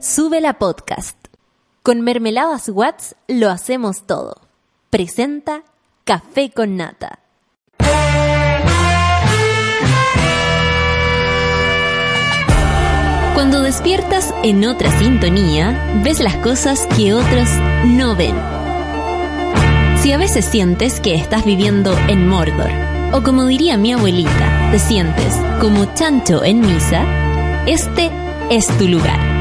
Sube la podcast. Con Mermeladas Watts lo hacemos todo. Presenta Café con Nata. Cuando despiertas en otra sintonía, ves las cosas que otros no ven. Si a veces sientes que estás viviendo en Mordor, o como diría mi abuelita, te sientes como chancho en misa, este es tu lugar.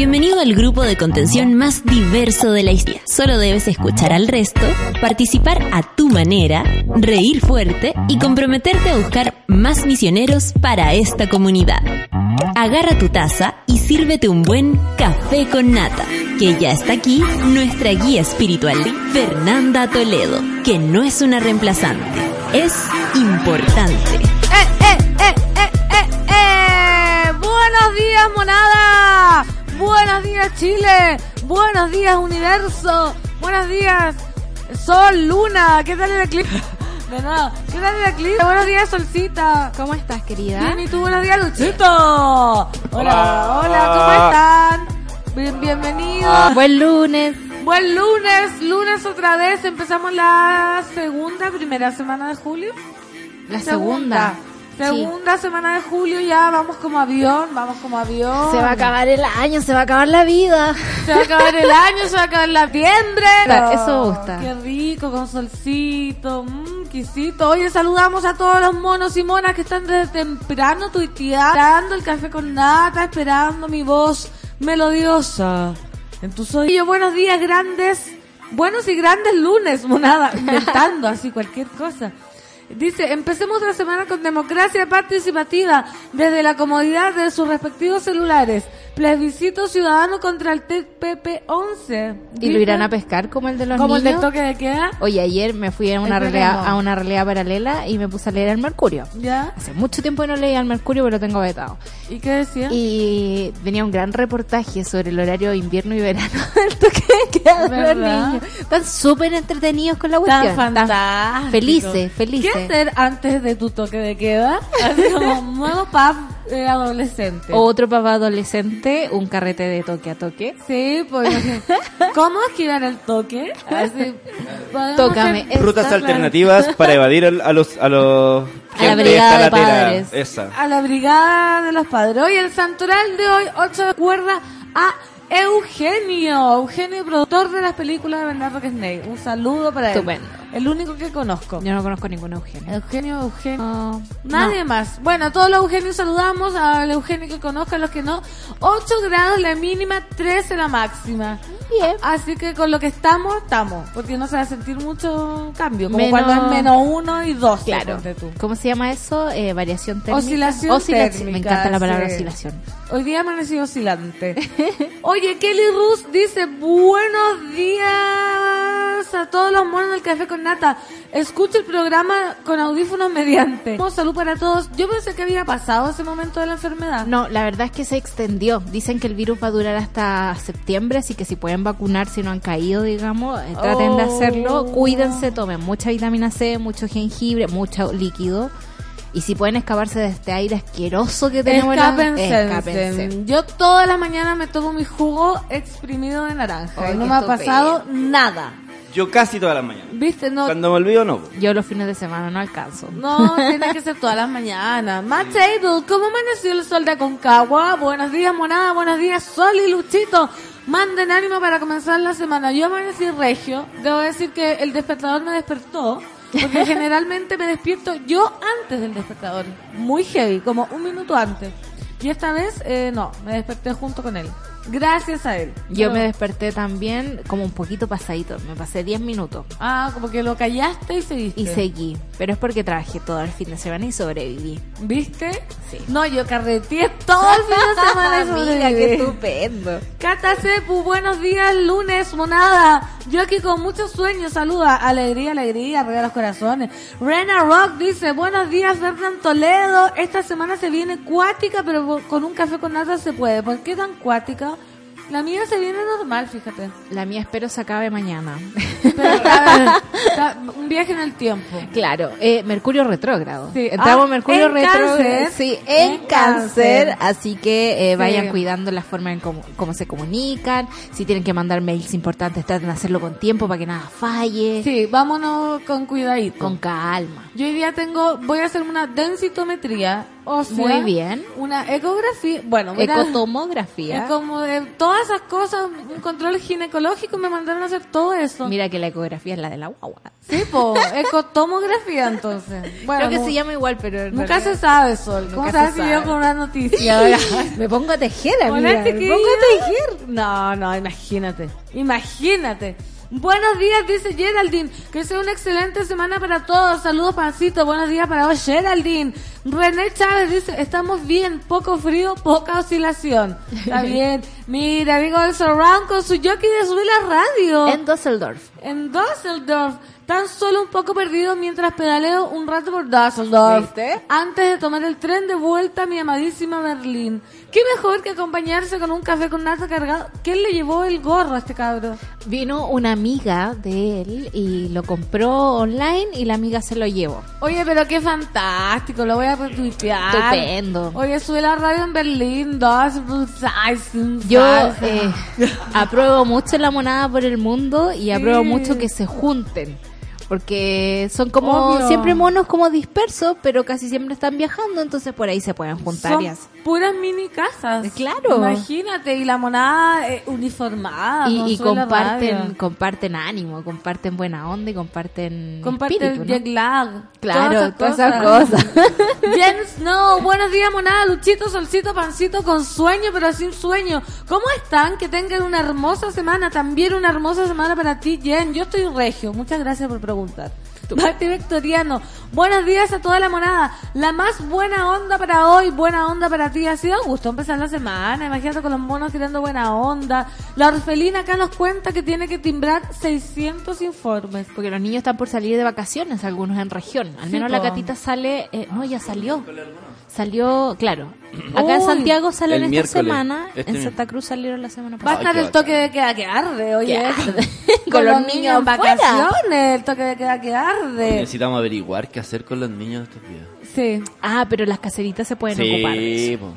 Bienvenido al grupo de contención más diverso de la historia. Solo debes escuchar al resto, participar a tu manera, reír fuerte y comprometerte a buscar más misioneros para esta comunidad. Agarra tu taza y sírvete un buen café con nata, que ya está aquí nuestra guía espiritual, Fernanda Toledo, que no es una reemplazante, es importante. ¡Eh, eh, eh, eh, eh, eh! ¡Buenos días, monada! Buenos días Chile, buenos días universo, buenos días Sol, Luna, ¿qué tal el eclipse? De nada, ¿qué tal el eclipse? Buenos días Solcita. ¿Cómo estás, querida? Bien, ¿y tú? Buenos días Luchito. Hola, hola, ¿cómo están? Bien, bienvenidos. Buen lunes. Buen lunes, lunes otra vez. Empezamos la segunda, primera semana de julio. La segunda. Segunda semana de julio ya vamos como avión, vamos como avión. Se va a acabar el año, se va a acabar la vida. Se va a acabar el año, se va a acabar la noviembre. Eso gusta. Qué rico, con solcito, mmm, quisito. Oye, saludamos a todos los monos y monas que están desde temprano tuiteando el café con nata, esperando mi voz melodiosa. En tus oídos. Buenos días, grandes. Buenos y grandes lunes, monada. Inventando así cualquier cosa. Dice, empecemos la semana con democracia participativa desde la comodidad de sus respectivos celulares. Plebiscito ciudadano contra el TPP-11. ¿Y lo irán a pescar como el de los ¿Como niños? el del toque de queda? Oye, ayer me fui a una, realidad, a una realidad paralela y me puse a leer el Mercurio. ¿Ya? Hace mucho tiempo que no leía el Mercurio, pero lo tengo vetado. ¿Y qué decía? Y venía un gran reportaje sobre el horario invierno y verano del toque de queda de los niños. Están súper entretenidos con la Tan cuestión. fantástico. felices, felices. ¿Qué hacer antes de tu toque de queda? Así como nuevo pub eh, adolescente. Otro papá adolescente, un carrete de toque a toque. Sí, pues. ¿Cómo esquivar el toque? Así. podemos Tócame. hacer- Rutas Está claro. alternativas para evadir al- a los a los A la gente brigada de padres. Esa. a la brigada de los padres. Hoy el santoral de hoy, 8 de cuerda a Eugenio. Eugenio, productor de las películas de Bernardo Kesney. Un saludo para él. Estupendo. El único que conozco. Yo no conozco ningún Eugenio. Eugenio, Eugenio. No, Nadie más. Bueno, a todos los Eugenios saludamos, al Eugenio que conozca, a los que no. 8 grados la mínima, 13 la máxima. Bien. Así que con lo que estamos, estamos. Porque no se va a sentir mucho cambio. Como Menos- cuando es menos 1 y 2. Claro. ¿Cómo se llama eso? Eh, variación térmica. Oscilación Oscilación. Me térmica, encanta la palabra sí. oscilación. Hoy día amaneció oscilante. Oye, Kelly Rus dice, buenos días a todos los monos del café con nata. Escucha el programa con audífonos mediante. Salud para todos. Yo pensé que había pasado ese momento de la enfermedad. No, la verdad es que se extendió. Dicen que el virus va a durar hasta septiembre, así que si pueden vacunar, si no han caído, digamos, eh, traten de Oh. hacerlo. Cuídense, tomen mucha vitamina C, mucho jengibre, mucho líquido. Y si pueden escaparse de este aire asqueroso que tenemos, Escápense. escápense. Yo todas las mañanas me tomo mi jugo exprimido de naranja. No me ha pasado nada. Yo casi todas las mañanas. ¿Viste? No, Cuando me olvido, no. Yo los fines de semana no alcanzo. No, tiene que ser todas las mañanas. Matt Table, ¿cómo amaneció el sol de Aconcagua? Buenos días, monada, buenos días, Sol y Luchito. Manden ánimo para comenzar la semana. Yo amanecí regio. Debo decir que el despertador me despertó. Porque generalmente me despierto yo antes del despertador. Muy heavy, como un minuto antes. Y esta vez, eh, no, me desperté junto con él. Gracias a él. Yo Pero- me desperté también como un poquito pasadito. Me pasé 10 minutos Ah, como que lo callaste y seguiste. y seguí. Pero es porque trabajé todo el fin de semana y sobreviví. ¿Viste? Sí. No, yo carreteé todo el fin de semana y Amiga, qué sobreviví. estupendo. Cata Cepu, buenos días, lunes, monada. Yo aquí con muchos sueños, saluda. Alegría, alegría, arriba los corazones. Rena Rock dice, buenos días, Fernán Toledo. Esta semana se viene cuática, pero con un café con nata se puede. ¿Por qué tan cuática? La mía se viene normal, fíjate. La mía espero se acabe mañana. Pero, a ver, un viaje en el tiempo. Claro, eh, Mercurio retrógrado. Sí. Entramos Ah, Mercurio en retrógrado. Sí, en, En cáncer. cáncer. Así que eh, vayan Sí. cuidando la forma en cómo, cómo se comunican. Si tienen que mandar mails importantes, traten de hacerlo con tiempo para que nada falle. Sí, vámonos con cuidadito. Con calma. Yo hoy día tengo, voy a hacer una densitometría ósea. Muy bien. Una ecografía, bueno, voy a- Ecotomografía. como de todas esas cosas, un control ginecológico, me mandaron a hacer todo eso. Mira que la ecografía es la de la guagua. Sí, po, ecotomografía entonces. Bueno, Creo que se llama igual, pero en Nunca se sabe, Sol. ¿Cómo sabes se si yo con una noticia? Ahora me pongo a tejer, amiga. Me pongo a tejer. No, no, imagínate. Imagínate. Buenos días, dice Geraldine. Que sea una excelente semana para todos. Saludos, pancito. Buenos días para vos, Geraldine. René Chávez dice, estamos bien, poco frío, poca oscilación. Está bien. Mira, amigo del Surround con su jockey de subir la radio. En Düsseldorf. En Düsseldorf, tan solo un poco perdido mientras pedaleo un rato por Düsseldorf. ¿Viste? Antes de tomar el tren de vuelta a mi amadísima Berlín. ¿Qué mejor que acompañarse con un café con nata cargado? ¿Quién le llevó el gorro a este cabro? Vino una amiga de él y lo compró online y la amiga se lo llevó. Oye, pero qué fantástico, lo voy a Estupendo. Oye, sube la radio en Berlín, Düsseldorf. Yo eh, apruebo mucho la monada por el mundo y apruebo mucho que se junten. Porque son como Obvio. siempre monos como dispersos, pero casi siempre están viajando, entonces por ahí se pueden juntar Son y así. puras mini casas. Eh, claro. Imagínate, y la monada eh, uniformada. Y, como y comparten, comparten ánimo, comparten buena onda y comparten Comparte espíritu, ¿no? jet lag. Claro, todas esas cosas. Jens, no, buenos días, monada, Luchito, Solcito, Pancito, con sueño, pero sin sueño. ¿Cómo están? Que tengan una hermosa semana, también una hermosa semana para ti, Jen. Yo estoy regio, muchas gracias por preguntar. Mati Victoriano, buenos días a toda la monada. La más buena onda para hoy, buena onda para ti. Ha sido un gusto empezar la semana. Imagínate con los monos tirando buena onda. La orfelina acá nos cuenta que tiene que timbrar 600 informes. Porque los niños están por salir de vacaciones, algunos en región. Al Sí, menos la po. catita sale, eh, no, ya salió. Salió, claro. Acá en Santiago salen el esta miércoles, semana, este en Santa Cruz salieron la semana Va a pasada. estar Ay, el toque de queda que arde, oye. Que arde. Con, los niños en vacaciones, el toque de queda que arde. Necesitamos averiguar qué hacer con los niños estos días. Sí, Ah, pero las caseritas se pueden ocupar de Sí, eso. po.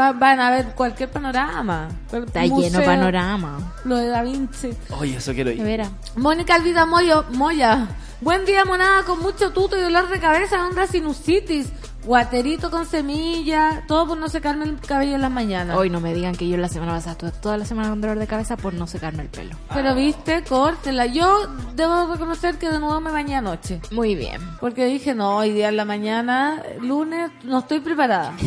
Va- van a ver cualquier panorama. Está lleno de museo, panorama. Lo de Da Vinci. Oye, eso quiero ir. veras. Mónica Alvida Moyo, Moya. Buen día, monada, con mucho tuto y dolor de cabeza, onda sinusitis. Guaterito con semilla, todo por no secarme el cabello en las mañanas. Hoy no me digan que yo la semana pasada estuve toda la semana con dolor de cabeza por no secarme el pelo. Pero viste, córtela. Yo debo reconocer que de nuevo me bañé anoche. Muy bien. Porque dije, no, hoy día en la mañana, lunes, no estoy preparada.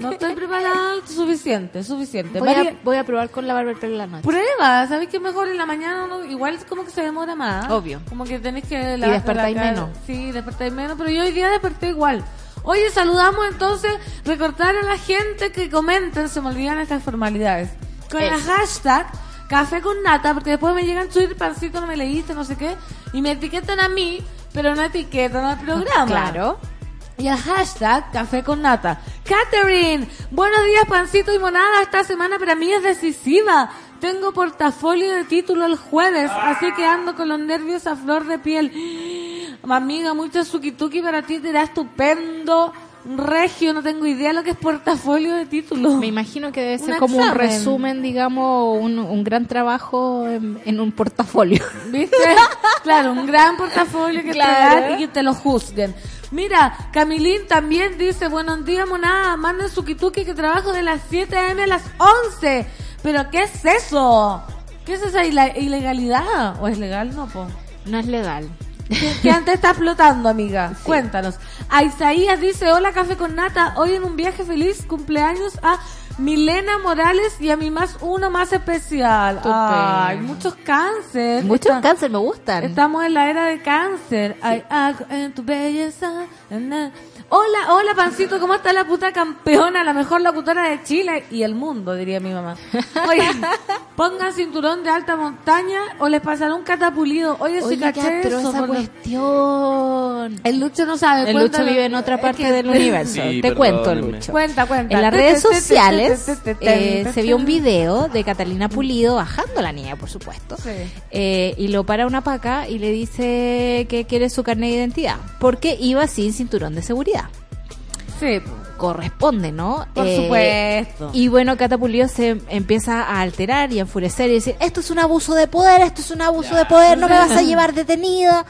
No estoy preparada, suficiente, suficiente. Voy María- a, voy a probar con lavar el pelo en la noche. Prueba, ¿sabes qué mejor en la mañana? uno- igual es como que se demora más. Obvio. Como que tenés que... Y despertáis la menos. Sí, despertáis menos, pero yo hoy día desperté igual. Oye, saludamos entonces, recordar a la gente que comenten, se me olvidan estas formalidades. Con el Eso. hashtag café con nata, porque después me llegan Twitter, pancito, no me leíste, no sé qué, y me etiquetan a mí, pero no etiquetan al programa. Claro. Y el hashtag Café con Nata. Catherine, buenos días, pancito y monada. Esta semana para mí es decisiva. Tengo portafolio de título el jueves, así que ando con los nervios a flor de piel. Amiga, mucho suki-tuki para ti, te irá estupendo. Regio, no tengo idea lo que es portafolio de título. Me imagino que debe ser Un como un resumen, digamos, un, un gran trabajo en, en un portafolio. ¿Viste? Claro, un gran portafolio que Claro. te dan y que te lo juzguen. Mira, Camilín también dice, buenos días, monada, manden su kituki que trabajo de las 7 a.m. a las 11. ¿Pero qué es eso? ¿Qué es esa ilegalidad? ¿O es legal? No, po. No es legal. ¿Qué, antes está flotando, amiga? Cuéntanos. A Isaías dice, hola Café con Nata, hoy en un viaje feliz, cumpleaños a Milena Morales y a mi más uno más especial. Ay, muchos cáncer. Muchos Está- cáncer me gustan. Estamos en la era de cáncer. Hay algo en tu belleza. na, na. Hola, hola, pancito, ¿cómo está la puta campeona? La mejor locutora de Chile y el mundo, diría mi mamá. Oye, pongan cinturón de alta montaña o les pasará un catapulido. Oye, si caché eso. esa por cuestión. El Lucho no sabe. El Lucho vive en otra Es parte que- del universo. Sí, Te cuento. Lucho. Cuenta, cuenta. En las redes sociales eh, se vio un video de Catalina Pulido bajando la niña, por supuesto. Sí. Eh, y lo para una paca y le dice que quiere su carnet de identidad. Porque iba sin cinturón de seguridad. Sí. Corresponde, ¿no? Por Eh, supuesto. Y bueno, Cata Pulido se empieza a alterar y a enfurecer y decir, esto es un abuso de poder, esto es un abuso de poder, no me vas a llevar detenida.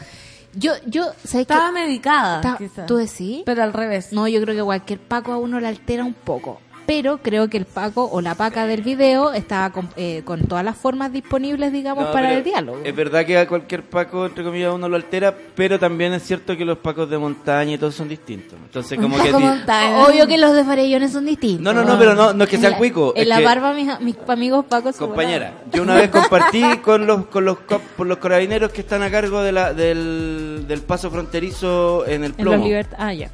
Yo, yo. Estaba medicada. Está-. ¿Tú decís? Pero al revés. No, yo creo que cualquier Paco a uno le altera un poco. Pero creo que el Paco o la Paca del video estaba con, eh, con todas las formas disponibles, digamos, No, para el diálogo. Es verdad que a cualquier Paco, entre comillas, uno lo altera, pero también es cierto que los Pacos de montaña y todos son distintos. Entonces, como que... Montaña. Obvio que los de Farellones son distintos. No, no, no, pero no, no es que En sean cuicos, En la barba, mis, mis amigos Pacos son Compañera, yo una vez compartí con los con los por los carabineros que están a cargo de la, del, del paso fronterizo en el En plomo. los Libert- Ah, ya.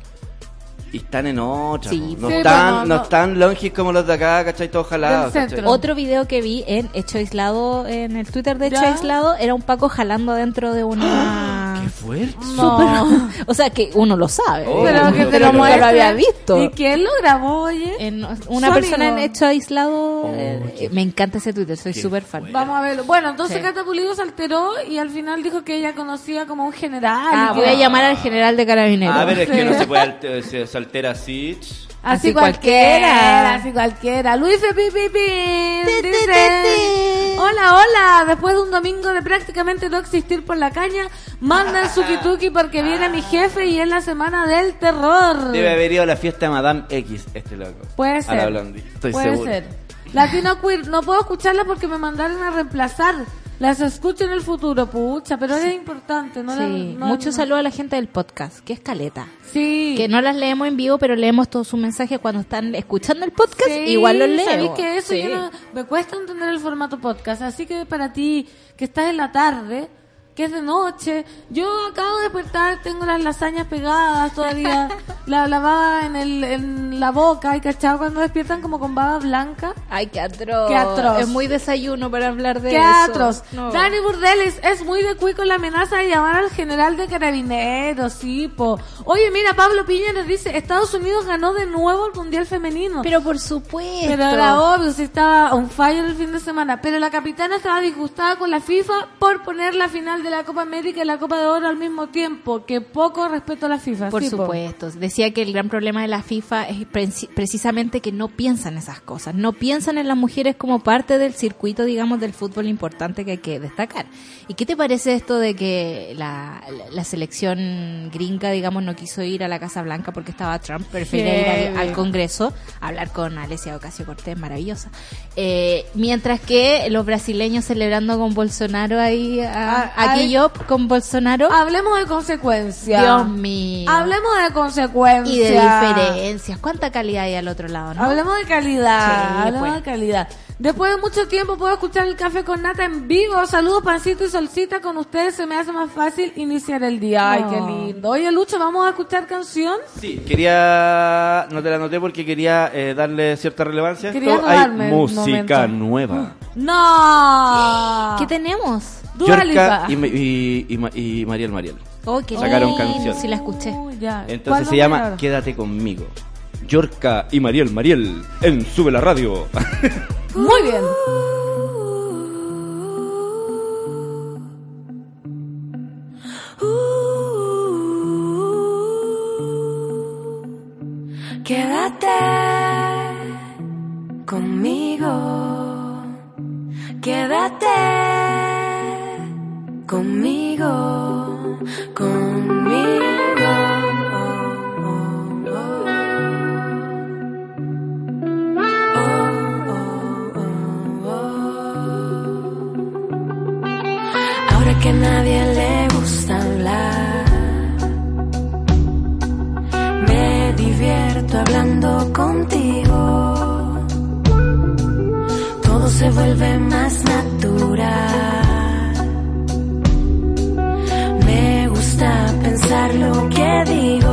Y están en otra. Sí, no, Sí, están, no, no, no. están longis como los de acá, ¿cachai? Todos jalados. Otro video que vi en Hecho Aislado, en el Twitter de Hecho ¿Ya? Aislado, era un Paco jalando dentro de una... ¡Qué fuerte! No. Súper- o sea, que uno lo sabe. Oh, pero que te lo lo había visto. ¿Y quién lo grabó, oye? En- una persona en. Hecho Aislado, Oh, eh, qué- me encanta ese Twitter, soy súper fan. Vamos a verlo. Bueno, entonces Sí. Cata Pulido se alteró y al final dijo que ella conocía como un general. Ah, y voy a llamar al general de carabineros. A ver, es que no se puede altera así. ch. Así, Así cualquiera, cualquiera. así cualquiera. Luis dice. Hola, hola, después de un domingo de prácticamente no existir por la caña, mandan su kituki porque viene mi jefe y es la semana del terror. Debe haber ido a la fiesta de Madame X, este loco. Puede A ser. la Blondie, estoy Puede seguro. ser. Latino Queer, no puedo escucharla porque me mandaron a reemplazar. Las escucho en el futuro, pucha, pero es importante, ¿no? la- Sí, no- mucho no- saludo a la gente del podcast, que es Caleta. Sí. Que no las leemos en vivo, pero leemos todos sus mensajes cuando están escuchando el podcast. Sí, igual los leo. ¿sabéis que eso Sí. yo no- me cuesta entender el formato podcast? Así que para ti, que estás en la tarde, que es de noche, yo acabo de despertar, tengo las lasañas pegadas todavía, la, la baba en, el, en la boca, ¿y cachado? Cuando despiertan como con baba blanca. Ay, qué atroz. Qué atroz. Es muy desayuno para hablar de ¡Qué eso. atroz! No. Dani Burdeles es muy de cuico la amenaza de llamar al general de carabineros, sí, po. Oye, mira, Pablo Piña nos dice, Estados Unidos ganó de nuevo el Mundial Femenino. Pero por supuesto. Pero era obvio, si estaba on fire el fin de semana. Pero la capitana estaba disgustada con la FIFA por poner la final de la Copa América y la Copa de Oro al mismo tiempo. Que poco respeto a la FIFA. Por sí, po. supuesto. Decía que el gran problema de la FIFA es preci- precisamente que no piensan esas cosas. No piensan en las mujeres como parte del circuito, digamos, del fútbol importante que hay que destacar. ¿Y qué te parece esto de que la, la- la selección gringa, digamos, no quiso ir a la Casa Blanca porque estaba Trump, prefiere ir al, al Congreso a hablar con Alessia Ocasio Cortés, maravillosa. Eh, mientras que los brasileños celebrando con Bolsonaro ahí, a, Ah, a Guillop con Bolsonaro. Hablemos de consecuencias. Dios mío. Hablemos de consecuencias. Y de diferencias. ¿Cuánta calidad hay al otro lado, no? Hablemos de calidad, Sí, hablemos pues. de calidad. Después de mucho tiempo puedo escuchar el café con nata en vivo. Saludos, pancito y solcita. Con ustedes se me hace más fácil iniciar el día. Ay, qué lindo. Oye, Lucho, ¿vamos a escuchar canción? Sí, quería. No te la anoté porque quería eh, darle cierta relevancia. Quería Esto hay música momento. nueva. ¡No! ¿Qué tenemos? Yorka y, y, y, Ma- y Mariel Mariel. Oh, qué Sacaron lindo. canción. Sí, la escuché. Oh, ya. ¿Cuál Entonces se a llama ahora? Quédate conmigo. Yorka y Mariel Mariel en Sube la Radio. Muy bien. Quédate conmigo, quédate conmigo, conmigo. Oh, oh. Ahora que nadie le gusta hablar. Me divierto hablando contigo. Todo se vuelve más natural. Pensar lo que digo.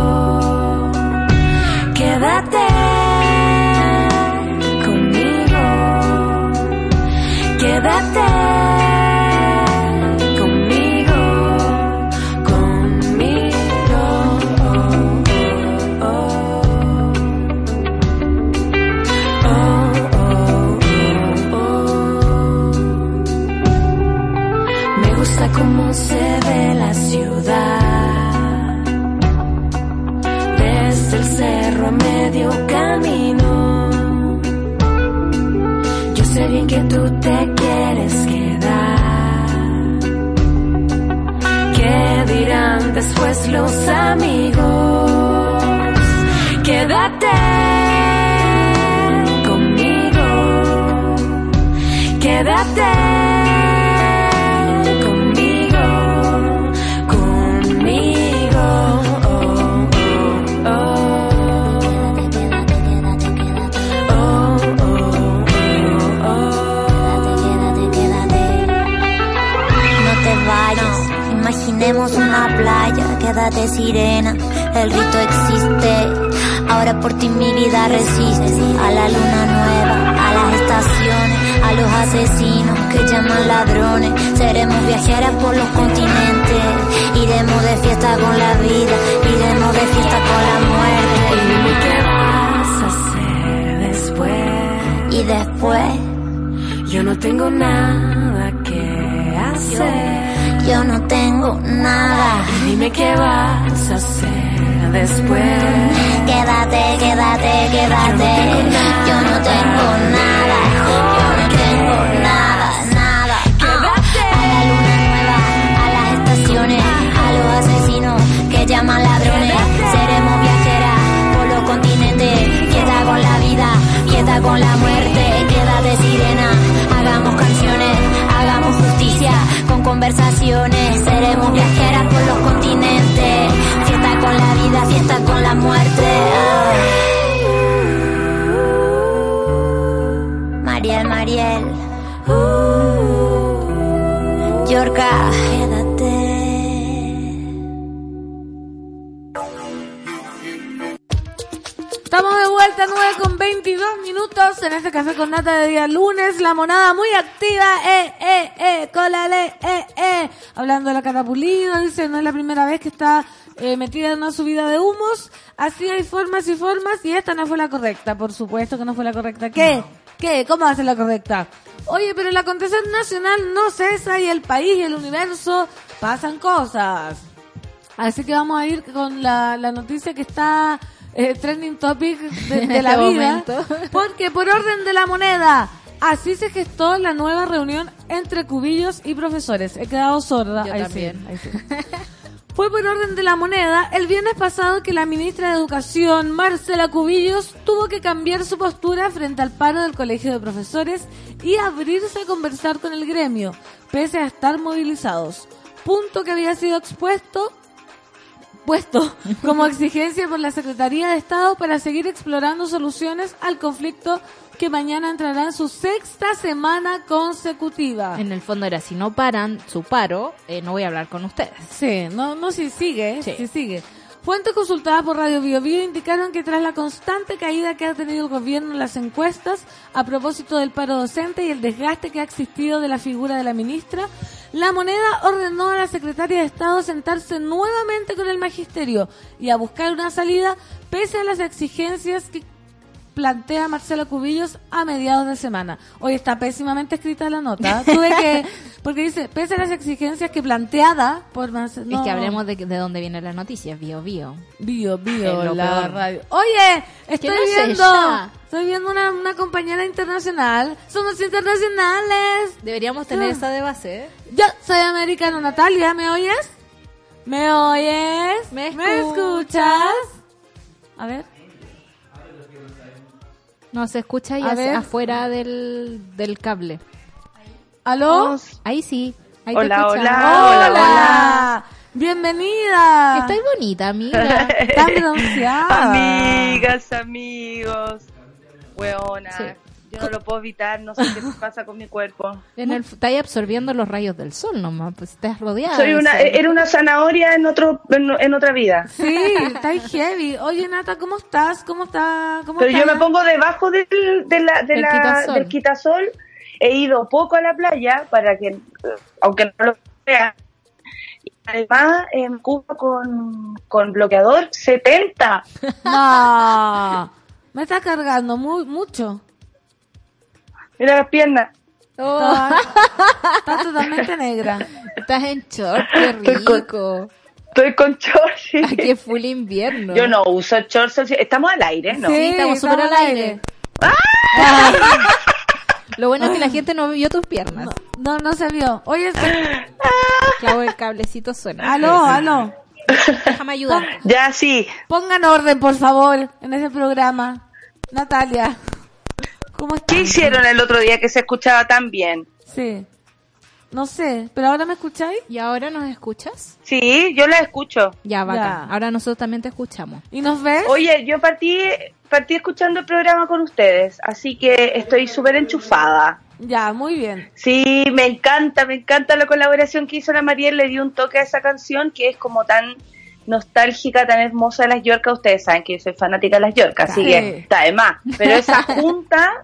Metida en una subida de humos. Así hay formas y formas y esta no fue la correcta, por supuesto que no fue la correcta. ¿Qué? ¿Qué? ¿Cómo va a ser la correcta? Oye, pero el acontecer nacional no cesa y el país y el universo pasan cosas. Así que vamos a ir con la, la noticia que está eh, trending topic de, de la este vida. momento. Porque por orden de la moneda, así se gestó la nueva reunión entre cubillos y profesores. He quedado sorda. Yo Ahí sí, también. ahí sí. Fue por orden de la moneda el viernes pasado que la ministra de Educación, Marcela Cubillos, tuvo que cambiar su postura frente al paro del Colegio de Profesores y abrirse a conversar con el gremio, pese a estar movilizados. Punto que había sido expuesto puesto como exigencia por la Secretaría de Estado para seguir explorando soluciones al conflicto que mañana entrará en su sexta semana consecutiva. En el fondo era, si no paran su paro, eh, no voy a hablar con ustedes. Sí, no, no, si sigue, Sí. si sigue. Fuentes consultadas por Radio Bio indicaron que tras la constante caída que ha tenido el gobierno en las encuestas a propósito del paro docente y el desgaste que ha existido de la figura de la ministra, la moneda ordenó a la secretaria de Estado sentarse nuevamente con el magisterio y a buscar una salida pese a las exigencias que plantea Marcelo Cubillos a mediados de semana. Hoy está pésimamente escrita la nota. Tuve que, porque dice, pese a las exigencias que planteada por Marcelo... Es que hablemos de, de dónde viene la noticia, bio, bio. Bio, bio, la peor. radio. Oye, estoy no viendo, estoy viendo una, una compañera internacional. Somos internacionales. Deberíamos tener Ah. esa de base. Yo soy americano, Natalia, ¿me oyes? ¿Me oyes? ¿Me escuchas? A ver. No, se escucha ahí hacia- afuera del, del cable. ¿Aló? Ahí sí. Ahí te Hola, escuchamos. hola. Hola. Bienvenida. Estás bonita, amiga. Tan bronceada. Amigas, amigos, weona. Sí. Yo no lo puedo evitar, no sé qué pasa con mi cuerpo. En el, está ahí absorbiendo los rayos del sol nomás, pues estás rodeada. Soy una, sol. era una zanahoria en otro, en, en otra vida. Sí, está ahí heavy. Oye, Nata, ¿cómo estás? ¿Cómo está? ¿Cómo Pero yo está? me pongo debajo del, de la, de Del la- quitasol. del quitasol. He ido poco a la playa para que, eh, aunque no lo vean. Y Además, en Cuba con, con bloqueador 70. No. Me está cargando muy, mucho. Mira las piernas. Oh, Está, totalmente negra. estás en short, qué Estoy con- rico. Estoy con sí. Aquí es full invierno. Yo no uso shorts. Estamos al aire, ¿no? Sí, estamos súper al aire. Lo bueno es que la gente no vio tus piernas. No, no se vio. Oye, se- Claro, el cablecito suena. aló, aló. Déjame ayudar. Ya, sí. Pongan orden, por favor, en ese programa. Natalia. ¿Cómo estás? ¿Qué hicieron el otro día que se escuchaba tan bien? Sí. No sé, pero ahora me escucháis ¿Y ahora nos escuchas? Sí, yo la escucho. Ya, bacán. Ya. Ahora nosotros también te escuchamos. y nos ves. Oye, yo partí, partí escuchando el programa con ustedes, así que estoy súper enchufada. Ya, muy bien. Sí, me encanta, me encanta la colaboración que hizo la Mariel, le dio un toque a esa canción que es como tan nostálgica, tan hermosa de las Yorkas. Ustedes saben que yo soy fanática de las Yorkas, así Sí. que está de más. Pero esa junta,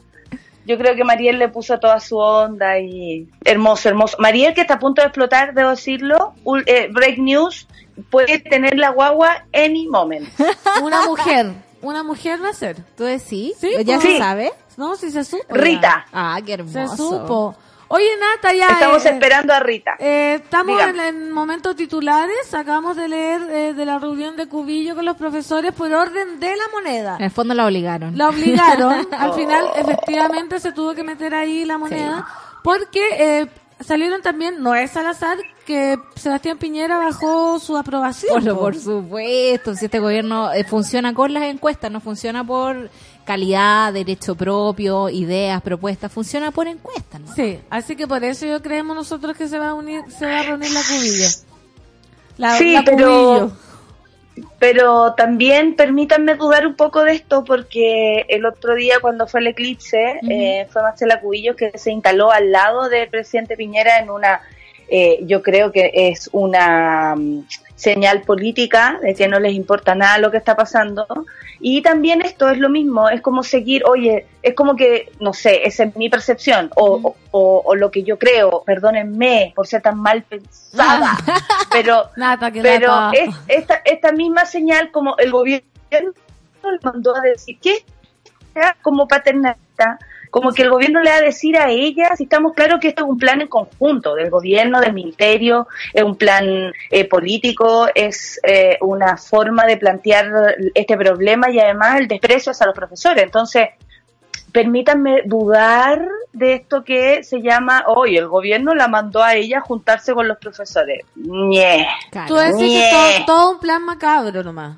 yo creo que Mariel le puso toda su onda y hermoso, hermoso. Mariel que está a punto de explotar, debo decirlo, ul- eh, break news, puede tener la guagua any moment. Una mujer. Una mujer va a ser. ¿Tú decís? Sí, ¿Ya pues. se sabe? No, si se supo. ya. Rita, Ah, qué Se hermoso. supo. Oye, Nata, ya. estamos eh, esperando a Rita. eh, estamos en, momentos titulares. Acabamos de leer eh, de la reunión de Cubillo con los profesores por orden de la moneda. En el fondo la obligaron. La obligaron. Al final, efectivamente, se tuvo que meter ahí la moneda. Porque eh, salieron también, no es al azar, que Sebastián Piñera bajó su aprobación. Por, po. por supuesto, si este gobierno eh, funciona con las encuestas, no funciona por calidad, derecho propio, ideas, propuestas, funciona por encuestas. ¿no? Sí, así que por eso yo creemos nosotros que se va a unir, se va a reunir la Cubillo. La, Sí, la pero-. Pero también permítanme dudar un poco de esto porque el otro día cuando fue el eclipse eh, fue Marcela Cubillos que se instaló al lado del presidente Piñera en una, eh, yo creo que es una mm, señal política de que no les importa nada lo que está pasando. Y también esto es lo mismo, es como seguir, oye, es como que, no sé, esa es mi percepción o, o- o- o lo que yo creo, perdónenme por ser tan mal pensada, pero pero es esta, esta misma señal como el gobierno le mandó a decir que como paternalista, como que el gobierno le va a decir a ella, si estamos claros que esto es un plan en conjunto del gobierno, del ministerio, es un plan eh, político, es eh, una forma de plantear este problema y además el desprecio hacia los profesores. Entonces, permítanme dudar de esto que se llama, hoy el gobierno la mandó a ella a juntarse con los profesores. Ñe. Claro. Tú decís que todo, todo un plan macabro nomás.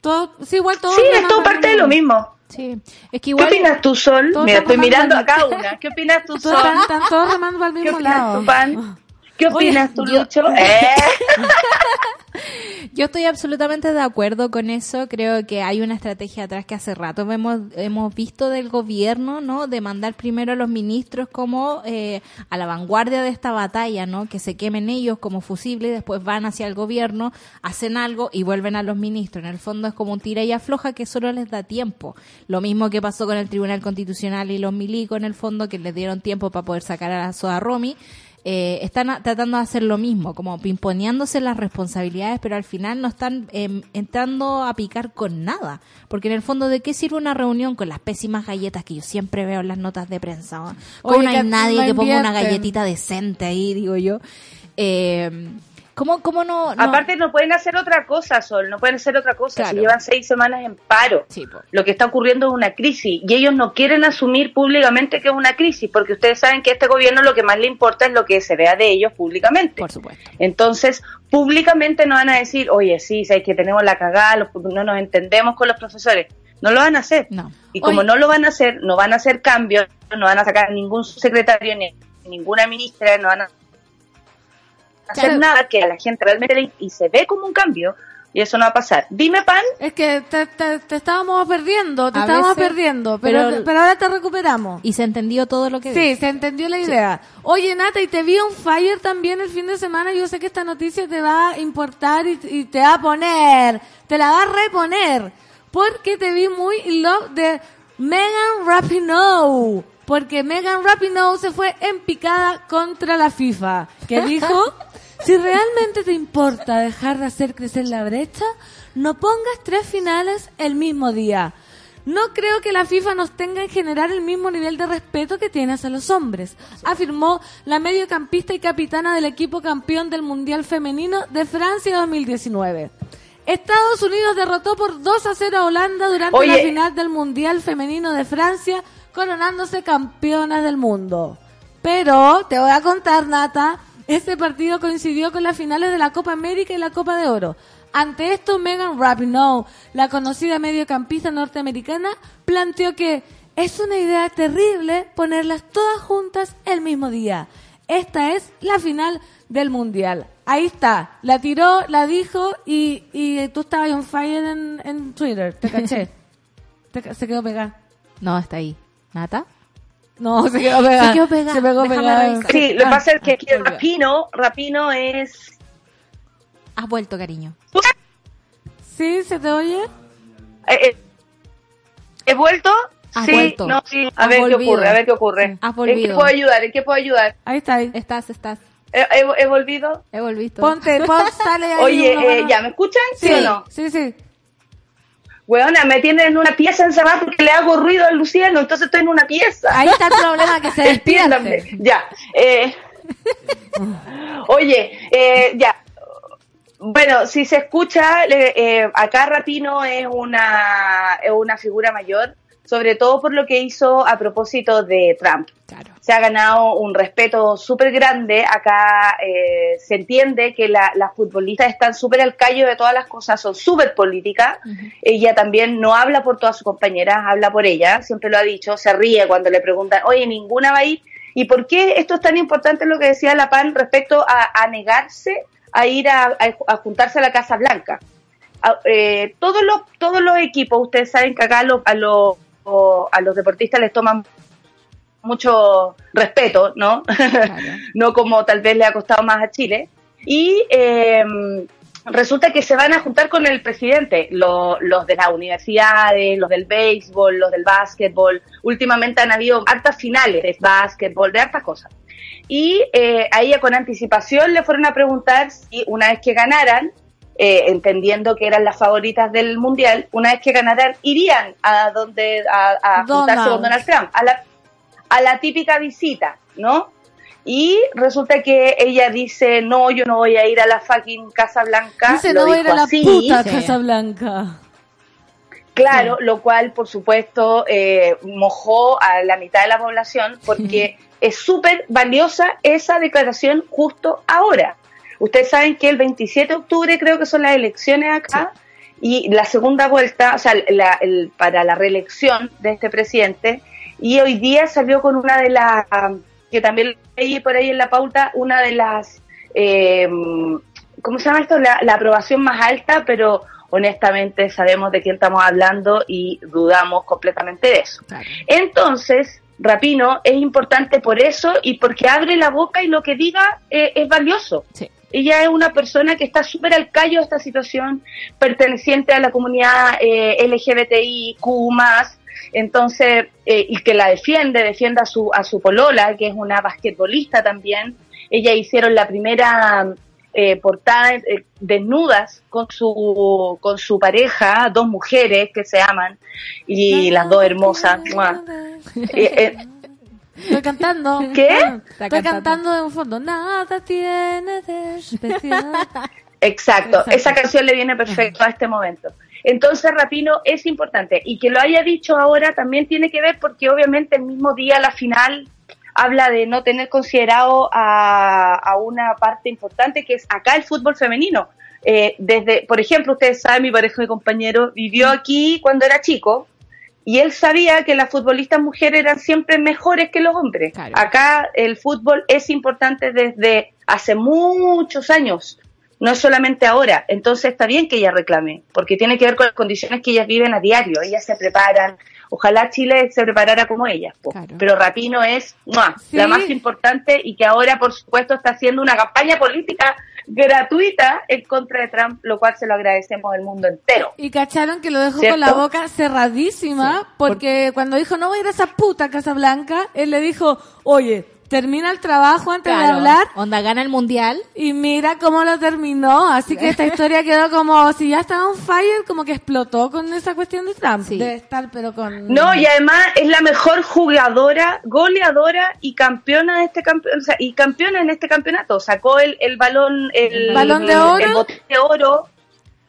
Todo, sí, igual todo Sí, es todo parte de lo mismo. Sí. Es que ¿Qué opinas tú, Sol? Mira, estoy mirando a mandando- cada una. ¿Qué opinas tú, Sol? están, todos remando ¿Qué opinas lado. tú, Pan? ¿Qué Oye, opinas tú, yo- Lucho? ¿Eh? Yo estoy absolutamente de acuerdo con eso. Creo que hay una estrategia atrás que hace rato hemos, hemos visto del gobierno, ¿no? De mandar primero a los ministros como eh, a la vanguardia de esta batalla, ¿no? Que se quemen ellos como fusibles después van hacia el gobierno, hacen algo y vuelven a los ministros. En el fondo es como un tira y afloja que solo les da tiempo. Lo mismo que pasó con el Tribunal Constitucional y los milicos, en el fondo, que les dieron tiempo para poder sacar a la Soda Romy eh, están a- tratando de hacer lo mismo, como pimponeándose las responsabilidades, pero al final no están em, entrando a picar con nada. Porque en el fondo, ¿de qué sirve una reunión con las pésimas galletas que yo siempre veo en las notas de prensa? ¿no? Como Oye, no hay nadie que ponga una galletita decente ahí, digo yo. Eh, ¿Cómo, cómo no, no? Aparte, no pueden hacer otra cosa, Sol. No pueden hacer otra cosa. Claro. Si llevan seis semanas en paro. Sí. Lo que está ocurriendo es una crisis y ellos no quieren asumir públicamente que es una crisis porque ustedes saben que a este gobierno lo que más le importa es lo que se vea de ellos públicamente. Por supuesto. Entonces, públicamente no van a decir, oye, sí, sabes que tenemos la cagada, los- no nos entendemos con los profesores. No lo van a hacer. No. Y como no lo van a hacer, no van a hacer cambios, no van a sacar ningún secretario ni ninguna ministra, no van a hacer Claro. nada que a la gente realmente le y se ve como un cambio y eso no va a pasar. Dime, Pan, Es que te, te- te estábamos perdiendo, te A estábamos veces, perdiendo, pero, pero- pero ahora te recuperamos. Y se entendió todo lo que Sí, se entendió la idea. Oye, Nata, y te vi on fire también el fin de semana. Yo sé que esta noticia te va a importar y, y te va a poner, te la va a reponer. Porque te vi muy in love de Megan Rapinoe. Porque Megan Rapinoe se fue en picada contra la FIFA. Que dijo, si realmente te importa dejar de hacer crecer la brecha, no pongas tres finales el mismo día. No creo que la FIFA nos tenga en general el mismo nivel de respeto que tiene hacia los hombres, afirmó la mediocampista y capitana del equipo campeón del Mundial Femenino de Francia 2019. Estados Unidos derrotó por 2 a 0 a Holanda durante Oye. la final del Mundial Femenino de Francia coronándose campeonas del mundo. Pero te voy a contar, Nata, este partido coincidió con las finales de la Copa América y la Copa de Oro. Ante esto, Megan Rapinoe, la conocida mediocampista norteamericana, planteó que es una idea terrible ponerlas todas juntas el mismo día. Esta es la final del Mundial. Ahí está, la tiró, la dijo y, y tú estabas on fire en, en Twitter, te caché. Te se quedó pegada. No, está ahí. ¿Nata? No, se quedó pegada. Se quedó pegada. Se pegó pegada. Sí, lo que Ah, pasa es que, ah, que volvió. Rapino, Rapino es... Has vuelto, cariño. ¿Sí? ¿Se te oye? Eh, eh, ¿He vuelto? Has sí, vuelto. no, sí. A Has ver volvido. qué ocurre, a ver qué ocurre. Has ¿En qué volvido. puedo ayudar? ¿En qué puedo ayudar? Ahí está. Ahí. Estás, estás. ¿He, he- he volvido? He volvido. Ponte, pon, sale ahí. Oye, uno eh. ¿ya me escuchan? ¿Sí, o no? Sí, sí. Weona, me tienen en una pieza encerrada porque le hago ruido al Luciano, entonces estoy en una pieza. Ahí está el problema, que se despierte. Ya. eh, oye, eh, ya. Bueno, si se escucha, eh, acá Rapino es una, es una figura mayor, sobre todo por lo que hizo a propósito de Trump. Claro. Se ha ganado un respeto súper grande. Acá eh, se entiende que la- las futbolistas están súper al callo de todas las cosas, son súper políticas. Ella también no habla por todas sus compañeras, habla por ella, siempre lo ha dicho, se ríe cuando le preguntan, oye, ninguna va a ir. ¿Y por qué esto es tan importante lo que decía la PAN respecto a, a negarse a ir a, a- a juntarse a la Casa Blanca? Eh, todos, los, todos los equipos, ustedes saben que acá los- a, los, o- a los deportistas les toman mucho respeto, ¿no? no como tal vez le ha costado más a Chile. Y eh, resulta que se van a juntar con el presidente, lo- los de las universidades, los del béisbol, los del básquetbol. Últimamente han habido hartas finales de básquetbol, de hartas cosas. Y eh, a ella con anticipación le fueron a preguntar si una vez que ganaran, eh, entendiendo que eran las favoritas del mundial, una vez que ganaran, irían a donde a, a juntarse con Donald Trump, a la, a la típica visita, ¿no? Y resulta que ella dice, no, yo no voy a ir a la fucking Casa Blanca. Dice, Lo no voy a ir a dijo la así. puta Sí. Casa Blanca. Claro, lo cual, por supuesto, eh, mojó a la mitad de la población porque es súper valiosa esa declaración justo ahora. Ustedes saben que el 27 de octubre creo que son las elecciones acá y la segunda vuelta, o sea, la- el- para la reelección de este presidente y hoy día salió con una de las, que también leí por ahí en la pauta, una de las, eh, ¿cómo se llama esto? La, la aprobación más alta, pero honestamente sabemos de quién estamos hablando y dudamos completamente de eso. Claro. Entonces, Rapino es importante por eso y porque abre la boca y lo que diga eh, es valioso. Sí. Ella es una persona que está súper al callo de esta situación, perteneciente a la comunidad eh, LGBTIQ+, entonces, eh, y que la defiende, defiende a su, a su polola, que es una basquetbolista también. Ella hicieron la primera eh, portada eh, desnudas con su, con su pareja, dos mujeres que se aman, y las dos hermosas. Eh, Estoy cantando. ¿Qué? Estoy cantando. cantando de un fondo. Nada tiene de especial. Exacto, Exacto. esa canción le viene perfecto a este momento. Entonces, Rapino es importante y que lo haya dicho ahora también tiene que ver porque obviamente el mismo día la final habla de no tener considerado a, a una parte importante que es acá el fútbol femenino. Eh, desde, por ejemplo, ustedes saben, mi pareja y compañero vivió aquí cuando era chico y él sabía que las futbolistas mujeres eran siempre mejores que los hombres. Claro. Acá el fútbol es importante desde hace muchos años, no es solamente ahora. Entonces está bien que ella reclame, porque tiene que ver con las condiciones que ellas viven a diario. Ellas se preparan. Ojalá Chile se preparara como ellas. Claro. Pero Rapino es ¡mua! Sí. la más importante y que ahora, por supuesto, está haciendo una campaña política gratuita en contra de Trump, lo cual se lo agradecemos al mundo entero. Y cacharon que lo dejó ¿Cierto? con la boca cerradísima, Sí, porque cuando dijo no voy a ir a esa puta Casa Blanca, él le dijo, oye, termina el trabajo antes de hablar Onda gana el mundial. y mira cómo lo terminó. Así que esta historia quedó como, si ya estaba on fire, como que explotó con esa cuestión de Trump. Sí. Debe estar, pero con... No, y además es la mejor jugadora, goleadora y campeona de este campeonato, o sea, y campeona en este campeonato. Sacó el, el balón, el, ¿Balón de oro? el botín de oro,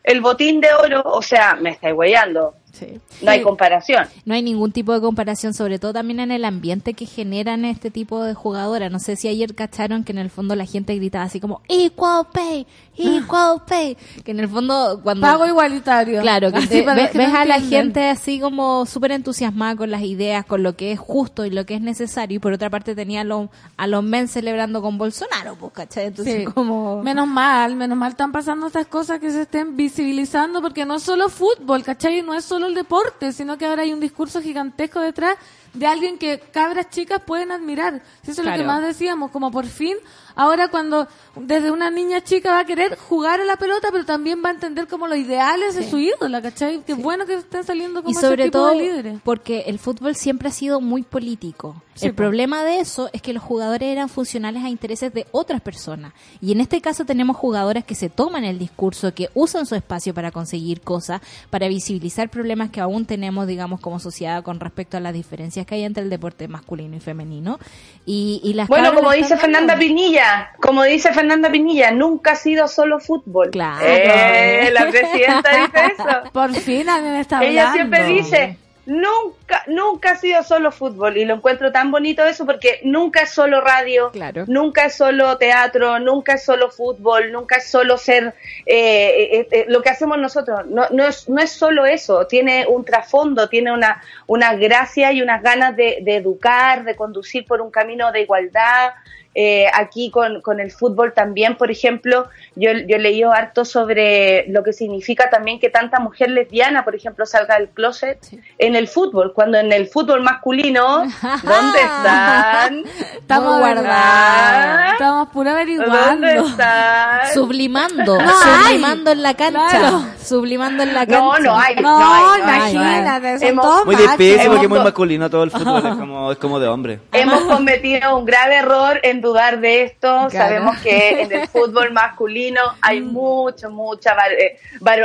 el botín de oro, o sea, me estáis huellando. Sí. No hay comparación. No hay ningún tipo de comparación, sobre todo también en el ambiente que generan este tipo de jugadoras. No sé si ayer cacharon que en el fondo la gente gritaba así como equal pay, equal pay, que en el fondo cuando Pago igualitario. Claro, que Así te- que ves no a la gente así como súper entusiasmada con las ideas, con lo que es justo y lo que es necesario. Y por otra parte tenía a los, a los men celebrando con Bolsonaro, pues, ¿cachai? Entonces, Sí. como... Menos mal, menos mal están pasando estas cosas que se estén visibilizando porque no es solo fútbol, ¿cachai? No es solo el deporte, sino que ahora hay un discurso gigantesco detrás de alguien que cabras chicas pueden admirar. Eso es lo que más decíamos, como por fin, ahora cuando desde una niña chica va a querer jugar a la pelota, pero también va a entender como los ideales de su ídola, ¿cachai? Qué bueno que estén saliendo como y sobre ese tipo todo de líderes. porque el fútbol siempre ha sido muy político. Sí, el po. problema de eso es que los jugadores eran funcionales a intereses de otras personas. Y en este caso tenemos jugadores que se toman el discurso, que usan su espacio para conseguir cosas, para visibilizar problemas que aún tenemos, digamos, como sociedad con respecto a las diferencias que hay entre el deporte masculino y femenino. Y, y las Bueno, como dice Fernanda dando. Pinilla, como dice Fernanda Pinilla, nunca ha sido solo fútbol. Claro. Eh, la presidenta dice eso. Por fin alguien está Ella hablando. siempre dice, nunca, nunca ha sido solo fútbol. Y lo encuentro tan bonito eso porque nunca es solo radio, Claro. nunca es solo teatro, nunca es solo fútbol, nunca es solo ser eh, eh, eh, lo que hacemos nosotros. No, no, es, no es solo eso, tiene un trasfondo, tiene una, una gracia y unas ganas de, de educar, de conducir por un camino de igualdad. Eh, aquí con, con el fútbol también, por ejemplo, yo, yo he leído harto sobre lo que significa también que tanta mujer lesbiana, por ejemplo, salga del closet en el fútbol, cuando en el fútbol masculino, ¿dónde están? Estamos guardadas. Estamos ¿Dónde averiguando. están? Sublimando, No sublimando en la cancha, Claro. sublimando en la cancha. No, no hay. No, hay, no hay. imagínate, son Hemos- todos Muy difícil Hemos porque es muy masculino todo el fútbol, es como, es como de hombre. Hemos cometido un grave error en dudar de esto. Claro. Sabemos que en el fútbol masculino hay mucho, mucha eh,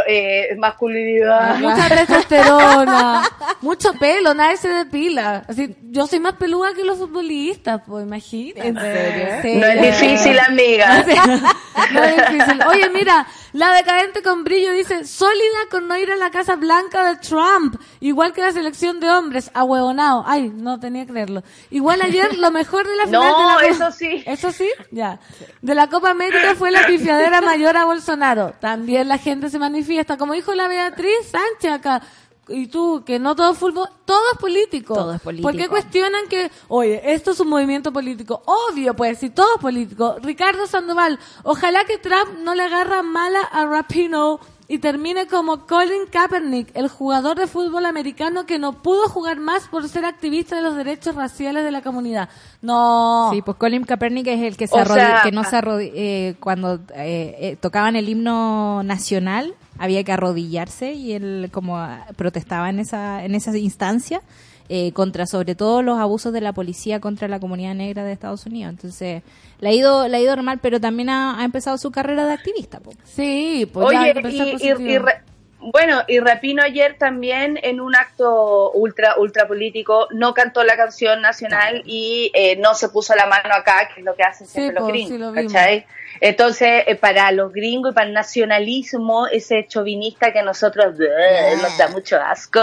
eh, masculinidad. Mucha testosterona, mucho pelo, nadie se depila. Así, yo soy más peluda que los futbolistas, pues imagínate. ¿En serio? Sí. No es difícil, amiga. No es difícil. Oye, mira, la decadente con brillo dice, sólida con no ir a la Casa Blanca de Trump, igual que la selección de hombres, ahuevonado. Ay, no tenía que creerlo. Igual ayer lo mejor de la final No, de la eso sí. ¿Eso sí? Ya. De la Copa América fue la pifiadera mayor a Bolsonaro. También la gente se manifiesta, como dijo la Beatriz Sánchez acá. Y tú, que no todo es fútbol, todo es político. Todo es político. ¿Por qué cuestionan que, oye, esto es un movimiento político? Obvio, pues, si todo es político. Ricardo Sandoval, ojalá que Trump no le agarra mala a Rapino y termine como Colin Kaepernick, el jugador de fútbol americano que no pudo jugar más por ser activista de los derechos raciales de la comunidad. No. Sí, pues Colin Kaepernick es el que se sea, que no se arrodi- eh, cuando eh, eh, tocaban el himno nacional había que arrodillarse y él como ah, protestaba en esa en esa instancia eh, contra sobre todo los abusos de la policía contra la comunidad negra de Estados Unidos. Entonces, le ha ido le ha ido normal, pero también ha, ha empezado su carrera de activista. po. Sí, pues ya Oye, que pensar y, y- positivo. y re- bueno, y Rapino ayer también en un acto ultra ultra político no cantó la canción nacional y eh, no se puso la mano acá, que es lo que hacen siempre los sí, gringos, lo. ¿cachai? Entonces, eh, para los gringos y para el nacionalismo, ese chauvinista que a nosotros eh, nos da mucho asco,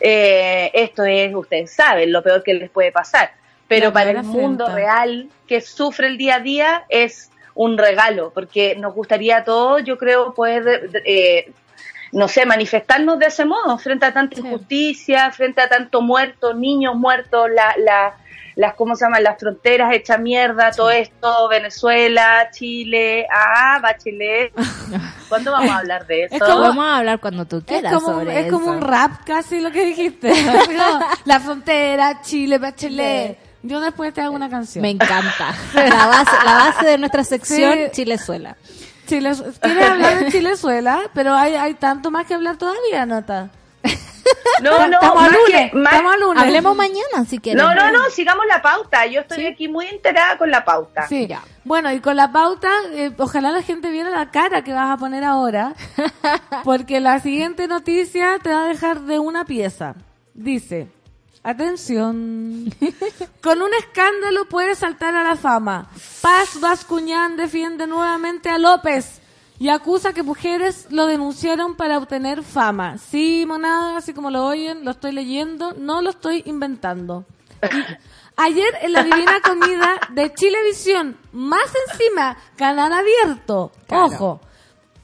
eh, esto es, ustedes saben, lo peor que les puede pasar. Pero La para el mundo real que sufre el día a día es un regalo, porque nos gustaría a todos, yo creo, poder, eh, no sé, manifestarnos de ese modo, frente a tanta injusticia, frente a tanto muerto, niños muertos, la, la, las, ¿cómo se llaman? Las fronteras hechas mierda, todo esto, Venezuela, Chile, ah, Bachelet. ¿Cuándo vamos a hablar de eso? Es como- Vamos a hablar cuando tú Es quieras como, un- sobre es como eso. un rap casi lo que dijiste. No, la frontera, Chile, Bachelet. Yo después te hago una canción. Me encanta. La base, la base de nuestra sección, Sí. Chilezuela. Chile, ¿Quieres hablar de Chilezuela? Pero hay, hay tanto más que hablar todavía, Nota. No, no, estamos más al lunes. que- más- estamos al lunes. Hablemos mañana si quieres. no, no, no, sigamos la pauta. Yo estoy aquí muy enterada con la pauta. Sí, Bueno, y con la pauta, eh, ojalá la gente viera la cara que vas a poner ahora, porque la siguiente noticia te va a dejar de una pieza. Dice, atención, con un escándalo puede saltar a la fama. Paz Bascuñán defiende nuevamente a López. y acusa que mujeres lo denunciaron para obtener fama. Sí, monada, así como lo oyen, lo estoy leyendo, no lo estoy inventando. Ayer en la Divina Comida de Chilevisión, más encima, canal abierto, ojo.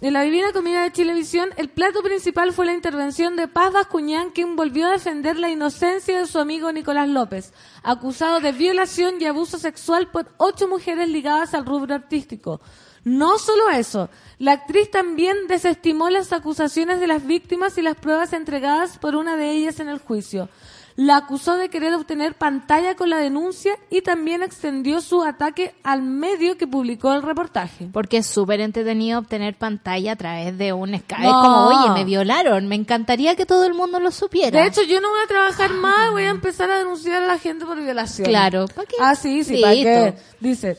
En la Divina Comida de Chilevisión, el plato principal fue la intervención de Paz Bascuñán, quien volvió a defender la inocencia de su amigo Nicolás López, acusado de violación y abuso sexual por ocho mujeres ligadas al rubro artístico. No solo eso, la actriz también desestimó las acusaciones de las víctimas y las pruebas entregadas por una de ellas en el juicio. La acusó de querer obtener pantalla con la denuncia y también extendió su ataque al medio que publicó el reportaje. Porque es súper entretenido obtener pantalla a través de un Skype. No. Es como, oye, me violaron. Me encantaría que todo el mundo lo supiera. De hecho, yo no voy a trabajar más, voy a empezar a denunciar a la gente por violación. Claro. ¿pa' qué? Ah, sí, sí, ¿para qué? Dice,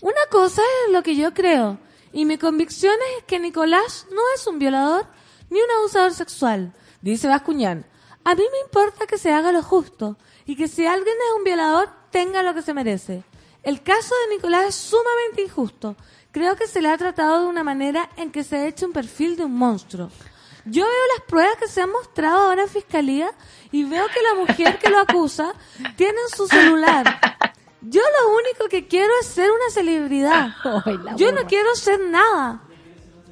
una cosa es lo que yo creo, y mi convicción es que Nicolás no es un violador ni un abusador sexual, dice Bascuñán. A mí me importa que se haga lo justo, y que si alguien es un violador, tenga lo que se merece. El caso de Nicolás es sumamente injusto. Creo que se le ha tratado de una manera en que se ha hecho un perfil de un monstruo. Yo veo las pruebas que se han mostrado ahora en fiscalía y veo que la mujer que lo acusa tiene en su celular. Yo lo único que quiero es ser una celebridad. Yo no quiero ser nada.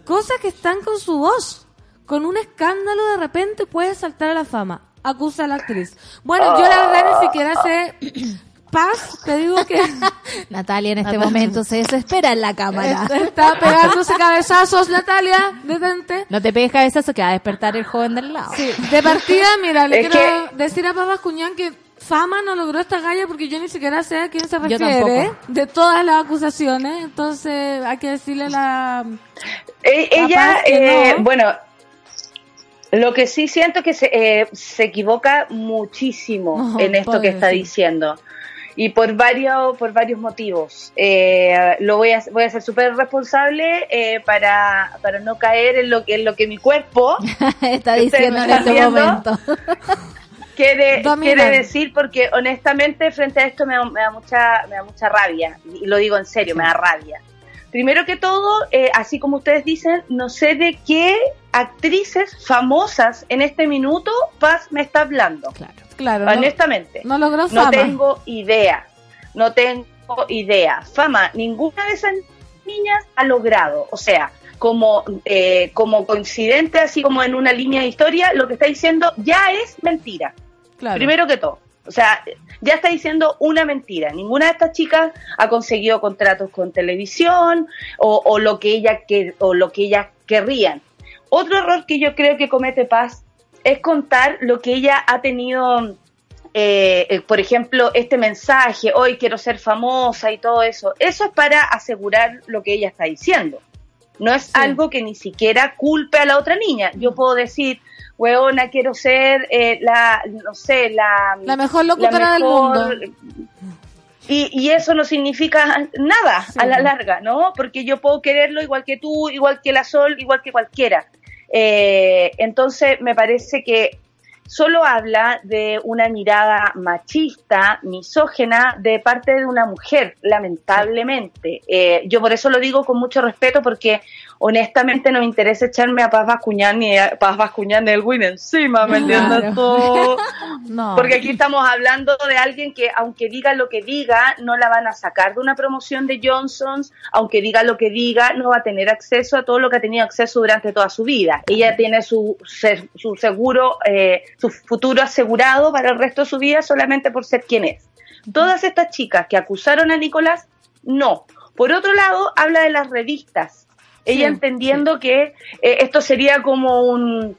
Cosas que están con su voz. Con un escándalo de repente puede saltar a la fama. Acusa a la actriz. Bueno, yo la verdad ni siquiera sé. Paz, te digo que Natalia en este momento se desespera en la cámara. está pegándose cabezazos, Natalia. Detente. No te pegues cabezazo que va a despertar el joven del lado. Sí, de partida, mira, le Es quiero decir a Paz Cuñán que fama no logró esta galla porque yo ni siquiera sé a quién se Yo refiere tampoco. de todas las acusaciones. Entonces, hay que decirle la. Eh, ella, que eh, no. bueno, lo que sí siento que se, eh, se equivoca muchísimo en esto que está sí. diciendo. Y por varios, por varios motivos. Eh, lo voy a, voy a ser súper responsable eh, para, para no caer en lo que, en lo que mi cuerpo Está ¿Ustedes diciendo en este momento. quiere, quiere decir, porque honestamente frente a esto me da, me da mucha, me da mucha rabia, y lo digo en serio, me da rabia. Primero que todo, eh, así como ustedes dicen, no sé de qué actrices famosas en este minuto Paz me está hablando. Claro. Claro, no, honestamente. no logró No tengo idea, no tengo idea. Fama, ninguna de esas niñas ha logrado. O sea, como, eh, como coincidente, así como en una línea de historia, lo que está diciendo ya es mentira. Claro. Primero que todo. O sea, ya está diciendo una mentira. Ninguna de estas chicas ha conseguido contratos con televisión o, o lo que ella que, o lo que ellas querrían. Otro error que yo creo que comete Paz es contar lo que ella ha tenido, eh, eh, por ejemplo, este mensaje, hoy quiero ser famosa y todo eso. Eso es para asegurar lo que ella está diciendo. No es Sí. algo que ni siquiera culpe a la otra niña. Yo puedo decir, weona, quiero ser eh, la, no sé, la... La mejor locutora del mundo. Y, y eso no significa nada Sí, a la larga, ¿no? Porque yo puedo quererlo igual que tú, igual que la Sol, igual que cualquiera. Eh, entonces, me parece que solo habla de una mirada machista, misógena de parte de una mujer, lamentablemente. Eh, yo por eso lo digo con mucho respeto porque honestamente no me interesa echarme a Paz Bascuñán ni a Paz Bascuñán el win encima, ¿me entiendes Claro. tú? No. Porque aquí estamos hablando de alguien que, aunque diga lo que diga, no la van a sacar de una promoción de Johnson's, aunque diga lo que diga, no va a tener acceso a todo lo que ha tenido acceso durante toda su vida. Ella tiene su, su seguro, eh, su futuro asegurado para el resto de su vida solamente por ser quien es. Todas estas chicas que acusaron a Nicolás, no. Por otro lado, habla de las revistas. Ella Sí, entendiendo que eh, esto sería como un,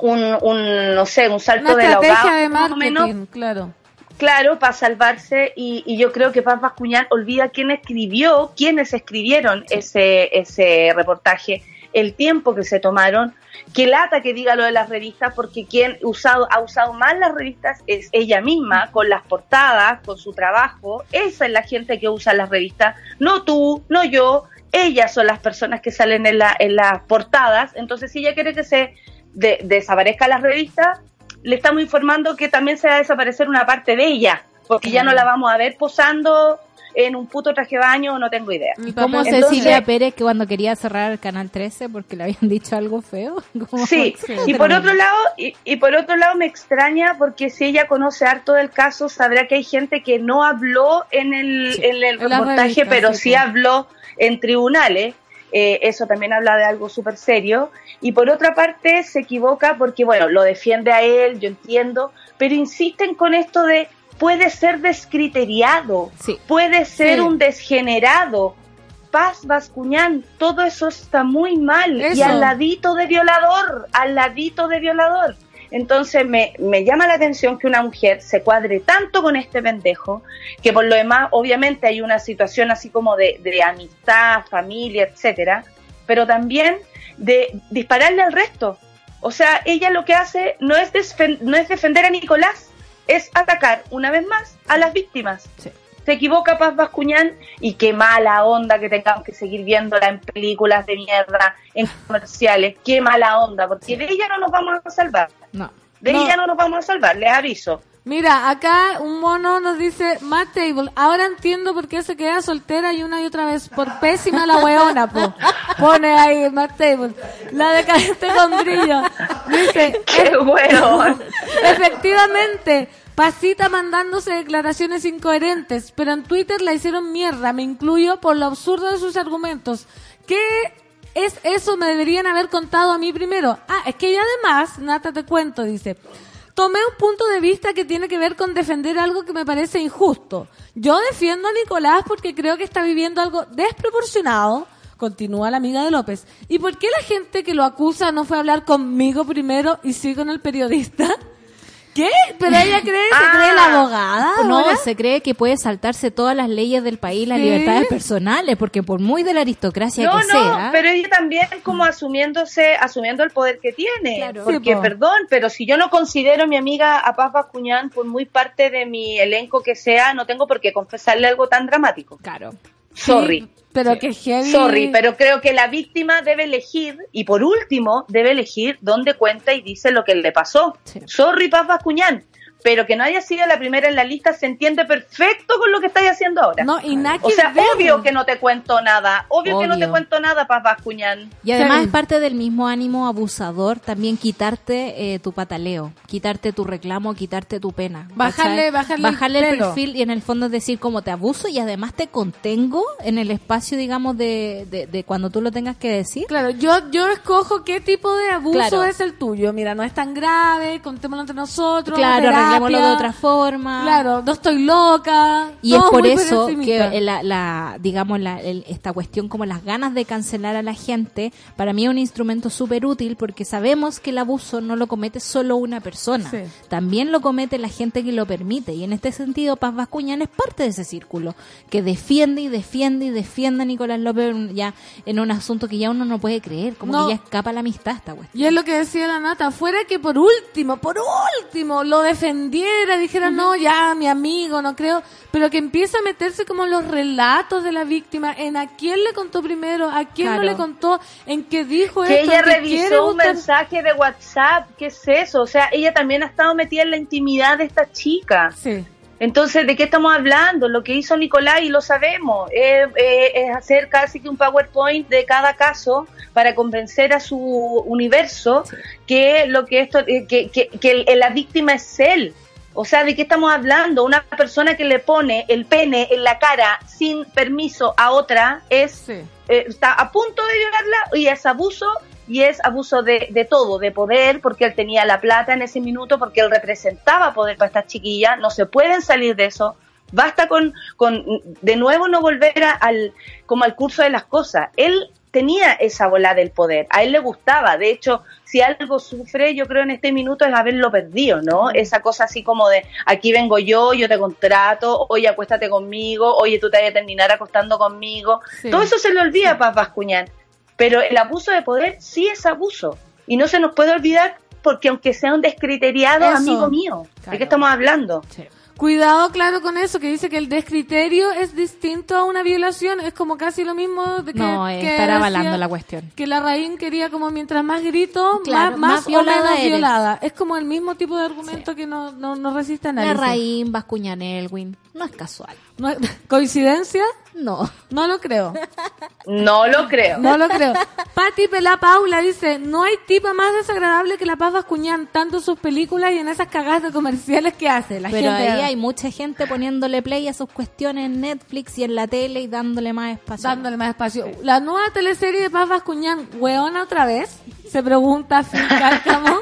un, un, no sé, un salto Una de la de menos, claro. claro, para salvarse y, y yo creo que Paz Bascuñán olvida quién escribió, quiénes escribieron ese, ese reportaje, el tiempo que se tomaron, que lata que diga lo de las revistas, porque quien usado, ha usado más las revistas es ella misma, con las portadas, con su trabajo, esa es la gente que usa las revistas, no tú, no yo, ellas son las personas que salen en, la, en las portadas, entonces si ella quiere que se de- desaparezca las revistas, le estamos informando que también se va a desaparecer una parte de ella, porque ya no la vamos a ver posando en un puto traje de baño, no tengo idea. Y como Entonces- Cecilia Pérez que cuando quería cerrar el canal 13 porque le habían dicho algo feo. Como- Sí, y por otro lado, y, y por otro lado me extraña porque si ella conoce harto del caso, sabrá que hay gente que no habló en el, en el la reportaje, revista, pero sí, sí. habló en tribunales. Eh, eso también habla de algo súper serio. Y por otra parte, se equivoca porque, bueno, lo defiende a él, yo entiendo, pero insisten con esto de puede ser descriteriado, Sí. puede ser Sí. un desgenerado. Paz Bascuñán, todo eso está muy mal. Y al ladito de violador, al ladito de violador. Entonces me, me llama la atención que una mujer se cuadre tanto con este pendejo, que por lo demás obviamente hay una situación así como de, de amistad, familia, etcétera, pero también de dispararle al resto. O sea, ella lo que hace no es, no es defender a Nicolás, es atacar una vez más a las víctimas. Sí. Se equivoca Paz Bascuñán y qué mala onda que tengamos que seguir viéndola en películas de mierda, en comerciales, qué mala onda, porque de ella no nos vamos a salvar. No. De No. ella no nos vamos a salvar, les aviso. Mira, acá un mono nos dice, Matt Table, ahora entiendo por qué se queda soltera y una y otra vez, por pésima la weona, po. Pone ahí Matt Table. La decadente con brillo. Dice, Qué bueno. efectivamente, Pasita mandándose declaraciones incoherentes, pero en Twitter la hicieron mierda, me incluyo por lo absurdo de sus argumentos. ¿Qué es eso? Me deberían haber contado a mí primero. Ah, es que y además, Nata te cuento, dice, tomé un punto de vista que tiene que ver con defender algo que me parece injusto. Yo defiendo a Nicolás porque creo que está viviendo algo desproporcionado. Continúa la amiga de López. ¿Y por qué la gente que lo acusa no fue a hablar conmigo primero y sí con el periodista? ¿Qué? ¿Pero ella cree, se Ah. cree la abogada? No, ahora? se cree que puede saltarse todas las leyes del país, las ¿Sí? libertades personales, porque por muy de la aristocracia No, que no, sea, pero ella también como asumiéndose, asumiendo el poder que tiene. Claro. Porque, Sí, po. perdón, pero si yo no considero a mi amiga a Paz Bascuñán por muy parte de mi elenco que sea, no tengo por qué confesarle algo tan dramático. claro. Sorry. Sí, pero que heavy. Sorry, pero creo que la víctima debe elegir, y por último, debe elegir dónde cuenta y dice lo que le pasó. Sí. Sorry, Paz Bascuñán, pero que no haya sido la primera en la lista se entiende perfecto con lo que estáis haciendo ahora. No, y nada o sea, ver. obvio que no te cuento nada, obvio, que no te cuento nada, Paz Bascuñán. Y además Sí. es parte del mismo ánimo abusador también quitarte eh, tu pataleo, quitarte tu reclamo, quitarte tu pena. Bajarle- bajarle el Bajarle el, perfil y en el fondo es decir como te abuso y además te contengo en el espacio, digamos, de, de, de cuando tú lo tengas que decir. Claro, yo, yo escojo qué tipo de abuso Claro. es el tuyo. Mira, no es tan grave, contémoslo entre nosotros. Claro. Arreglémoslo de otra forma. Claro, no estoy loca. Y es por eso que la, la digamos, la, el- esta cuestión como las ganas de cancelar a la gente, para mí es un instrumento súper útil porque sabemos que el abuso no lo comete solo una persona, Sí. también lo comete la gente que lo permite. Y en este sentido, Paz Bascuñán es parte de ese círculo, que defiende y defiende y defiende a Nicolás López ya en un asunto que ya uno no puede creer, como No. que ya escapa la amistad esta cuestión. Y es lo que decía la nata, fuera que por último, por último, lo defendiera, dijera, no, ya, mi amigo, no creo, pero que empieza a meterse como los relatos de la víctima, en a quién le contó primero, a quién no le contó, en qué dijo Que esto, ella revisó un buscar- mensaje de WhatsApp, ¿qué es eso? O sea, ella también ha estado metida en la intimidad de esta chica. Sí. Entonces, ¿de qué estamos hablando? Lo que hizo Nicolás, y lo sabemos, eh, eh, es hacer casi que un PowerPoint de cada caso para convencer a su universo que lo que esto, eh, que, que, que la víctima es él. O sea, ¿de qué estamos hablando? Una persona que le pone el pene en la cara sin permiso a otra es Sí. eh, está a punto de violarla y es abuso y es abuso de, de todo, de poder, porque él tenía la plata en ese minuto, porque él representaba poder para estas chiquillas, no se pueden salir de eso. Basta con, con de nuevo no volver a- al, como al curso de las cosas. Él tenía esa bola del poder, a él le gustaba, de hecho, si algo sufre, yo creo en este minuto es haberlo perdido, ¿no? Esa cosa así como de, aquí vengo yo, yo te contrato, oye, acuéstate conmigo, oye, tú te vas a terminar acostando conmigo. Sí. Todo eso se le olvida a Paz Bascuñán. Pero el abuso de poder sí es abuso. Y no se nos puede olvidar porque aunque sea un descriteriado, Eso. amigo mío, ¿de qué estamos hablando? Cuidado, claro, con eso, que dice que el descriterio es distinto a una violación. Es como casi lo mismo de que. No, que estar avalando la cuestión. Que la Raín quería, como mientras más grito, Claro, más, más, más violada o menos eres. violada. Es como el mismo tipo de argumento que no, no, no resiste a nadie. La Raín, Bascuñan Elwin. No es casual. No- ¿Coincidencia? No. No lo creo. No lo creo. No lo creo. Pati Pelá Paula dice, no hay tipa más desagradable que la Paz Bascuñán, tanto en sus películas y en esas cagadas de comerciales que hace. La Pero gente ahí hay mucha gente poniéndole play a sus cuestiones en Netflix y en la tele y dándole más espacio. dándole más espacio. La nueva teleserie de Paz Bascuñán, ¿weona otra vez? Se pregunta Cárcamo.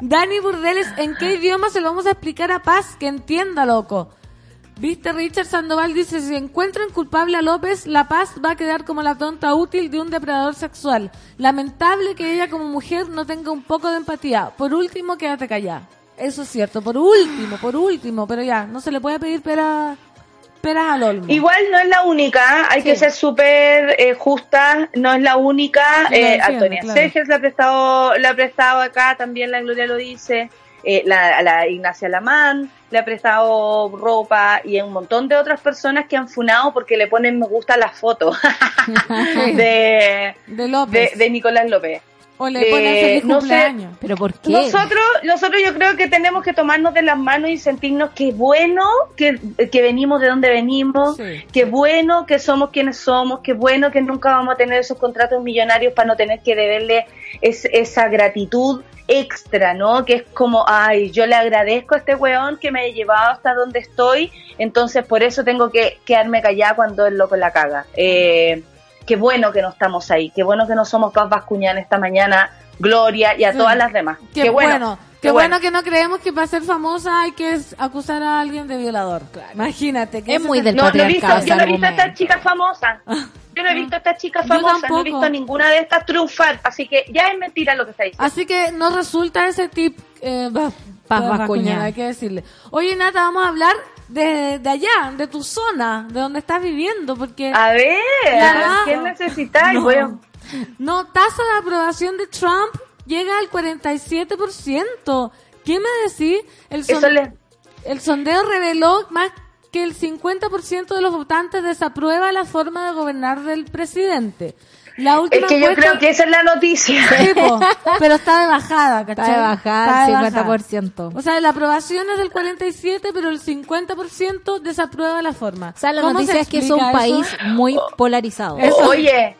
Dani Burdeles, ¿en qué idioma se lo vamos a explicar a Paz? Que entienda, loco. Viste, Richard Sandoval dice, si encuentran culpable a López, La Paz va a quedar como la tonta útil de un depredador sexual. Lamentable que ella como mujer no tenga un poco de empatía. Por último, quédate callada. Eso es cierto, por último, por último, pero ya, no se le puede pedir pera, peras al olmo. Igual no es la única, hay Sí. que ser súper eh, justa, no es la única. Eh, Antonia claro. Serges le ha prestado, le ha prestado acá, también la Gloria lo dice, eh, la, la Ignacia Lamán le ha prestado ropa y un montón de otras personas que han funado porque le ponen me gusta a las fotos de, de López. de, de Nicolás López. O le ponen eh, feliz no sé. ¿Pero por qué? Nosotros, nosotros yo creo que tenemos que tomarnos de las manos y sentirnos que bueno que, que venimos de donde venimos, Sí. que bueno que somos quienes somos, que bueno que nunca vamos a tener esos contratos millonarios para no tener que deberle es- esa gratitud extra, ¿no? Que es como, ay, yo le agradezco a este weón que me ha llevado hasta donde estoy, entonces por eso tengo que quedarme callada cuando el loco la caga. Eh, qué bueno que no estamos ahí, qué bueno que no somos Paz Bascuñán esta mañana, Gloria y a todas las demás. Qué, bueno, qué bueno. que no creemos que para ser famosa hay que acusar a alguien de violador. Imagínate. Que Es muy el- del No, no he visto, patriarcado yo no he visto a estas chicas famosas. Yo no he visto a estas chicas famosas, no tampoco. he visto a ninguna de estas triunfar, así que ya es mentira lo que está diciendo. Así que no resulta ese tip eh, Paz ba- Bascuñán. hay que decirle. Oye, Nata, vamos a hablar de, de allá, de tu zona, de donde estás viviendo, porque A ver, Ya. ¿qué necesitáis? No. No, tasa de aprobación de Trump llega al 47%. ¿Qué me decís? El, son- Eso le- el sondeo reveló más que el 50% de los votantes desaprueba la forma de gobernar del presidente. La Es que yo creo que esa es la noticia. Sí, po, pero está de bajada, ¿cachai? Está de bajada, Está de 50%. O sea, la aprobación es del 47, pero el 50% desaprueba la forma. O sea, la ¿Cómo noticia se es que es un eso? país muy polarizado. Eso. Oye,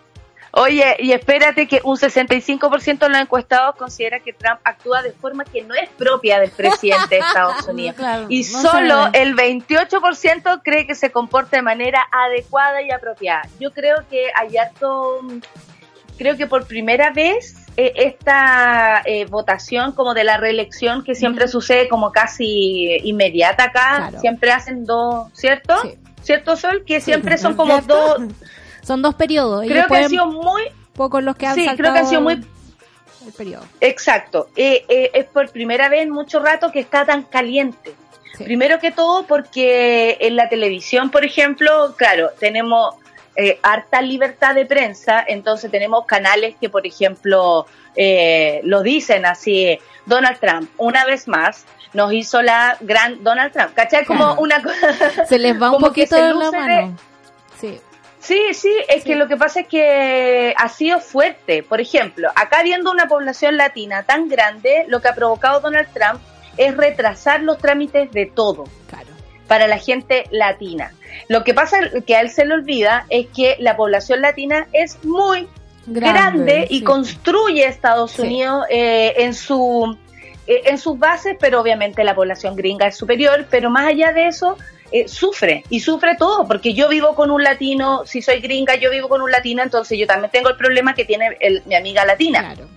oye, y espérate que un 65% de los encuestados considera que Trump actúa de forma que no es propia del presidente de Estados Unidos. Claro, y no solo el 28% cree que se comporta de manera adecuada y apropiada. Yo creo que hay harto, creo que por primera vez eh, esta eh, votación como de la reelección que siempre sucede como casi inmediata acá, Claro. siempre hacen dos, ¿cierto? Sí. ¿Cierto, Sol? Que siempre son como dos, Son dos periodos. creo que han sido muy pocos los que han Sí, creo que han sido muy el periodo. exacto. Eh, eh, es por primera vez en mucho rato que está tan caliente. Sí. Primero que todo porque en la televisión, por ejemplo, claro, tenemos eh, harta libertad de prensa, entonces tenemos canales que, por ejemplo, eh, lo dicen así, Donald Trump, una vez más, nos hizo la gran Donald Trump, ¿cachai? Como Claro. una cosa... Se les va un poquito de la luce de- mano. Sí. Sí, sí, es que lo que pasa es que ha sido fuerte. Por ejemplo, acá viendo una población latina tan grande, lo que ha provocado Donald Trump es retrasar los trámites de todo Claro. para la gente latina. Lo que pasa que a él se le olvida es que la población latina es muy grande, y sí. construye Estados Sí. Unidos eh, en su eh, en sus bases, pero obviamente la población gringa es superior, pero más allá de eso eh, sufre y sufre todo, porque yo vivo con un latino, si soy gringa yo vivo con un latino, entonces yo también tengo el problema que tiene el- mi amiga latina. Claro.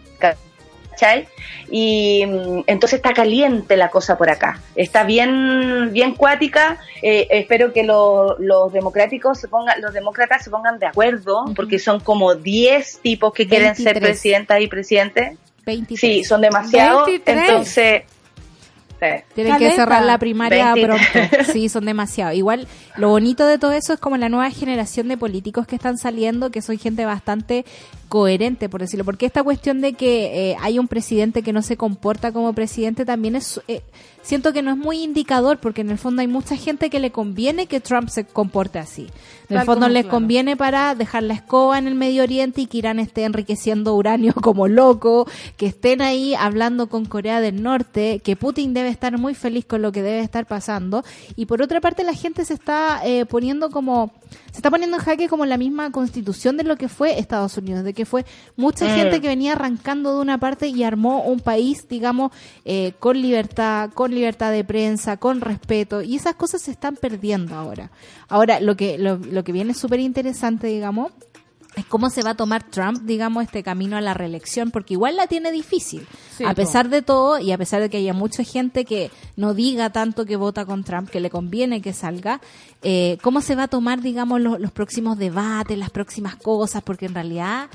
¿cachai? Y mm, entonces está caliente la cosa por acá. Está bien, bien cuática. Eh, espero que lo- los democráticos se pongan, los demócratas se pongan de acuerdo, porque son como 10 tipos que quieren ser 23. presidentas y presidentes. 23. Sí, son demasiados. 23. Entonces, sí. Tienen que cerrar la primaria 20. pronto. Sí, son demasiado. Igual, lo bonito de todo eso es como la nueva generación de políticos que están saliendo, que son gente bastante coherente, por decirlo. Porque esta cuestión de que eh, hay un presidente que no se comporta como presidente también es... eh, siento que no es muy indicador porque en el fondo hay mucha gente que le conviene que Trump se comporte así. En el fondo como, le claro. conviene para dejar la escoba en el Medio Oriente y que Irán esté enriqueciendo uranio como loco, que estén ahí hablando con Corea del Norte, que Putin debe estar muy feliz con lo que debe estar pasando. Y por otra parte la gente se está eh, poniendo como, se está poniendo en jaque como la misma constitución de lo que fue Estados Unidos, de que fue mucha Mm. gente que venía arrancando de una parte y armó un país, digamos, eh, con libertad, con libertad de prensa, con respeto, y esas cosas se están perdiendo ahora. Ahora, lo que, lo, lo que viene súper interesante, digamos, es cómo se va a tomar Trump, digamos, este camino a la reelección, porque igual la tiene difícil. Sí, a pesar de todo, y a pesar de que haya mucha gente que no diga tanto que vota con Trump, que le conviene que salga, eh, cómo se va a tomar, digamos, lo- los próximos debates, las próximas cosas, porque en realidad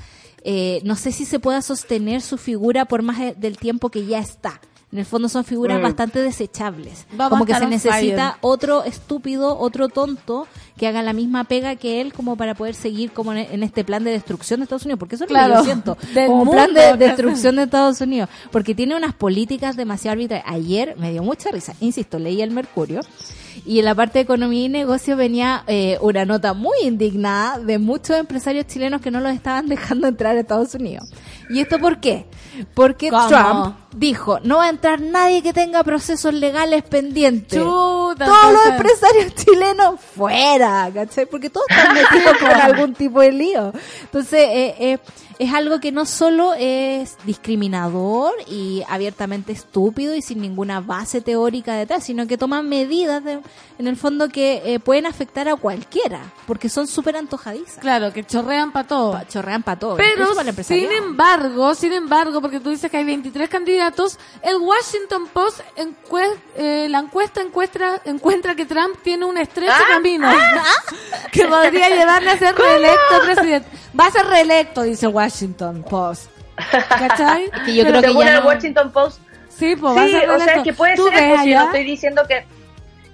eh, no sé si se pueda sostener su figura por más de- del tiempo que ya está. En el fondo son figuras Mm. bastante desechables. Como que se necesita fire. otro estúpido, otro tonto que haga la misma pega que él como para poder seguir como en, este plan de destrucción de Estados Unidos, porque eso es lo que yo siento, como mundo, plan de destrucción de Estados Unidos, porque tiene unas políticas demasiado arbitrarias. Ayer me dio mucha risa, insisto, leí el Mercurio y en la parte de economía y negocios venía eh, una nota muy indignada de muchos empresarios chilenos que no los estaban dejando entrar a Estados Unidos. ¿Y esto por qué? Porque ¿Cómo? Trump dijo, no va a entrar nadie que tenga procesos legales pendientes. Chuta, Todos los empresarios chilenos fuera, ¿cachai? Porque todos están metidos con algún tipo de lío. Entonces, eh, eh, es algo que no solo es discriminador y abiertamente estúpido y sin ninguna base teórica detrás, sino que toma medidas de- en el fondo que eh, pueden afectar a cualquiera, porque son súper antojadizas. Claro, que chorrean para todo. Pa- Chorrean para todo. Pero, sin embargo, sin embargo, porque tú dices que hay 23 candidatos, el Washington Post encue- eh, la encuesta encuentra, encuentra que Trump tiene un estrecho Ah, camino que podría llevarle a ser reelecto presidente. Va a ser reelecto, dice Washington Post. ¿Cachai? que yo Pero- creo que ya el no- Washington Post, Sí, pues sí, o sea, reelecto. que puede ¿Tú ser eso, si allá? no estoy diciendo que,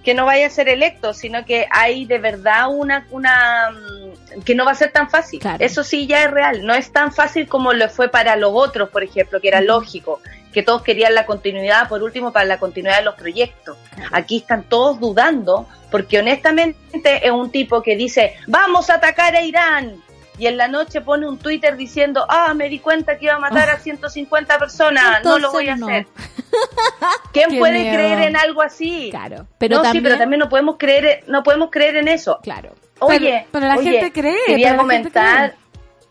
que no vaya a ser electo, sino que hay de verdad una, una mm, que no va a ser tan fácil. Claro. Eso sí ya es real, no es tan fácil como lo fue para los otros, por ejemplo, que era lógico, que todos querían la continuidad, por último, para la continuidad de los proyectos. Aquí están todos dudando, porque honestamente es un tipo que dice, vamos a atacar a Irán. Y en la noche pone un Twitter diciendo, ah, me di cuenta que iba a matar a 150 personas, no lo voy a no. hacer. ¿Quién Qué puede miedo. creer en algo así? Claro. Pero no, también, sí, pero también no podemos creer, no podemos creer en eso. Claro. Oye, Pero- pero la oye, gente cree, Quería comentar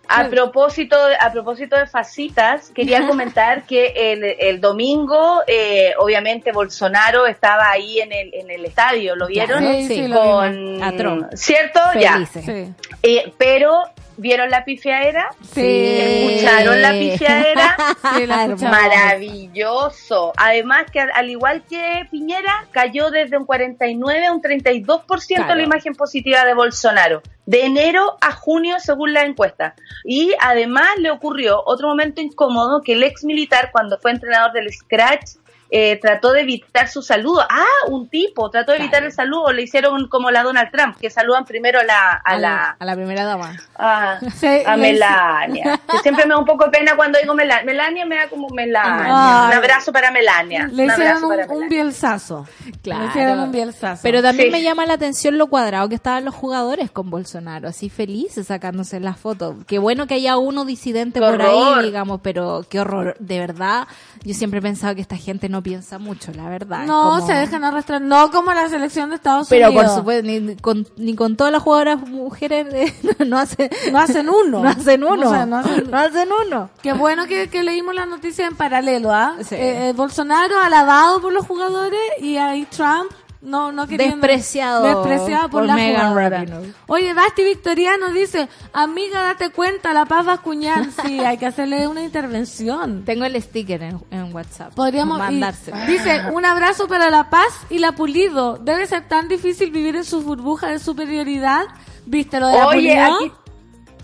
a propósito de, a propósito de facitas, quería comentar que el, el domingo, eh, obviamente Bolsonaro estaba ahí en el en el estadio, ¿lo vieron? Sí, Sí, lo Con A Trump. cierto, ya. Sí. Eh, pero vieron la pifiadera, Sí. escucharon la pifiadera. Sí, la. Maravilloso. Además que al, al igual que Piñera, cayó desde un 49 a un 32% Claro. la imagen positiva de Bolsonaro. De enero a junio, según la encuesta. Y además le ocurrió otro momento incómodo que el ex militar, cuando fue entrenador del Scratch, eh, trató de evitar su saludo. Ah, un tipo trató de evitar Claro. el saludo. Le hicieron como la Donald Trump, que saludan primero a la, a la, a la primera dama. a, Sí, a le- Melania. Que siempre me da un poco de pena cuando digo Melania. Melania me da como Melania. Ay. Un abrazo para Melania. Le un hicieron abrazo un, un bielsazo. Claro. Le hicieron un bielsazo. Pero también Sí. me llama la atención lo cuadrado que estaban los jugadores con Bolsonaro, así felices sacándose las fotos. Qué bueno que haya uno disidente Qué por horror. ahí, digamos, pero qué horror. De verdad, yo siempre he pensado que esta gente no piensa mucho, la verdad. No, como- se dejan arrastrar. No como la selección de Estados Pero Unidos. por supuesto, ni con, ni con todas las jugadoras mujeres de- no, hacen, No hacen uno. no hacen uno. O sea, no hacen- No hacen uno. Qué bueno que, que leímos la noticia en paralelo, ¿ah? Sí. Eh, eh, Bolsonaro alabado por los jugadores y ahí Trump no no queriendo- Despreciado despreciado por, por la Megan. Rapinoe. Oye, Basti Victoriano dice, amiga, date cuenta, la paz va a acuñar. Sí, hay que hacerle una intervención. Tengo el sticker en, en WhatsApp. Podríamos mandárselo. Dice, un abrazo para la paz y la pulido. Debe ser tan difícil vivir en su burbuja de superioridad. ¿Viste lo de la Oye, aquí,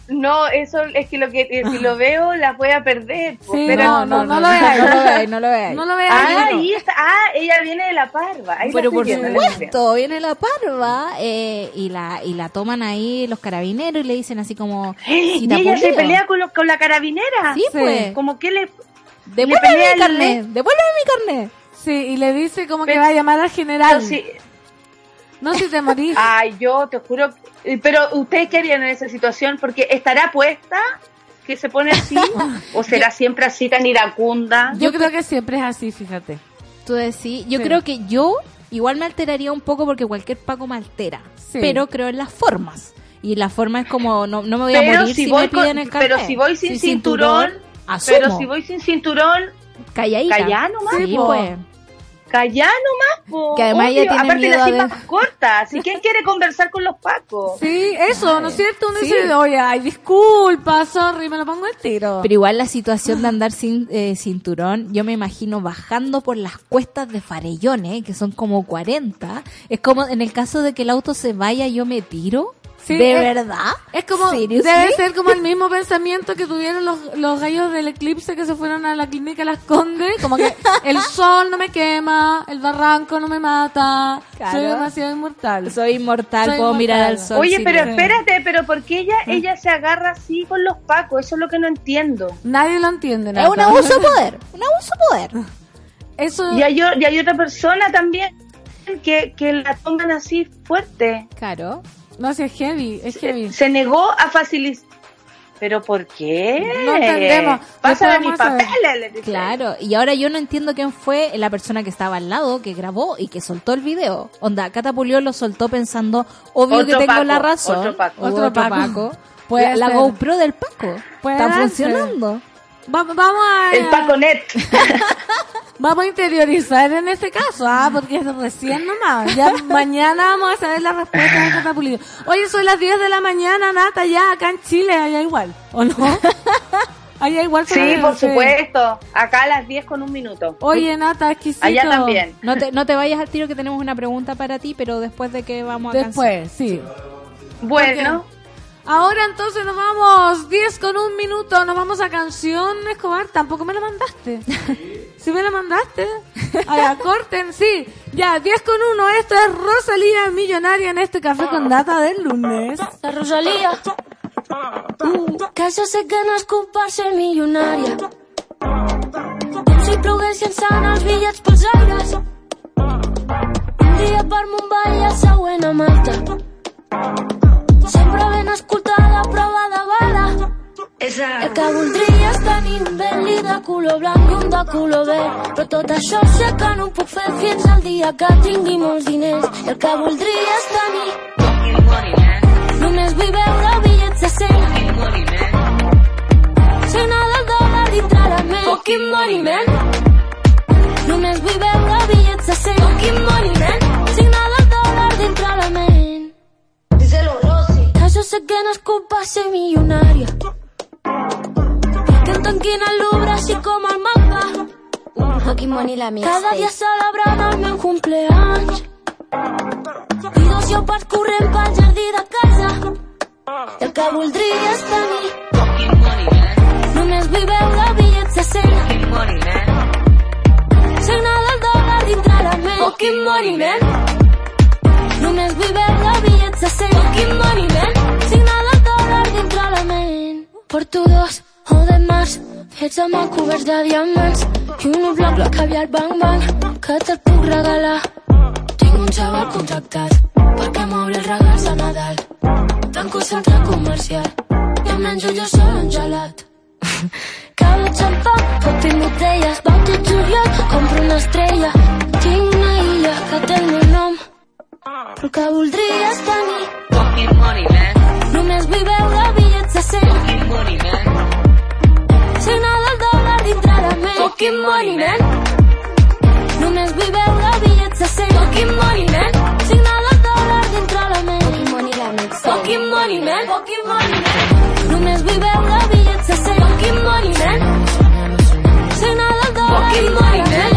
no, eso es que lo que eh, si lo veo la voy a perder. Sí, Pero- no, no, no lo veas. No lo veáis, no lo veáis. No lo veas. Ah, ahí está. Ah, ella viene de la parva. Ahí Pero por supuesto, viene la parva eh, y la y la toman ahí los carabineros y le dicen así como Y "Si te ella se apoleo". pelea con, los- con la carabinera. Sí, pues. Como que le. Devuélveme mi el carnet, devuélveme mi carnet. Sí, y le dice como que Pero- va a llamar al general. Pero sí- No si te morís. Ay, yo te juro. eh, Pero ustedes qué harían en esa situación porque estará puesta que se pone así o será siempre así tan iracunda. Yo creo que siempre es así, fíjate. Tú decís, yo Sí. creo que yo igual me alteraría un poco porque cualquier paco me altera, Sí. pero creo en las formas. Y la forma es como, no, no me voy a Pero morir si, si voy me piden con- el carnet. pero si voy sin cinturón, asumo. Pero si voy sin cinturón, callá nomás, Sí, pues. Callá nomás, po, Que además ella tiene Aparte miedo las a ver- citas cortas. Si quién quiere conversar con los pacos. Sí, eso, ¿no es cierto? Uno Sí. dice, oye, ay, disculpa, sorry, me lo pongo el tiro. Pero igual la situación de andar sin eh, cinturón, yo me imagino bajando por las cuestas de Farellones, que son como 40. Es como en el caso de que el auto se vaya, yo me tiro. Sí, ¿De es- verdad? Es como, Seriously? debe ser como el mismo pensamiento que tuvieron los, los gallos del eclipse que se fueron a la clínica Las Condes, como que el sol no me quema, el barranco no me mata, Claro. soy demasiado inmortal. Soy inmortal, Soy puedo mirar al sol. Oye, pero ver. espérate, pero ¿por qué ella, ella se agarra así con los pacos? Eso es lo que no entiendo. Nadie lo entiende. Es Nata. un abuso de poder, un abuso de poder. Eso, Y hay, o- y hay otra persona también que, que la toman así fuerte. Claro. No sé, es heavy, es heavy. Se negó a facilitar. ¿Pero por qué? No entendemos. Pásame mis papeles. le dice. Claro, y ahora yo no entiendo quién fue la persona que estaba al lado, que grabó y que soltó el video. Onda, Cata Pulió lo soltó pensando, obvio Otro que tengo Paco, la razón. otro Paco. Otro Paco. Puede la, la ser. GoPro del Paco. Puede Está funcionando. Va- vamos a... El Paconet. Vamos a interiorizar en este caso, ah, porque es recién nomás. Ya mañana vamos a saber la respuesta de Cata Pulido. Oye, son las 10 de la mañana, Nata, ya acá en Chile, allá igual, ¿o no? Allá igual son Sí, las- por supuesto. Acá a las 10 con un minuto. Oye, Nata, exquisito. Allá también. No te, no te vayas al tiro que tenemos una pregunta para ti, pero después de que vamos a canción. Después, sí. Bueno, Ahora entonces nos vamos 10 con un minuto, nos vamos a canción, Escobar, tampoco me la mandaste. ¿Sí me la mandaste? Allá, corten, sí. Ya, 10 con 1, esto es Rosalía Millonaria en este café con data del lunes. La Rosalía. Mm, que jo sé que no és culpa ser milionària. Com si ploguessin sant els bitllets pels aires. Un dia per Mumbai i el següent a Malta. Sempre ben escoltada, prova de bala. El que voldria és tenir un Bentley de color blanc i un de color verd. Però tot això sé que no ho puc fer fins al dia que tingui molts diners. El que voldria és tenir Només vull veure bitllets de 100 Signa del dòlar dintre la ment Fucking money, man. Només vull veure bitllets de 100 Fucking money, man sé que no és culpa ser milionària Que em tanquin el Louvre així com el mapa Fucking money la cada dia celebrant el meu cumpleaños. I dos lleopards corrent pel jardí de casa. I el que voldria és tenir només vull veure bitllets de 100 signa del dòlar dintre la ment. Money, man només vull veure bitllets de 100 Fucking money, porto dos o de más. Fets amb el coberts de diamants. I un bloc de caviar bang bang que te'l puc regalar. Tinc un xaval contractat perquè m'obri els regals de Nadal. Tanco centre comercial. I em menjo jo sol un gelat. Cada xampà pot tinc botelles va tot juliol compro una estrella. Tinc una illa que té el meu nom. Però que voldria és tenir només vull veure bitllets de 100 signa del dòlar dintre la ment Fucking money, man Només vull veure bitllets de 100 Fucking money, man Signa del dòlar dintre la ment money la mix. Fucking money, man Fucking money, man Només vull veure bitllets de 100 Fucking money, man Signa del dòlar Fucking money, man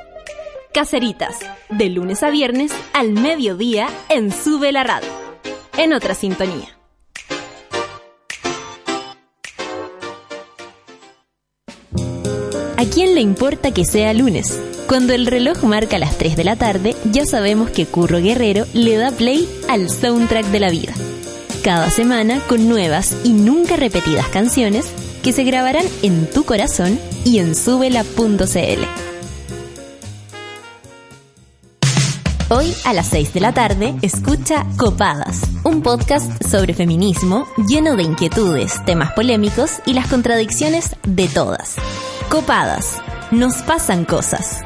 Caseritas, de lunes a viernes al mediodía en Sube la Radio. En otra sintonía. ¿A quién le importa que sea lunes? Cuando el reloj marca las 3 de la tarde, ya sabemos que Curro Guerrero le da play al soundtrack de la vida. Cada semana con nuevas y nunca repetidas canciones que se grabarán en tu corazón y en subela.cl. Hoy a las 6 de la tarde, escucha Copadas, un podcast sobre feminismo lleno de inquietudes, temas polémicos y las contradicciones de todas. Copadas, nos pasan cosas.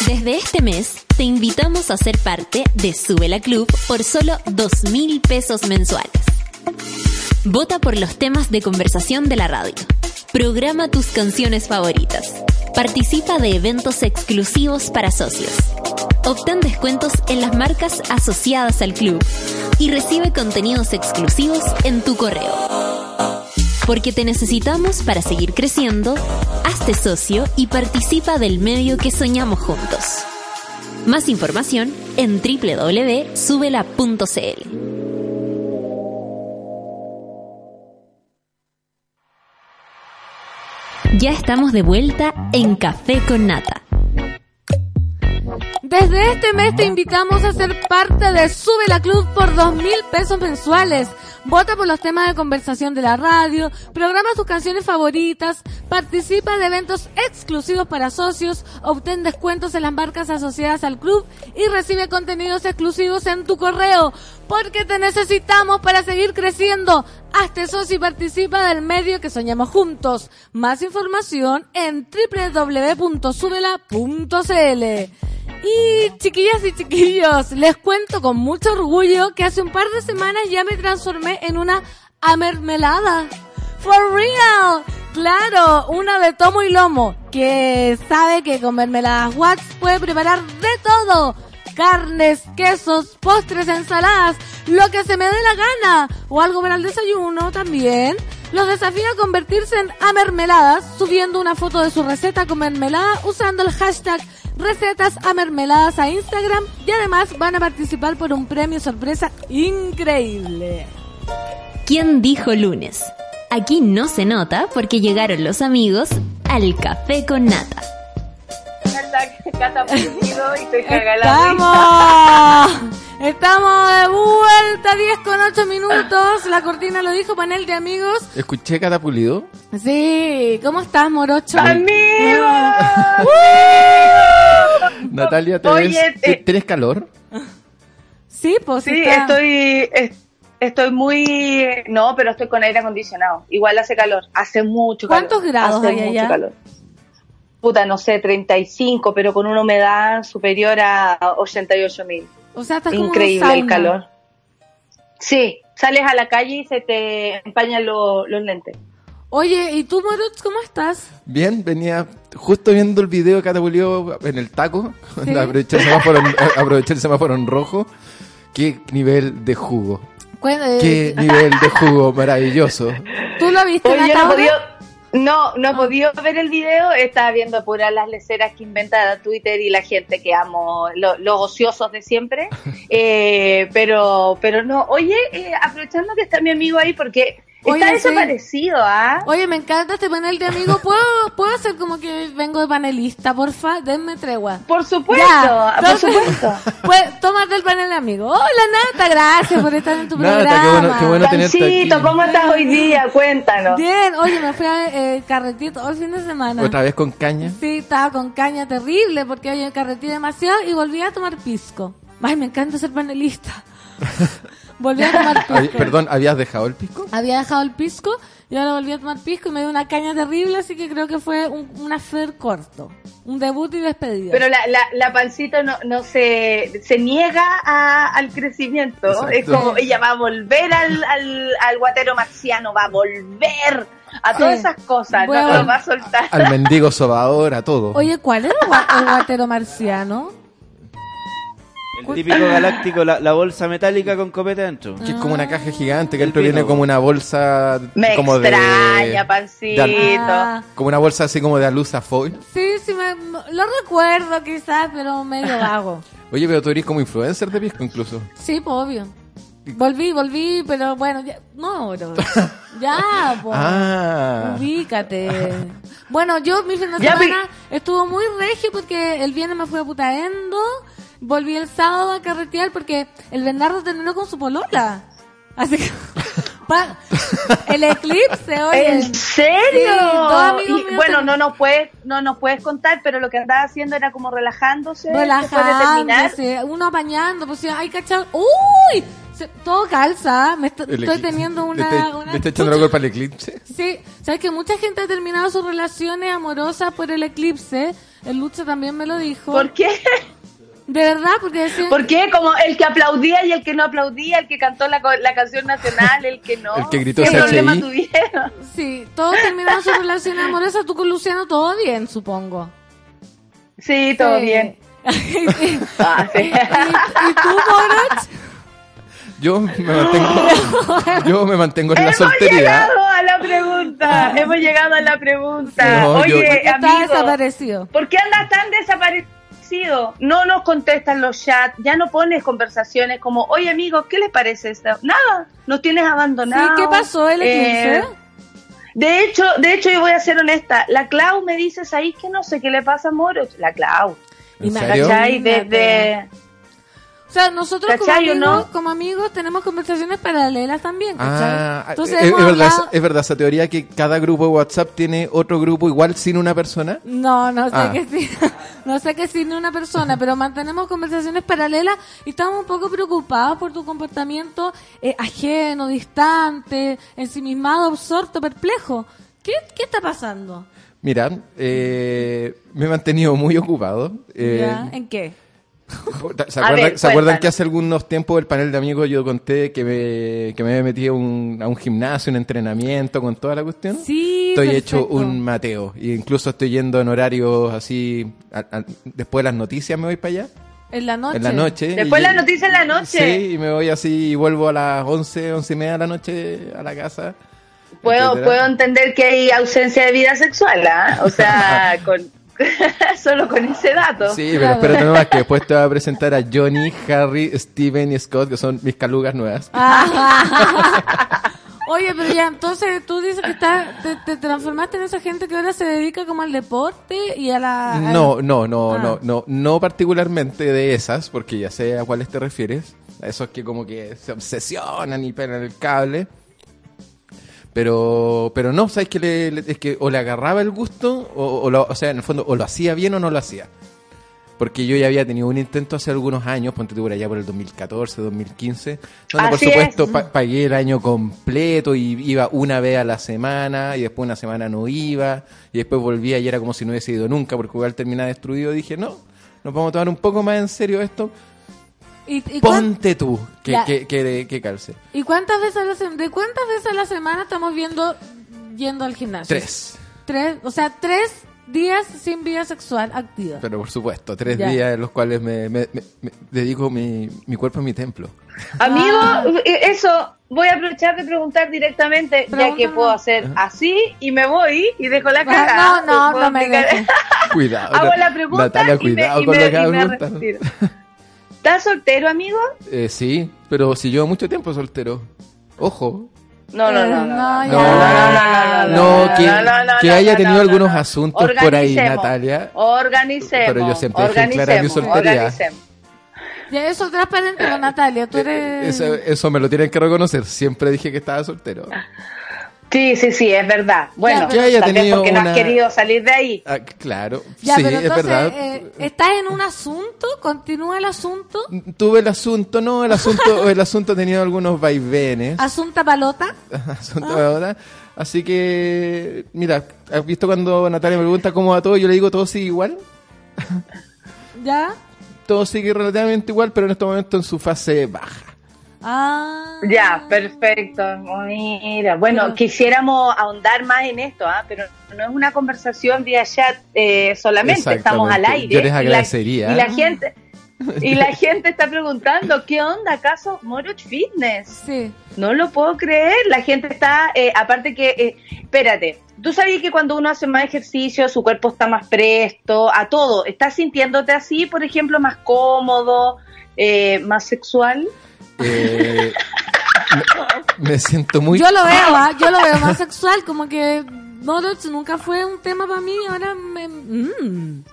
Desde este mes, te invitamos a ser parte de Sube la Club por solo dos mil pesos mensuales. Vota por los temas de conversación de la radio. Programa tus canciones favoritas. Participa de eventos exclusivos para socios. Obtén descuentos en las marcas asociadas al club y recibe contenidos exclusivos en tu correo. Porque te necesitamos para seguir creciendo, hazte socio y participa del medio que soñamos juntos. Más información en www.subela.cl. Ya estamos de vuelta en Café con Nata. Desde este mes te invitamos a ser parte de Sube la Club por dos mil pesos mensuales. Vota por los temas de conversación de la radio, programa tus canciones favoritas, participa de eventos exclusivos para socios, obtén descuentos en las marcas asociadas al club y recibe contenidos exclusivos en tu correo. Porque te necesitamos para seguir creciendo. Hazte socio y participa del medio que soñamos juntos. Más información en www.subela.cl. Y chiquillas y chiquillos, les cuento con mucho orgullo que hace un par de semanas ya me transformé en una amermelada. For real. Claro, una de tomo y lomo, que sabe que con mermeladas Wax puede preparar de todo. Carnes, quesos, postres, ensaladas, lo que se me dé la gana. O algo para el desayuno también. Los desafío a convertirse en amermeladas subiendo una foto de su receta con mermelada usando el hashtag recetas a mermeladas a Instagram y además van a participar por un premio sorpresa increíble. ¿Quién dijo lunes? Aquí no se nota porque llegaron los amigos al café con nata. ¡Estamos! Estamos de vuelta, 10 con 8 minutos. La cortina lo dijo, panel de amigos. Escuché Catapulido. Sí, ¿cómo estás, Morocho? ¡Amigo! Natalia, ¿te Oye, ves- eh, ¿tienes calor? Sí, pues Sí, está- estoy, es- estoy muy... No, pero estoy con aire acondicionado. Igual hace calor, hace mucho calor. ¿Cuántos grados hace hay mucho allá? calor. Puta, no sé, 35, pero con una humedad superior a 88 mil. O sea, estás como Increíble el calor. Sí, sales a la calle y se te empañan lo- los lentes. Oye, ¿y tú, Moroch, cómo estás? Bien, venía justo viendo el video de Catapulido en el taco. Sí. aproveché, el semáforo en, aproveché el semáforo en rojo. Qué nivel de jugo. Eh, Qué nivel de jugo maravilloso. ¿Tú lo viste, Oye, yo no no, no he Ah. podido ver el video, estaba viendo puras las leceras que inventa Twitter y la gente que amo, lo- los ociosos de siempre. Eh, pero, pero no, oye, eh, aprovechando que está mi amigo ahí, porque Oye, está desaparecido, ¿ah? Oye, me encanta este panel de amigos. ¿Puedo, ¿Puedo hacer como que vengo de panelista, porfa? Denme tregua. Por supuesto, Ya, por supuesto. Pues, tómate el panel de amigos. Hola, Nata, gracias por estar en tu Nata, programa. qué bueno- qué bueno tenerte Pancito, aquí. ¿cómo estás hoy día? Cuéntanos. Bien, oye, me fui a eh, carretito todo el fin de semana. Otra vez con caña. Sí, estaba con caña terrible porque oye, carretí demasiado y volví a tomar pisco. Ay, me encanta ser panelista. volví a tomar pisco. perdón, ¿habías dejado el pisco? Había dejado el pisco y ahora volví a tomar pisco y me dio una caña terrible, así que creo que fue un, un affair corto. Un debut y despedida. Pero la, la, la pancito no, no se, se niega a- al crecimiento. Exacto. Es como ella va a volver al, al, al guatero marciano, va a volver a todas Sí. esas cosas, a no lo va a soltar. Al mendigo sobador, a todo. Oye, ¿cuál es el, gua- el guatero marciano? El típico galáctico, la, la bolsa metálica con copete dentro. Que es como una caja gigante, que El dentro viene pino. como una bolsa Me como extraña, de, pancito. Ah, como una bolsa así como de alusa foil. sí, sí, me, lo recuerdo quizás, pero medio vago. Oye, pero tú eres como influencer de pisco incluso. Sí, pues obvio. Volví, volví, pero bueno, ya, no, bro. ya, pues. Ah. Ubícate. Bueno, yo mi fin de Ya, semana estuvo muy regio porque el viernes me fui a Putaendo, volví el sábado a carretear porque el Bernardo terminó con su polola. Así que... pa- el eclipse, oye. ¿En serio? Sí, Y, bueno, ten- no nos puedes, no nos puedes contar, pero lo que andaba haciendo era como relajándose. Relajándose, uno apañando, pues sí, ay, cachado. ¡Uy! Se- todo calza, me est- El estoy eclipse. teniendo una... ¿Le está, una le está echando la culpa al eclipse? Sí, sabes que mucha gente ha terminado sus relaciones amorosas por el eclipse. El Lucha también me lo dijo. ¿Por qué? De verdad, porque decían... ¿Por qué? Como el que aplaudía y el que no aplaudía, el que cantó la, co- la canción nacional, el que no. El que gritó ¿Qué CHI. problema tuvieron? Sí, todos terminaron sus relaciones amorosas. Tú con Luciano todo bien, supongo. Sí, todo Sí. bien. y, y- Ah, sí. y tú, Boroch? Yo me mantengo, yo me mantengo en la Hemos solteridad. llegado a la pregunta. Hemos llegado a la pregunta. No, yo- Oye, está amigo, desaparecido. ¿por qué andas tan desaparecido? No nos contestan los chats, ya no pones conversaciones como, oye amigos, ¿qué les parece esto? Nada, nos tienes abandonado. Sí, ¿qué pasó el eclipse? Eh, de hecho, de hecho yo voy a ser honesta, la Clau me dice ahí que no sé qué le pasa a Moro, la Clau, ¿En Ima- serio? ¿cachai? De, Imagínate. de- O sea, nosotros como ¿Cachai o amigos, no? como amigos tenemos conversaciones paralelas también. Ah, Entonces es, verdad, hablado- es verdad esa teoría que cada grupo de WhatsApp tiene otro grupo igual sin una persona. No, no sé Ah. que sí, no sé que sí ni una persona, pero mantenemos conversaciones paralelas y estamos un poco preocupados por tu comportamiento eh, ajeno, distante, ensimismado, absorto, perplejo. ¿Qué, qué está pasando? Mira, eh, me he mantenido muy ocupado. Eh, ¿Ya? ¿En qué? ¿Se acuerdan, ver, ¿se acuerdan que hace algunos tiempos el panel de amigos yo conté que me, que me había metido a un, a un gimnasio, un entrenamiento con toda la cuestión? Sí, Estoy perfecto. hecho un mateo. Y incluso estoy yendo en horarios así. a- a- después de las noticias me voy para allá. En la noche. En la noche. Después la noticia en la noche. Sí, y me voy así y vuelvo a las 11, 11 y media de la noche a la casa. Puedo, etcétera. puedo entender que hay ausencia de vida sexual, ¿ah? O sea, con, solo con ese dato. Sí, pero espérate nomás que después te voy a presentar a Johnny, Harry, Steven y Scott, que son mis calugas nuevas. Ah. Oye, pero ya, entonces tú dices que estás, te, te transformaste en esa gente que ahora se dedica como al deporte y a la... No, no, no, Ah. no, no, no particularmente de esas, porque ya sé a cuáles te refieres. A esos que como que se obsesionan y pegan el cable. Pero, pero no, sabes que le- le- es que o le agarraba el gusto, o, o, lo- o sea, en el fondo, o lo hacía bien o no lo hacía. Porque yo ya había tenido un intento hace algunos años, ponte tú por allá por el 2014, 2015, donde por supuesto es. pa- pagué el año completo y iba una vez a la semana y después una semana no iba y después volvía y era como si no hubiese ido nunca porque igual terminaba destruido. dije, no, nos vamos a tomar un poco más en serio esto. ¿Y, y Ponte tú que, Ya. que, que, que calce. ¿Y cuántas veces a la semana, de cuántas veces a la semana estamos viendo yendo al gimnasio? Tres. Tres, o sea, tres días sin vida sexual activa. Pero por supuesto, tres Ya. días en los cuales me, me- me- me dedico mi, mi cuerpo a mi templo. Amigo, Ah. eh, eso, voy a aprovechar de preguntar directamente, ya que Pregúntame. puedo hacer así y me voy y dejo la Ah, cagada. no, no, Puedo no me dejes. Cuidado. Hago la pregunta Natalia, y me- cuidado y con me- que y me preguntas. ¿Estás soltero, amigo? Eh, sí, pero si llevo mucho tiempo soltero. Ojo. No, no, no, Eh, no. no, no. No, no, no, no, que, no, no, no, que no, haya no, tenido no, algunos no. asuntos por ahí, Natalia. Organicemos. Pero yo siempre dejé en clara mi soltería. organicemos. Ya eso transparente con Natalia, tú Eh, eres... Eso, eso me lo tienen que reconocer. Siempre dije que estaba soltero. Sí, sí, sí, es verdad. Bueno, Que haya tenido porque no has querido salir de ahí. Ah, claro, Ya, sí, pero es entonces, verdad. eh, ¿estás en un asunto? ¿Continúa el asunto? Tuve el asunto, no, el asunto, el asunto ha tenido algunos vaivenes. ¿Asunta palota? asunto ahora. Así que, mira, ¿has visto cuando Natalia me pregunta cómo va todo? Yo le digo todo sigue igual. ¿Ya? Todo sigue relativamente igual, pero en este momento en su fase baja. Ah. Ya, perfecto. Mira, bueno, quisiéramos ahondar más en esto, ¿ah? pero no es una conversación vía chat eh, solamente, estamos al aire. Yo les Y la- agradecería. Y la, gente y la gente está preguntando, ¿qué onda acaso Moroch Fitness? Sí. No lo puedo creer, la gente está, eh, aparte que, eh, espérate, tú sabías que cuando uno hace más ejercicio, su cuerpo está más presto, a todo, ¿estás sintiéndote así, por ejemplo, más cómodo, eh, más sexual? Eh, me, me siento muy... Yo lo veo, ¿ah? yo lo veo más sexual, como que Moroch nunca fue un tema para mí, ahora me, mm,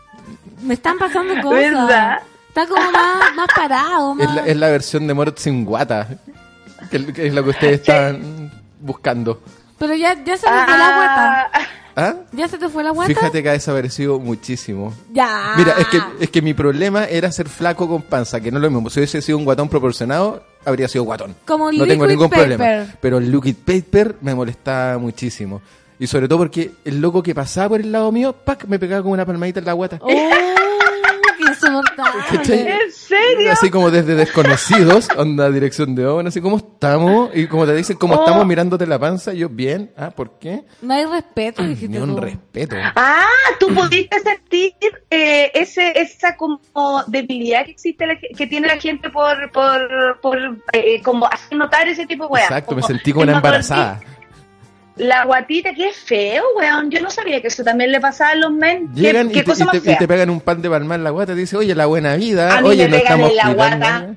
me están pasando cosas. ¿Verdad? Está como más, más parado, más... Es la, es la versión de Morot sin guata, que, que es lo que ustedes están buscando. Pero ya, ya se te fue la guata. Ah. ¿Ya se te fue la guata? Fíjate que ha desaparecido muchísimo. Ya. Mira, es que, es que mi problema era ser flaco con panza, que no es lo mismo. Si hubiese sido un guatón proporcionado, habría sido guatón. Como no tengo ningún paper. problema. Pero el liquid paper me molestaba muchísimo. Y sobre todo porque el loco que pasaba por el lado mío, ¡pac! me pegaba como una palmadita en la guata. ¡Oh! ¿En serio? Así como desde desconocidos, onda dirección de obra, así como estamos, y como te dicen, como Oh. estamos mirándote la panza, yo bien, ah, ¿por qué? No hay respeto, dijiste Ni un tú. respeto. Ah, tú pudiste sentir eh, ese esa como debilidad que existe la que tiene la gente por por, por eh, como hacer notar ese tipo de weas. Exacto, me Como sentí como una motor- embarazada. La guatita, qué feo, weón. Yo no sabía que eso también le pasaba a los men. ¿Qué, Llegan qué y, te, cosa y te- y te pegan un pan de palmar en la guata, te dice, oye, la buena vida, A mí oye, me no pegan estamos en la cuidando". guata.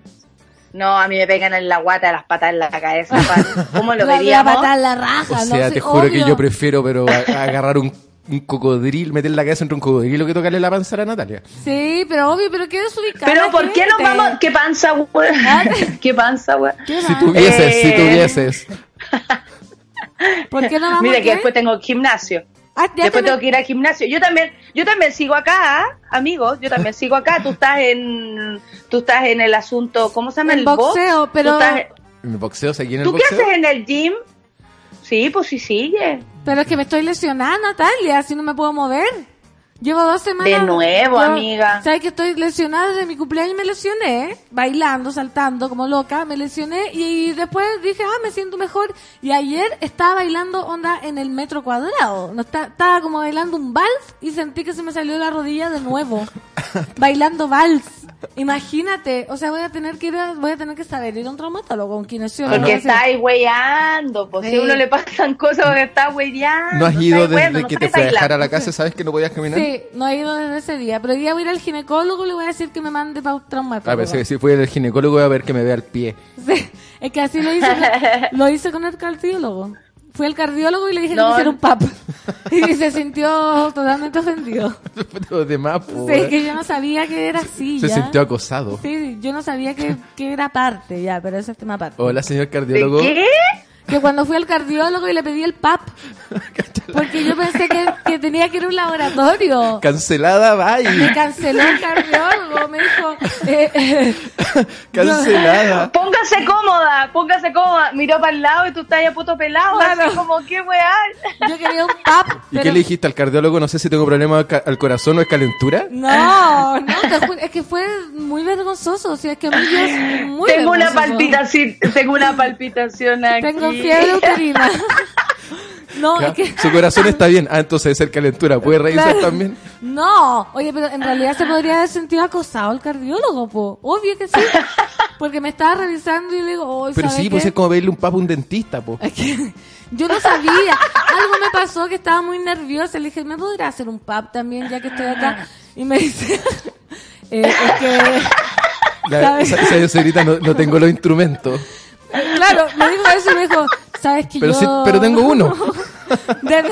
No, a mí me pegan en la guata, las patas en la cabeza. ¿Cómo lo la veríamos? patada en la raja, O ¿no? sea, te juro que yo prefiero, pero a- a agarrar un, un cocodril, meter la cabeza entre un cocodrilo que tocarle la panza a la Natalia. Sí, pero obvio, pero qué desubicada Pero ¿por qué nos gente. vamos? ¿Qué panza, weón? ¿Qué panza, weón? ¿Qué Si tuvieses, si Eh. tuvieses. ¿Por qué no vamos Mira a que qué? después tengo gimnasio. Ah, Después te- tengo que ir al gimnasio. Yo también, yo también sigo acá, amigos. Yo también sigo acá. Tú estás en, tú estás en el asunto, ¿cómo se llama? El box? boxeo, Tú pero- estás- ¿En el boxeo seguí en el ¿Tú qué boxeo? haces en el gym? Sí, pues sí sigue. Pero es que me estoy lesionada, Natalia, así no me puedo mover. Llevo dos semanas. De nuevo, amiga. ¿Sabes que estoy lesionada desde mi cumpleaños? Me lesioné, bailando, saltando como loca. Me lesioné y, después dije, ah, me siento mejor. Y ayer estaba bailando onda en el metro cuadrado. No está- estaba como bailando un vals y sentí que se me salió la rodilla de nuevo. bailando vals. Imagínate, o sea, voy a tener que ir a- voy a tener que saber ir a un traumatólogo, un kinesiólogo. Porque no sé. está ahí weyando. Pues si Sí. a uno le pasan cosas porque está weyando. ¿No has ido desde no que te fui a dejar a la casa? ¿Sabes que no podías caminar? Sí, no he ido desde ese día, pero hoy día voy a ir al ginecólogo y le voy a decir que me mande para un traumatólogo. A veces si fui al ginecólogo a ver que me vea el pie. Sí, es que así lo hice, lo hice con el cardiólogo. Fui al cardiólogo y le dije que No. me hiciera un pap. Y se sintió totalmente ofendido. Los demás, Sí, po, es que yo no sabía que era así. se ya. sintió acosado. Sí, yo no sabía que, que era parte, ya, pero ese es tema aparte. Hola, señor ¿De cardiólogo. qué? Que cuando fui al cardiólogo y le pedí el pap, porque yo pensé que, que tenía que ir a un laboratorio. Cancelada, Me bye. canceló el cardiólogo, me dijo, eh, eh, Cancelada. Póngase cómoda, póngase cómoda. Miró para el lado y tú estás ahí a puto pelado. Claro. Así como, qué weá. yo quería un pap. ¿Y pero- qué le dijiste al cardiólogo? No sé si tengo problemas al corazón o es calentura. No, no, es que fue muy vergonzoso, o sea, es que a mí yo es muy Tengo una palpitación, tengo una palpitación aquí. Tengo fiebre uterina. No, es que... Su corazón está bien. Ah, entonces debe ser calentura. ¿Puede revisar Claro. también? No, oye, pero en realidad se podría haber sentido acosado el cardiólogo, po. Obvio que sí. Porque me estaba revisando y le digo, oh, Pero ¿sabe sí, pues qué? es como pedirle un papo a un dentista, po. Es que yo no sabía. Algo me pasó que estaba muy nerviosa. Le dije, ¿me podrá hacer un pap también ya que estoy acá? Y me dice, eh, es que... La- esa, esa señorita no, no tengo los instrumentos. Claro, me dijo eso y me dijo, ¿sabes que Pero yo... sí, pero tengo uno. Desde,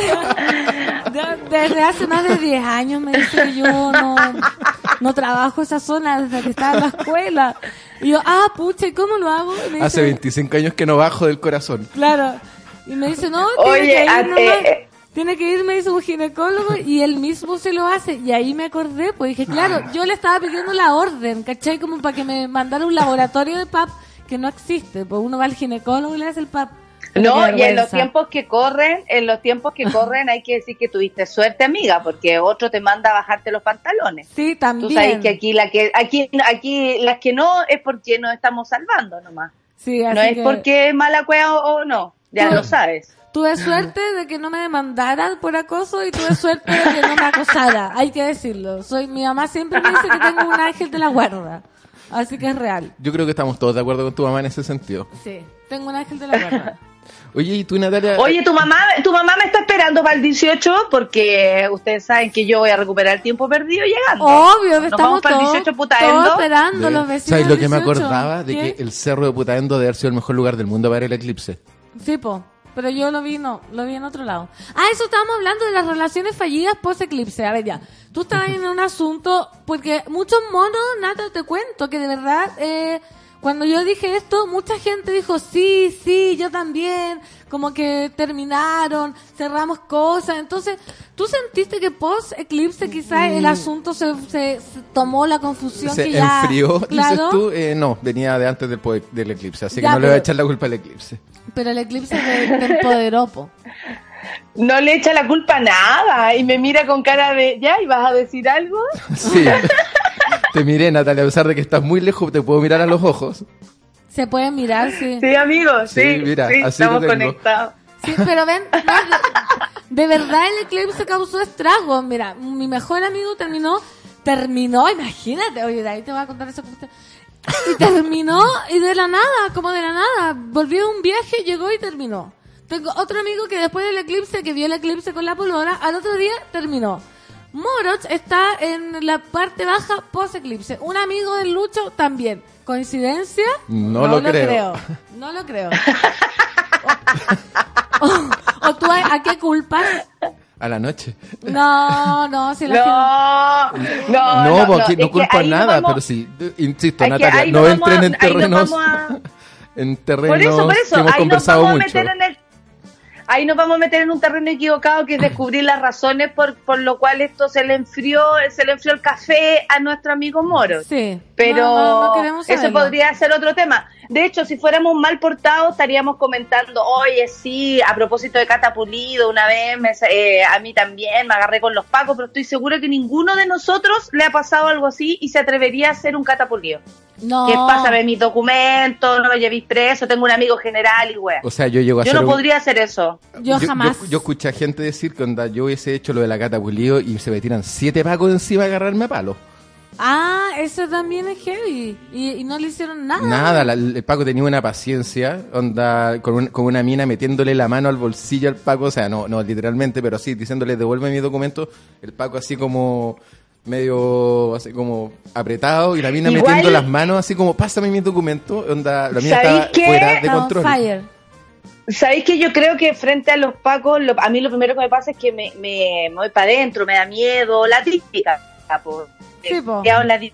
de- desde hace más de 10 años me dice que yo no, no trabajo esa zona desde que estaba en la escuela. Y yo, ah, pucha, ¿y cómo lo hago? Y me dice, Hace 25 años que no bajo del corazón. Claro. Y me dice, no, Oye, tiene que ir a- nomás. eh, Tiene que ir, me dice un ginecólogo y él mismo se lo hace. Y ahí me acordé, pues dije, claro, yo le estaba pidiendo la orden, ¿cachai? Como para que me mandara un laboratorio de PAP que no existe. Pues uno va al ginecólogo y le hace el PAP. No, y en los tiempos que corren, en los tiempos que corren hay que decir que tuviste suerte, amiga, porque otro te manda a bajarte los pantalones. Sí, Tú también. sabes que aquí la que aquí aquí las que no es porque nos estamos salvando nomás. Sí, así No es que porque es mala cueva o, o no, ya No. lo sabes. Tuve suerte de que no me demandaran por acoso y tuve suerte de que no me acosara. Hay que decirlo. Soy Mi mamá siempre me dice que tengo un ángel de la guarda. Así que es real. Yo creo que estamos todos de acuerdo con tu mamá en ese sentido. Sí, tengo un ángel de la guarda. Oye, ¿y tú, Natalia? Oye, tu mamá, tu mamá me está esperando para el 18 porque ustedes saben que yo voy a recuperar el tiempo perdido llegando. Obvio, Nos estamos vamos para el todos, 18 todos Putaendo. esperando los vecinos. ¿Sabes lo que me 18? acordaba? De ¿Qué? que el cerro de Putaendo debe haber sido el mejor lugar del mundo para el eclipse. Sí, po. Pero yo lo vi, no, lo vi en otro lado. Ah, eso estábamos hablando de las relaciones fallidas post-eclipse. A ver, ya. Tú estabas en un asunto, porque muchos monos, Nata, te cuento, que de verdad, eh, cuando yo dije esto, mucha gente dijo, sí, sí, yo también. Como que terminaron, cerramos cosas. Entonces, ¿tú sentiste que post-eclipse quizás el asunto se, se- se tomó la confusión Se que ya... enfrió, dices Claro, tú. Eh, no, venía de antes del, po- del eclipse, así que no le voy a echar la culpa al eclipse. pero el eclipse te, te empoderó, po. No le echa la culpa a nada y me mira con cara de, ¿ya? ¿Y vas a decir algo? Sí. Te miré, Natalia, a pesar de que estás muy lejos, te puedo mirar a los ojos. Se puede mirar, sí. Sí, amigos, Sí, sí, mira, sí, así estamos conectados. Sí, pero ven, de, de verdad el eclipse causó estragos. Mira, mi mejor amigo terminó, terminó, imagínate, oye, de ahí te voy a contar eso. como te- Y terminó, y de la nada, como de la nada, volvió de un viaje, llegó y terminó. Tengo otro amigo que después del eclipse, que vio el eclipse con la polora, al otro día terminó. Moroch está en la parte baja post-eclipse. Un amigo del Lucho también. ¿Coincidencia? No lo creo. No lo creo. O, o- o tú a, a qué culpas? A la noche. No, no, si la No, no, No, no, porque no culpa nada, vamos- pero sí, insisto, Natalia, no nos vamos entren a- en nos terrenos, vamos a- en terrenos Por eso, por eso, que hemos ahí nos conversado vamos a mucho. meter en el ahí nos vamos a meter en un terreno equivocado que es descubrir las razones por, por lo cual esto se le enfrió, se le enfrió el café a nuestro amigo Moro. Sí. Pero No, no, no queremos eso podría ser otro tema. De hecho, si fuéramos mal portados, estaríamos comentando, oye, sí, a propósito de Cata Pulido, una vez me, eh, a mí también me agarré con los pacos, pero estoy seguro que ninguno de nosotros le ha pasado algo así y se atrevería a ser un Cata Pulido. No. Que pásame mis documentos, no me llevéis preso, tengo un amigo general y wea. O sea, yo llego a Yo hacer no un- podría hacer eso. Yo jamás. Yo, escuché a gente decir que onda, yo hubiese hecho lo de la cata pulido y se me tiran siete pacos encima a agarrarme a palo. Ah, eso también es heavy. Y, y no le hicieron nada. Nada, la- el Paco tenía una paciencia, onda, con, un- con una mina metiéndole la mano al bolsillo al Paco, o sea, no, no literalmente, pero sí, diciéndole devuelve mi documento, el Paco así como medio, así como apretado, y la mina Igual- metiendo las manos así como pásame mi documento, onda, la mina ¿Sabéis estaba qué? fuera de on control. fire. ¿Sabéis que yo creo que frente a los pacos, lo- a mí lo primero que me pasa es que me, me, me voy para adentro, me da miedo, la típica. Po. Sí, po. Ya, la di-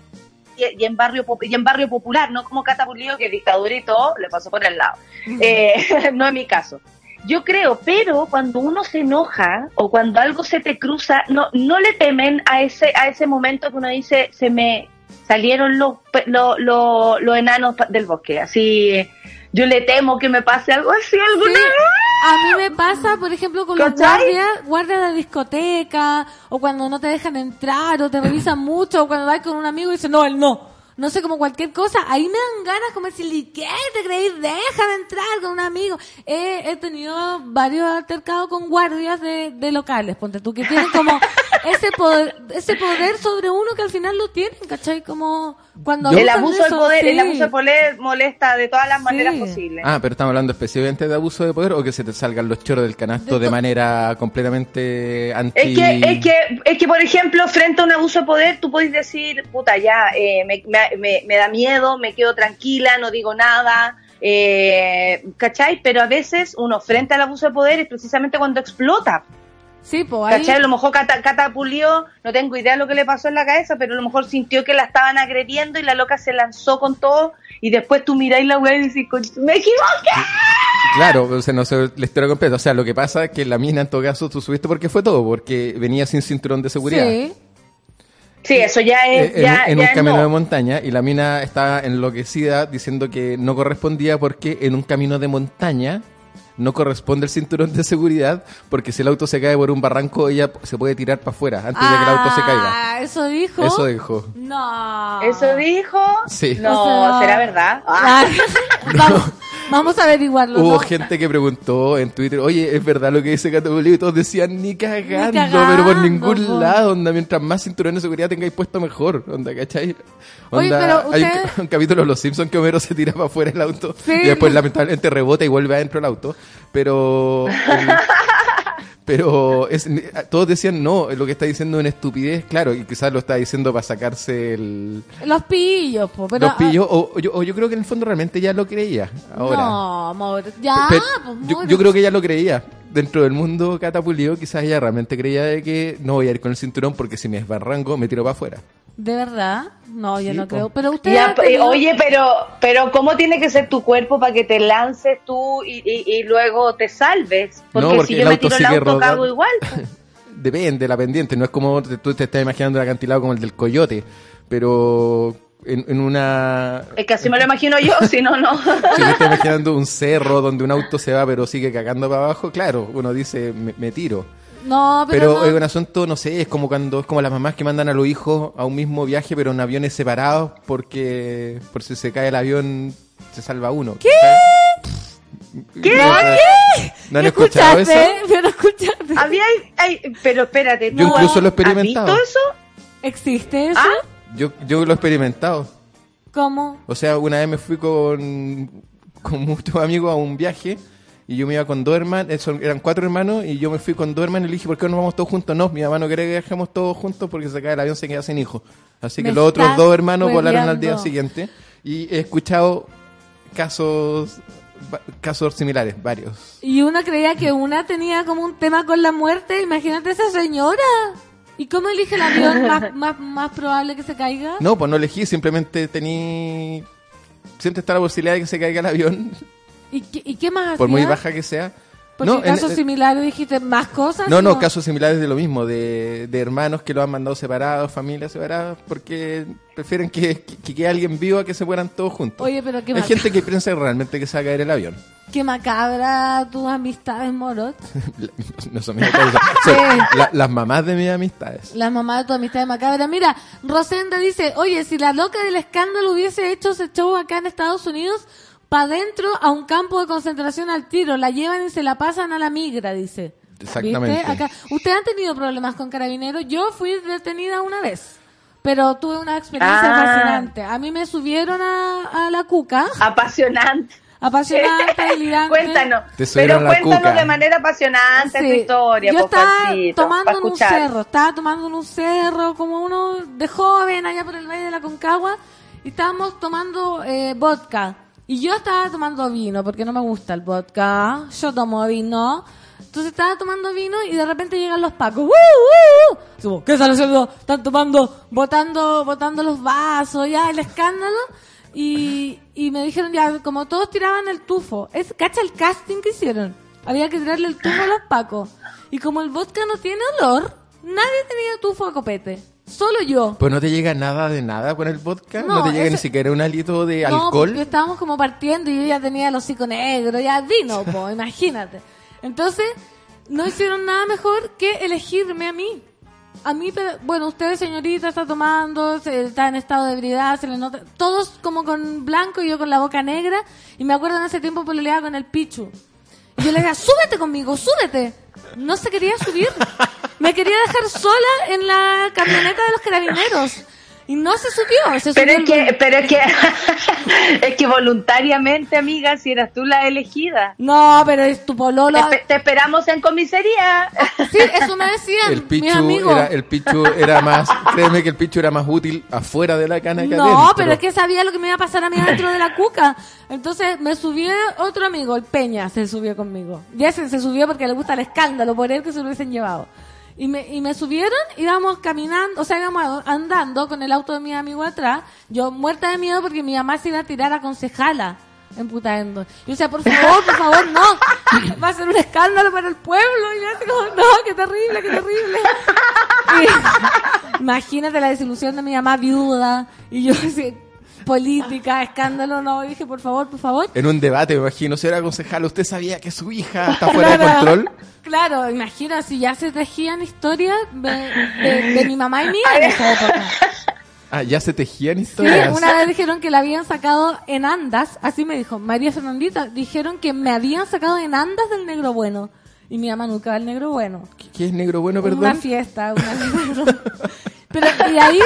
y, y en barrio y en barrio popular, no como Cata Pulido, que dictadura y todo, le pasó por el lado. Eh, no es mi caso. Yo creo, pero cuando uno se enoja o cuando algo se te cruza, no, no le temen a ese, a ese momento que uno dice, se me salieron los, pe- lo- lo- los enanos del bosque. Así, yo le temo que me pase algo así alguna Sí. vez. A mí me pasa, por ejemplo, con los guardias, guardias de discoteca, o cuando no te dejan entrar, o te revisan mucho, o cuando vas con un amigo y dices, no, él no. No sé, como cualquier cosa, ahí me dan ganas como decirle, ¿qué te creí? Déjame entrar con un amigo. He, he tenido varios altercados con guardias de, de locales, ponte tú, que tienen como ese poder, ese poder sobre uno que al final lo tienen, ¿cachai? Como cuando El abuso de del eso, poder, el abuso del poder molesta de todas las maneras posibles. Ah, pero estamos hablando específicamente de abuso de poder o que se te salgan los choros del canasto De de, manera completamente anti... Es que, es que, es que, por ejemplo, frente a un abuso de poder, tú puedes decir, puta, ya, eh, me, me- me- me da miedo, me quedo tranquila, no digo nada, eh, ¿cachai? Pero a veces uno frente al abuso de poder es precisamente cuando explota, Sí, pues ahí. ¿cachai? A lo mejor Cata, Cata Pulió, no tengo idea de lo que le pasó en la cabeza, pero a lo mejor sintió que la estaban agrediendo y la loca se lanzó con todo y después tú miráis la weá y decís, "Conch- me equivoqué. Claro, o sea, no sé la historia completa. O sea, lo que pasa es que la mina en todo caso tú subiste porque fue todo, porque venía sin cinturón de seguridad. Sí. Sí, eso ya es, en, ya, en ya un es camino no. de montaña y la mina estaba enloquecida diciendo que no correspondía porque en un camino de montaña no corresponde el cinturón de seguridad porque si el auto se cae por un barranco ella se puede tirar para afuera antes de que el auto se caiga. Ah, eso dijo. Eso dijo. No. Eso dijo. Sí. No, O sea- será verdad. Ah. Ah, vamos, a averiguarlo. Hubo ¿no? gente que preguntó en Twitter, oye, ¿es verdad lo que dice Cato Bolívar? Y todos decían, ni cagando, cagando, pero por ningún po. lado, onda, mientras más cinturón de seguridad tengáis puesto mejor, onda, ¿cachai? Oye, Onda, pero hay un, usted- ca- un capítulo de Los Simpsons que Homero se tira para afuera el auto Sí. y después lamentablemente rebota y vuelve adentro el auto, pero... pero es, todos decían, no, lo que está diciendo es una estupidez, claro, y quizás lo está diciendo para sacarse el, Los pillos, po, pero, los pillos, o, o yo, o yo creo que en el fondo realmente ya lo creía, ahora. No, amor. Ya, pues, yo, yo creo que ella lo creía. Dentro del mundo catapulio, quizás ella realmente creía de que no voy a ir con el cinturón porque si me esbarranco me tiro para afuera. ¿De verdad? No, yo Sí, no po. creo. Pero usted. Ya, tenido- oye, pero, pero ¿cómo tiene que ser tu cuerpo para que te lances tú y, y- y luego te salves? Porque, No, porque si yo el me auto tiro el sigue auto, rodando. cago igual. pues. Depende la pendiente, no es como te- tú te estás imaginando un acantilado como el del coyote, pero en, en una... Es que así me lo imagino yo, si no, no. Si te estás imaginando un cerro donde un auto se va pero sigue cagando para abajo, claro, uno dice, me, me tiro. No, pero. Pero no. es un asunto, no sé, es como cuando es como las mamás que mandan a los hijos a un mismo viaje pero en aviones separados porque por si se cae el avión se salva uno. ¿Qué? ¿Qué? ¿No han escuchado eso? Pero escuchaste. Había, ay, pero espérate. Yo ¿tú incluso lo he ¿Has experimentado. visto eso? ¿Existe eso? ¿Ah? Yo, yo lo he experimentado. ¿Cómo? O sea, una vez me fui con, con muchos amigos a un viaje y yo me iba con dos hermanos, eran cuatro hermanos y yo me fui con dos hermanos y le dije, ¿por qué no nos vamos todos juntos? No, mi mamá no que viajemos todos juntos porque se cae el avión, se queda sin hijos. Así que Me los otros dos hermanos volaron al día siguiente y he escuchado casos casos similares, varios. Y una creía que una tenía como un tema con la muerte. Imagínate esa señora. ¿Y cómo elige el avión más, más, más probable que se caiga? No, pues no elegí, simplemente tení... Siempre está la posibilidad de que se caiga el avión, ¿Y qué, y qué más por muy baja que sea. Porque no, casos en- similares dijiste más cosas. No, no, casos similares de lo mismo, de, de hermanos que lo han mandado separados, familias separadas, porque prefieren que, que, que quede alguien vivo a que se mueran todos juntos. Oye, pero qué, Hay gente que piensa realmente que se va a caer el avión. qué macabra tus amistades, Morot. no son mis amistades, son la- las mamás de mis amistades. La mamá de tu amistad macabra. Mira, Rosenda dice, oye, si la loca del escándalo hubiese hecho ese show acá en Estados Unidos, pa' dentro a un campo de concentración al tiro, la llevan y se la pasan a la migra, dice. Exactamente. Acá, ¿Ustedes han tenido problemas con carabineros? Yo fui detenida una vez, pero tuve una experiencia Ah. fascinante. A mí me subieron a, a la cuca, Apasionante. apasionante, delirante. Cuéntanos. Pero cuéntanos cuca. de manera apasionante tu historia, Yo estaba tomando en un cerro, estaba tomando en un cerro como uno de joven allá por el Valle de la Concagua y estábamos tomando eh, vodka. Y yo estaba tomando vino porque no me gusta el vodka. Yo tomo vino. Entonces estaba tomando vino y de repente llegan los pacos. ¡Uh, uh, uh! ¿Qué están haciendo? Están tomando, botando, botando los vasos, ya, el escándalo. Y, y me dijeron ya, como todos tiraban el tufo. Es, ¿Cacha el casting que hicieron? Había que tirarle el tufo a los pacos. Y como el vodka no tiene olor, nadie tenía tufo a copete. Solo yo. Pues no te llega nada de nada con el vodka, no, No, te llega ese- ni siquiera un alito de No, alcohol. porque estábamos como partiendo y yo ya tenía el hocico negro, ya vino, po, imagínate. Entonces, no hicieron nada mejor que elegirme a mí. a mí, pero- bueno, usted, señorita, está tomando, se- está en estado de ebriedad, se le nota. Todos como con blanco y yo con la boca negra. Y me acuerdo en ese tiempo peleaba con el Pichu. Y yo le decía, súbete conmigo, súbete. No se quería subir. Me quería dejar sola en la camioneta de los carabineros. Y no se subió. Se Pero subió es el- que, pero es que, es que voluntariamente, amiga, si eras tú la elegida. No, pero es tu pololo. Te, espe- te esperamos en comisaría. Sí, eso me decían El mis Pichu amigos. era, el Pichu era más, créeme que el Pichu era más útil afuera de la cana que No, adentro. pero es que sabía lo que me iba a pasar a mí dentro de la cuca. Entonces me subió otro amigo, el Peña, se subió conmigo. Y ese se subió porque le gusta el escándalo, por él que se lo hubiesen llevado. Y me, y me subieron, íbamos caminando, o sea, íbamos andando con el auto de mi amigo atrás. Yo muerta de miedo porque mi mamá se iba a tirar a concejala en Putaendo. Yo decía, por favor, por favor, no. Va a ser un escándalo para el pueblo. Y yo así como, no, qué terrible, qué terrible. Y- imagínate la desilusión de mi mamá viuda. Y yo así, política, escándalo, no. Y dije, por favor, por favor. En un debate, me imagino, señora concejal, ¿usted sabía que su hija está fuera de control? Claro, imagina si ya se tejían historias de, de- de mi mamá y mía en esa época. Ah, ya se tejían Sí, historias. una vez dijeron que la habían sacado en andas, así me dijo María Fernandita, dijeron que me habían sacado en andas del negro bueno. Y mi mamá nunca va al negro bueno. ¿Qué es negro bueno, Una perdón? fiesta, una negro. Pero, y ahí,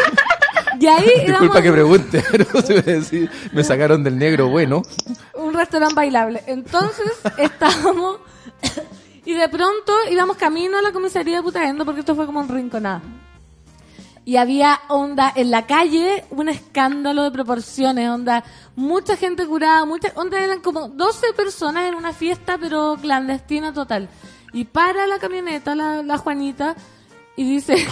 y ahí Disculpa que pregunte, pero se me, sacaron del negro bueno. un restaurante bailable. Entonces estábamos y de pronto íbamos camino a la comisaría de Putaendo porque esto fue como un rinconada. Y había onda en la calle, un escándalo de proporciones, onda, mucha gente curada, mucha, onda eran como 12 personas en una fiesta pero clandestina total. Y para la camioneta, la, la Juanita, y dice,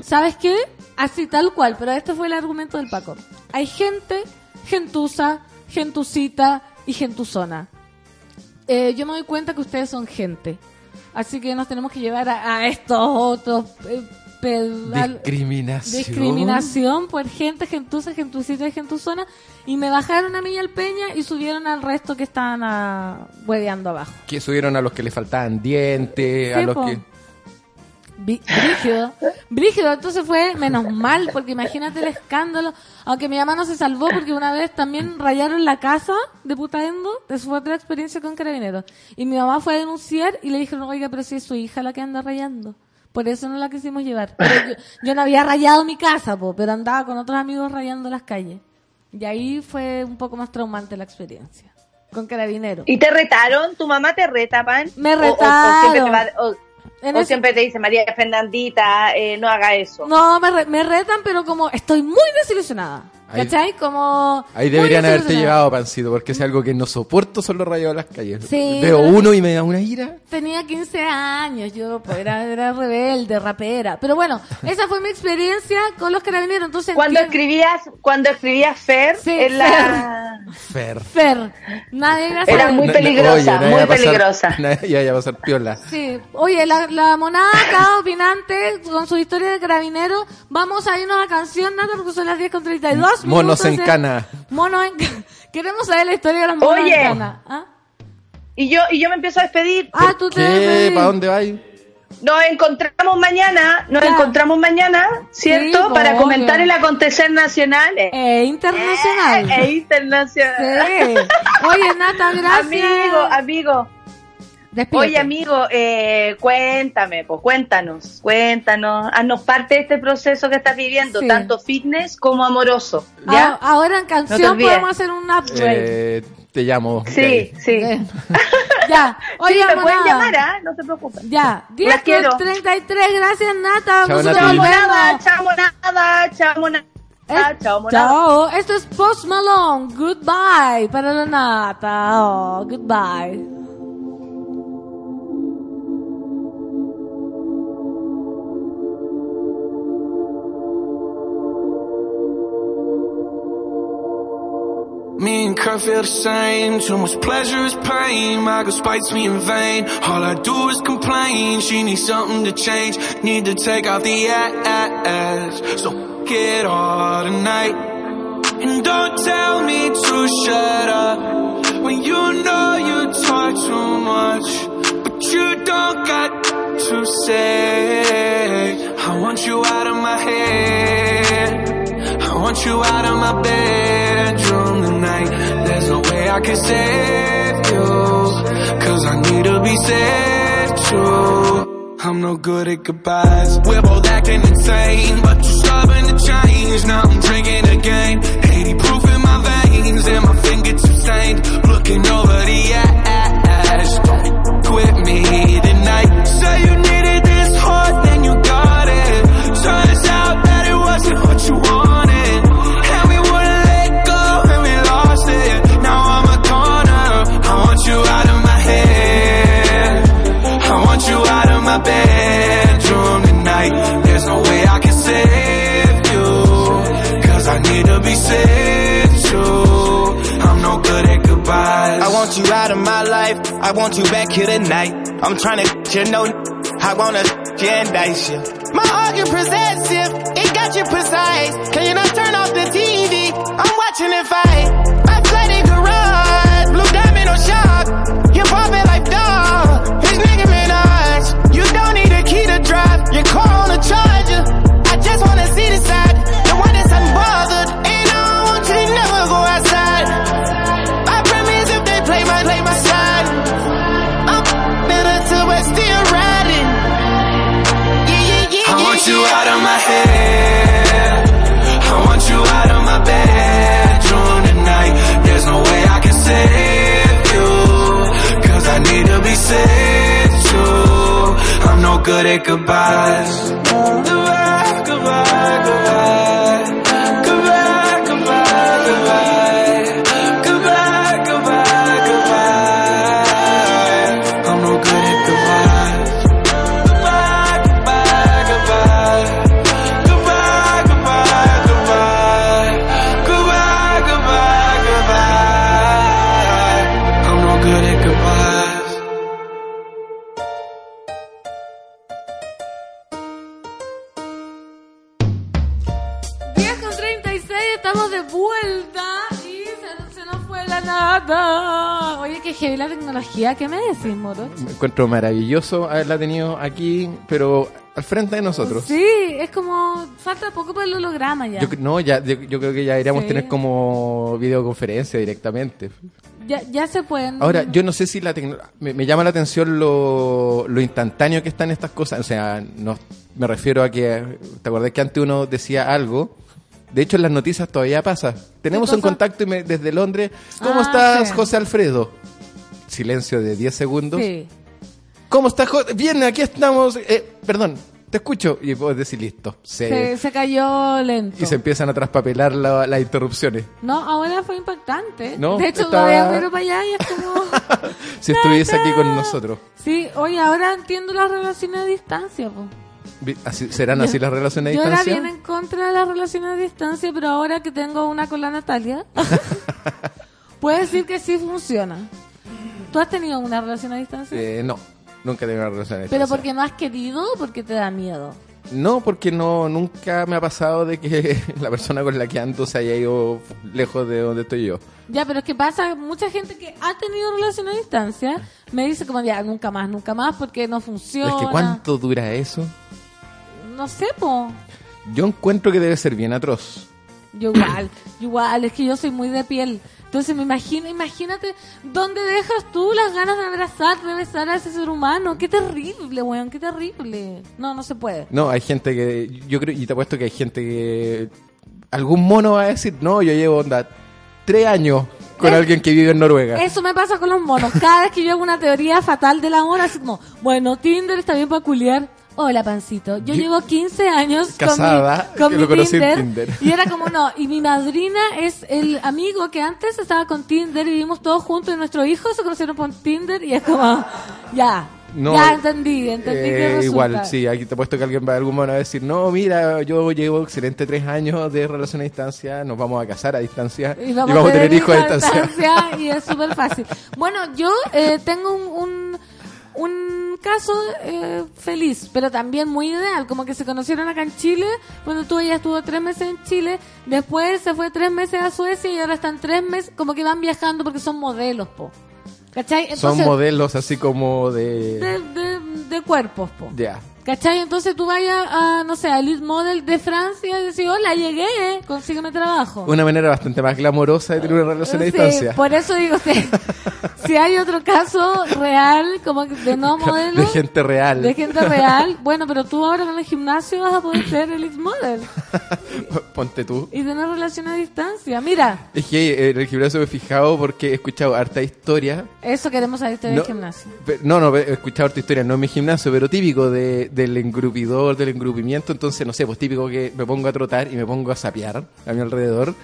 ¿sabes qué? Así tal cual, pero este fue el argumento del Paco. Hay gente, gentuza, gentucita y gentuzona. Eh, yo me doy cuenta que ustedes son gente. Así que nos tenemos que llevar a, a estos otros eh, Discriminación. discriminación por gente, gentuza, gentucita y gentuzona. Y me bajaron a mí y al Peña y subieron al resto que estaban ah, hueveando abajo. Que subieron a los que le faltaban dientes, a los po. que... Brígido. Brígido, entonces fue menos mal, porque imagínate el escándalo. Aunque mi mamá no se salvó porque una vez también rayaron la casa de Putaendo. Eso fue otra experiencia con carabineros. Y mi mamá fue a denunciar y le dijeron, oiga, pero si es su hija la que anda rayando. Por eso no la quisimos llevar. Pero yo, yo no había rayado mi casa, po, pero andaba con otros amigos rayando las calles. Y ahí fue un poco más traumante la experiencia. Con carabineros. ¿Y te retaron? ¿Tu mamá te reta, pan? Me O- o- o retaron. o- En o ese- siempre te dice María Fernandita, eh, no haga eso. No, me, re- me retan, pero como estoy muy desilusionada. Ahí- ¿Cachai? Como. Ahí deberían haberte llevado, Pancito, porque es algo que no soporto son los rayos de las calles. Sí, Veo uno y me da una ira. Tenía 15 años, yo pues, era, era rebelde, rapera. Pero bueno, esa fue mi experiencia con los carabineros. Entonces, Cuando escribías, cuando escribías Fer, Sí, en la... Fer. Fer, nadie iba a Era saber. muy peligrosa, oye, muy va a pasar- peligrosa. Vaya a pasar piola. Sí, oye, la, la monada cada opinante con su historia de carabinero. Vamos a irnos a canción, Nata, porque son las 10 con 32 Monos en ¿eh? cana. Monos en Queremos saber la historia de los monos Oye. en cana. ¿Ah? Y yo, y yo me empiezo a despedir. Ah, tú te. ¿Para dónde vais? Nos encontramos mañana, nos Ya. encontramos mañana, ¿cierto? Sí, Para obvio. comentar el acontecer nacional. eh, Eh, internacional. e internacional. Sí. Oye, Nata, gracias. Amigo, amigo. Despídete. Oye, amigo, eh, cuéntame, pues cuéntanos, cuéntanos, haznos parte de este proceso que estás viviendo, Sí. tanto fitness como amoroso, Ah, ¿ya? ahora en No canción olvides. podemos hacer un upgrade. Eh, te llamo. sí, sí. Eh, ya. Oye, sí, me pueden monada. llamar, ¿ah? No se preocupen. Ya. 10 Las quiero. con 33. Gracias, Nata. Chao, Nati. Chao, monada, chao, monada, Eh, chao, monada. Chao. Esto es Post Malone. Goodbye para la Nata. Oh, goodbye. Me and Kurt feel the same. Too much pleasure is pain. My girl spites me in vain. All I do is complain. She needs something to change. Need to take off the ass. So get all tonight. And don't tell me to shut up. When you know you talk too much. But you don't got to say. I want you out of my head. I want you out of my bedroom tonight. There's no way I can save you. Cause I need to be saved too. I'm no good at goodbyes. We're both acting insane, but you're stubborn to change. Now I'm drinking again. 80 proof in my veins, and my fingertips stained. Looking over the ash. Don't quit me tonight. Say you needed this hard, then you got it. Turns out that it wasn't what you wanted. Want you out of my life. I want you back here tonight. I'm trying to you know. I wanna dice you. My get possessive. It got you precise. Can you not turn off the TV? I'm watching it fight. My flooded garage. Blue diamond or shark. You pop it like dog. It's Nicki Minaj. You don't need a key to drive. Your car on a charger. I just wanna see the side. Need to. I'm no good at goodbyes. Oye, que heavy la tecnología, ¿qué me decís, Moro? Me encuentro maravilloso haberla tenido aquí, pero al frente de nosotros. Sí, es como, falta poco para el holograma ya. Yo, no, ya, yo, yo creo que ya deberíamos Sí. tener como videoconferencia directamente. Ya, ya se pueden... Ahora, yo no sé si la tecnología... Me, me llama la atención lo, lo instantáneo que están estas cosas. O sea, no me refiero a que... ¿Te acordás que antes uno decía algo? De hecho, en las noticias todavía pasa. Tenemos ¿Qué un contacto y me- desde Londres. ¿Cómo Ah, estás, sí. José Alfredo? Silencio de 10 segundos. Sí. ¿Cómo estás, José? Bien, aquí estamos. Eh, perdón, te escucho. Y puedes decir listo. Se- Se, se cayó lento. y se empiezan a traspapelar la- las interrupciones. No, ahora fue impactante. No, de hecho, estaba- todavía miro para allá y es como... Si estuviese aquí con nosotros. Sí, oye, ahora entiendo las relaciones a distancia. po. Así- ¿Serán así las relaciones a Yo era distancia? bien en contra de las relaciones a distancia, pero ahora que tengo una con la Natalia, puedo decir que sí funciona. ¿Tú has tenido una relación a distancia? Eh, no, nunca he tenido una relación a ¿Pero distancia. porque no has querido o porque te da miedo? No, porque no nunca me ha pasado de que la persona con la que ando se haya ido lejos de donde estoy yo. Ya, pero es que pasa, mucha gente que ha tenido relación a distancia me dice como ya, nunca más, nunca más, porque no funciona. Es que ¿cuánto dura eso? No sé, po. Yo encuentro que debe ser bien atroz. Yo igual, igual, es que yo soy muy de piel. Entonces me imagino, imagínate, ¿dónde dejas tú las ganas de abrazar, de besar a ese ser humano? Qué terrible, weón, qué terrible. No, no se puede. No, hay gente que. Yo creo, y te apuesto que hay gente que. Algún mono va a decir, no, yo llevo onda tres años con alguien que vive en Noruega. Eso me pasa con los monos. Cada vez que yo hago una teoría fatal del amor, así como, bueno, Tinder está bien para culiar. Hola, pancito. Yo, Yo- llevo 15 años Casada, con mi, con que mi lo conocí en Tinder, Tinder. Y era como, no. Y mi madrina es el amigo que antes estaba con Tinder y vivimos todos juntos y nuestros hijos se conocieron por Tinder y es como, ya. No, ya entendí, entendí que Eh, resulta. igual, sí, aquí te apuesto que alguien va algún mono a decir, no, mira, yo llevo excelente tres años de relación a distancia, nos vamos a casar a distancia Y vamos, a tener hijos a distancia. distancia y es súper fácil. Bueno, yo eh, tengo un, un, un caso eh, feliz, pero también muy ideal. Como que se conocieron acá en Chile, cuando tú ella estuvo tres meses en Chile, después se fue tres meses a Suecia y ahora están tres meses, como que van viajando porque son modelos, po. ¿Cachai? Son modelos así como de... de, de, de cuerpos, po. Ya. ¿Cachai? Entonces tú vayas a, no sé, a Elite Model de Francia y decís, hola, llegué, consígueme trabajo. Una manera bastante más glamorosa de tener una relación a Sí, distancia. por eso digo, si, si hay otro caso real, como de no modelo, De gente real. de gente real, bueno, pero tú ahora en el gimnasio vas a poder ser Elite Model Ponte tú. y tener relación a distancia. Mira, Es que eh, en el gimnasio me he fijado porque he escuchado harta historia. eso queremos saber del No, gimnasio. Pe- No, no, he escuchado harta historia, no en mi gimnasio, pero típico de, del engrupidor, del engrupimiento. Entonces, no sé, pues típico que me pongo a trotar y me pongo a sapear a mi alrededor.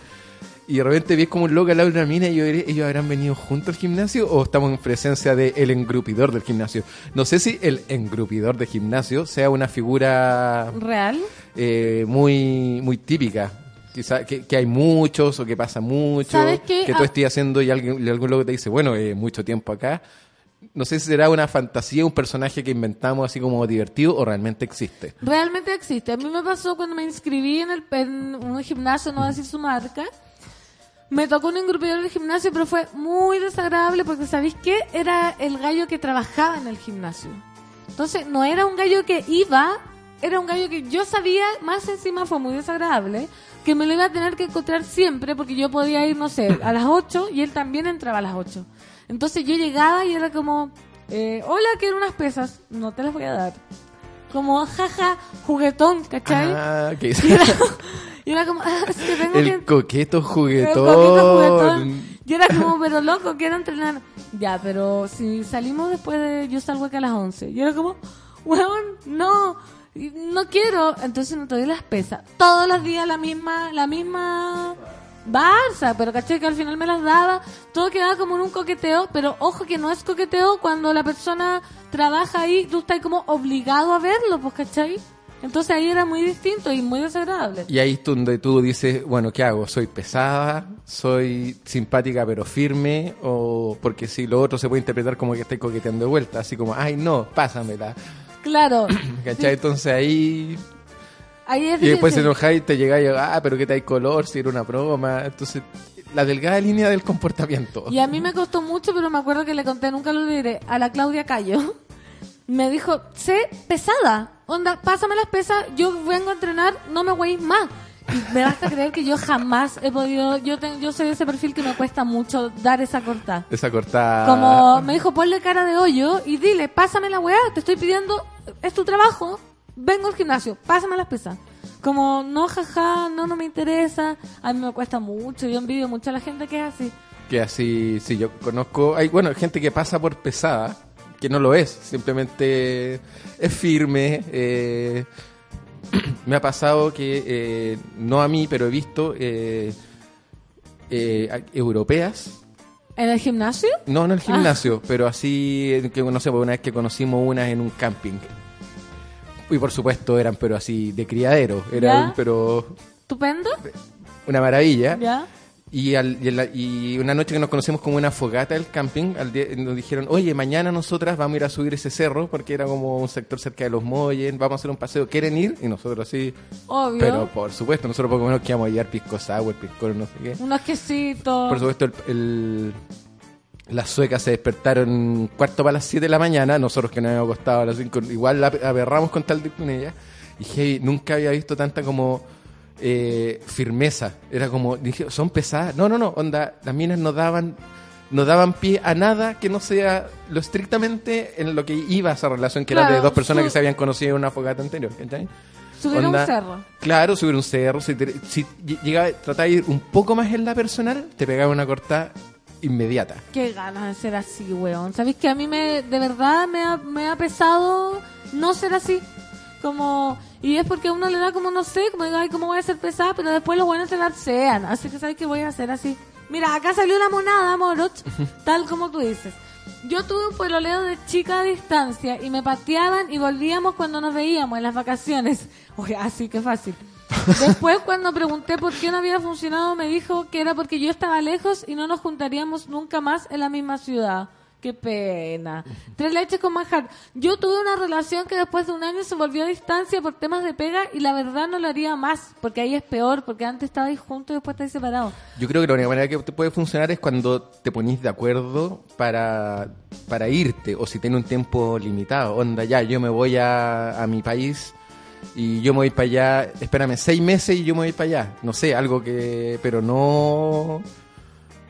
Y de repente ves como un loco al lado de una mina y yo diré, ellos habrán venido juntos al gimnasio o estamos en presencia del el engrupidor del gimnasio. No sé si el engrupidor del gimnasio sea una figura ¿Real? Eh, muy, muy típica. Quizá que, que hay muchos o que pasa mucho. Que tú Ah. estés haciendo y alguien, y algún loco te dice, bueno, eh, mucho tiempo acá. No sé si será una fantasía, un personaje que inventamos así como divertido o realmente existe. Realmente existe. A mí me pasó cuando me inscribí en, el, en un gimnasio, no voy a decir su marca. Me tocó un engrupidor del gimnasio, pero fue muy desagradable porque, ¿sabéis qué? Era el gallo que trabajaba en el gimnasio. Entonces, no era un gallo que iba, era un gallo que yo sabía, más encima fue muy desagradable, que me lo iba a tener que encontrar siempre porque yo podía ir, no sé, a las 8 y él también entraba a las 8. Entonces yo llegaba y era como, eh, hola, quiero unas pesas, no te las voy a dar. Como, jaja, juguetón, ¿cachai? Ah, que Y era, y era como, ah, es que tengo que... el coqueto el juguetón. coquito juguetón. Y era como, pero loco, quiero entrenar. Ya, pero si salimos después de... Yo salgo acá a las 11. Y era como, weón, no, no quiero. Entonces no te doy las pesas. Todos los días la misma, la misma... Barça, pero caché que al final me las daba, todo quedaba como en un coqueteo, pero ojo que no es coqueteo cuando la persona trabaja ahí, tú estás como obligado a verlo, pues cachai. Entonces ahí era muy distinto y muy desagradable. Y ahí es donde tú dices, bueno, ¿qué hago? ¿Soy pesada? ¿Soy simpática pero firme? O porque si lo otro se puede interpretar como que estoy coqueteando de vuelta, así como, ay no, pásamela. Claro. ¿Cachai? Entonces ahí Ahí es Y después se enojáis y te llega y ah, pero que te hay color, si era una broma. Entonces, la delgada línea del comportamiento. Y a mí me costó mucho, pero me acuerdo que le conté, nunca lo diré, a la Claudia Cayo. Me dijo, sé pesada. Onda, pásame las pesas, yo vengo a entrenar, no me voy más. Me basta creer que yo jamás he podido, yo te- yo soy de ese perfil que me cuesta mucho dar esa cortada. Esa cortada. Como me dijo, ponle cara de hoyo y dile, pásame la weá, te estoy pidiendo, es tu trabajo, vengo al gimnasio, pásame las pesas. Como, no, jaja, no, no me interesa, a mí me cuesta mucho, yo envidio mucho a la gente que es así. Que así, sí, yo conozco. Hay, bueno, gente que pasa por pesada, que no lo es. Simplemente es firme. eh, me ha pasado que, eh, no a mí, pero he visto eh, eh, europeas ¿En el gimnasio? No en el Ah. gimnasio, pero así, eh, que no sé, una vez que conocimos una en un camping. Y por supuesto eran, pero así, de criadero. Eran, ¿Ya? pero ¿Estupendo? una maravilla. ¿Ya? Y, al- y, la- y una noche que nos conocimos como una fogata del camping, al día- nos dijeron, oye, mañana nosotras vamos a ir a subir ese cerro, porque era como un sector cerca de los Molles, vamos a hacer un paseo, ¿quieren ir? Y nosotros así, Obvio. pero por supuesto, nosotros por lo menos que íbamos a llevar pisco sour, pisco no sé qué. Unos quesitos. Por supuesto, el, el- las suecas se despertaron cuarto para las 7 de la mañana, nosotros que nos habíamos acostado a las 5, igual la aberramos con tal de con ella. Y dije, nunca había visto tanta como eh, firmeza. Era como, dije, son pesadas. No, no, no, onda, las minas no daban, no daban pie a nada que no sea lo estrictamente en lo que iba esa relación, que era de dos personas que se habían conocido en una fogata anterior. ¿cachai? Subir un cerro. Claro, subir un cerro. Si, te- si ll- llegaba, trataba de ir un poco más en la personal, te pegaba una cortada inmediata. Qué ganas de ser así, weón. ¿Sabéis que a mí me, de verdad me ha, me ha pesado no ser así? Como, y es porque uno le da como, no sé, como digo, ay, ¿cómo voy a ser pesada? Pero después los buenos te la sean. Así que sabes que voy a hacer así. Mira, acá salió una monada, Moroch, tal como tú dices. Yo tuve un pololeo de chica a distancia y me pateaban y volvíamos cuando nos veíamos en las vacaciones. Oye, así que fácil. Después, cuando pregunté por qué no había funcionado, me dijo que era porque yo estaba lejos y no nos juntaríamos nunca más en la misma ciudad. Qué pena. Tres leches con manjar. Yo tuve una relación que después de un año se volvió a distancia por temas de pega y la verdad no lo haría más, porque ahí es peor, porque antes estabais juntos y después estáis separados. Yo creo que la única manera que te puede funcionar es cuando te ponís de acuerdo para, para irte, o si tiene un tiempo limitado. Onda, ya, yo me voy a, a mi país y yo me voy para allá, espérame, seis meses y yo me voy para allá. No sé, algo que. Pero no.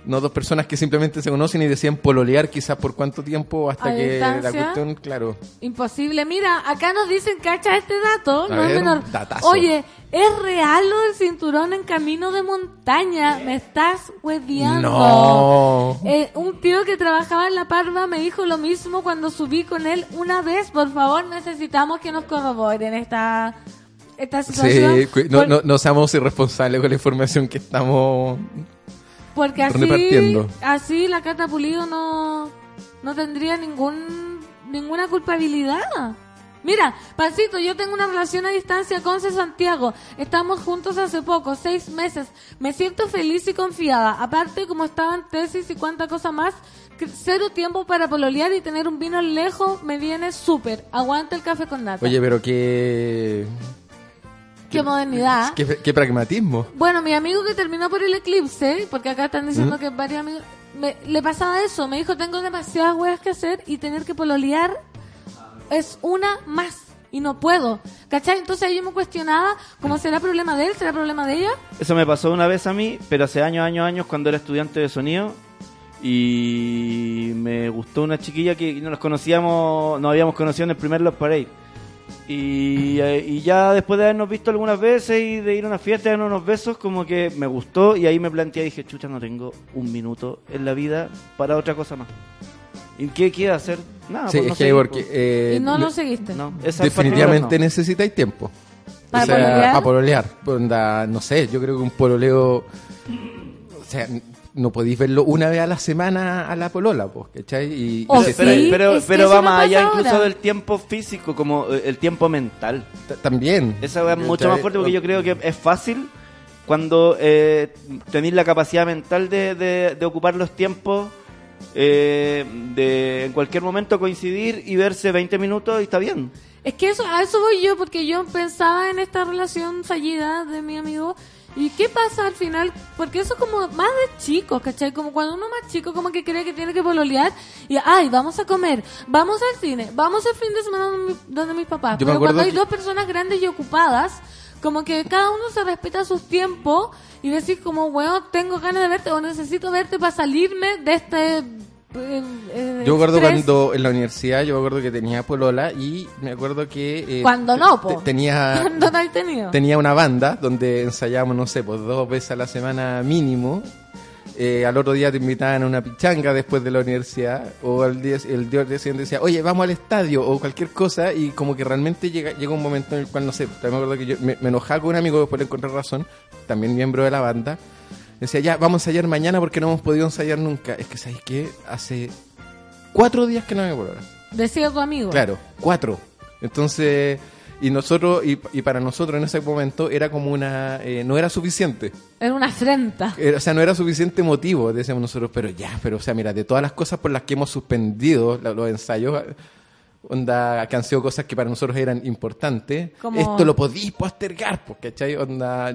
No dos personas que simplemente se conocen y decían pololear quizás por cuánto tiempo hasta ¿A que la cuestión, claro. Imposible. Mira, acá nos dicen, cacha este dato, A no es menor. datazo. Oye, ¿es real lo del cinturón en camino de montaña? Me estás hueviando. No. Eh, un tío que trabajaba en La Parva me dijo lo mismo cuando subí con él una vez. Por favor, necesitamos que nos corroboren esta, esta situación. Sí, no, no, no seamos irresponsables con la información que estamos Porque así, así la Cata Pulido no, no tendría ningún ninguna culpabilidad. Mira, Pancito, yo tengo una relación a distancia con C. Santiago. Estamos juntos hace poco, seis meses. Me siento feliz y confiada. Aparte, como estaba en tesis y cuánta cosa más, cero tiempo para pololear y tener un vino lejos me viene súper. Aguanta el café con nata. Oye, pero qué, Qué modernidad. qué, qué pragmatismo. Bueno, mi amigo que terminó por el eclipse, porque acá están diciendo ¿Mm? que varios amigos, me- le pasaba eso, me dijo, tengo demasiadas weas que hacer y tener que pololear es una más y no puedo. ¿Cachai? Entonces ahí yo me cuestionaba, ¿cómo será problema de él? ¿Será problema de ella? Eso me pasó una vez a mí, pero hace años, años, años, cuando era estudiante de sonido. Y me gustó una chiquilla que no nos conocíamos, nos habíamos conocido en el primer Love Parade. Y, eh, y ya después de habernos visto algunas veces y de ir a una fiesta y darnos unos besos, como que me gustó. Y ahí me planteé, dije, chucha, no tengo un minuto en la vida para otra cosa más. ¿Y qué quiero hacer? Nada, Sí, pues no es que porque... pues. eh, y no lo seguiste. No, definitivamente necesitáis tiempo. ¿Para o sea, pololear? para pololear. No sé, yo creo que un pololeo... O sea, no podéis verlo una vez a la semana a la polola, pues, ¿cachai? Y, pero, pero, es que pero eso va más pasa allá ahora. incluso del tiempo físico, como eh, el tiempo mental. t- también. Esa es mucho ¿Cachai? más fuerte porque yo creo que es fácil cuando eh, tenéis la capacidad mental de, de- de ocupar los tiempos, eh, de en cualquier momento coincidir y verse 20 minutos y está bien. Es que eso, a eso voy yo, porque yo pensaba en esta relación fallida de mi amigo. ¿Y qué pasa al final? Porque eso es como más de chicos, ¿cachai? Como cuando uno más chico como que cree que tiene que pololear y, ay, vamos a comer, vamos al cine, vamos al fin de semana donde, mi- donde mis papás. Yo Pero cuando hay que- dos personas grandes y ocupadas, como que cada uno se respeta sus tiempos y decís como, weón, tengo ganas de verte o necesito verte para salirme de este... Yo me acuerdo estrés. cuando en la universidad, yo me acuerdo que tenía polola y me acuerdo que... eh, Cuando no, po. Tenía... ¿Cuándo no tenido? tenía una banda donde ensayábamos, no sé, pues dos veces a la semana mínimo. Eh, al otro día te invitaban a una pichanga después de la universidad o al día, el día siguiente decía, oye, vamos al estadio o cualquier cosa y como que realmente llega, llega un momento en el cual, no sé, también me acuerdo que yo me, me enojaba con un amigo después de encontrar razón, también miembro de la banda, decía, ya, vamos a ensayar mañana porque no hemos podido ensayar nunca. Es que, ¿sabes qué? Hace cuatro días que no me hora. Decía tu amigo. Claro, cuatro. Entonces, y nosotros, y, y para nosotros en ese momento era como una, eh, no era suficiente. Era una afrenta. Era- o sea, no era suficiente motivo, decíamos nosotros, pero ya, pero o sea, mira, de todas las cosas por las que hemos suspendido la- los ensayos, onda, que han sido cosas que para nosotros eran importantes, Como- esto lo podís postergar, pues, ¿cachai? Onda,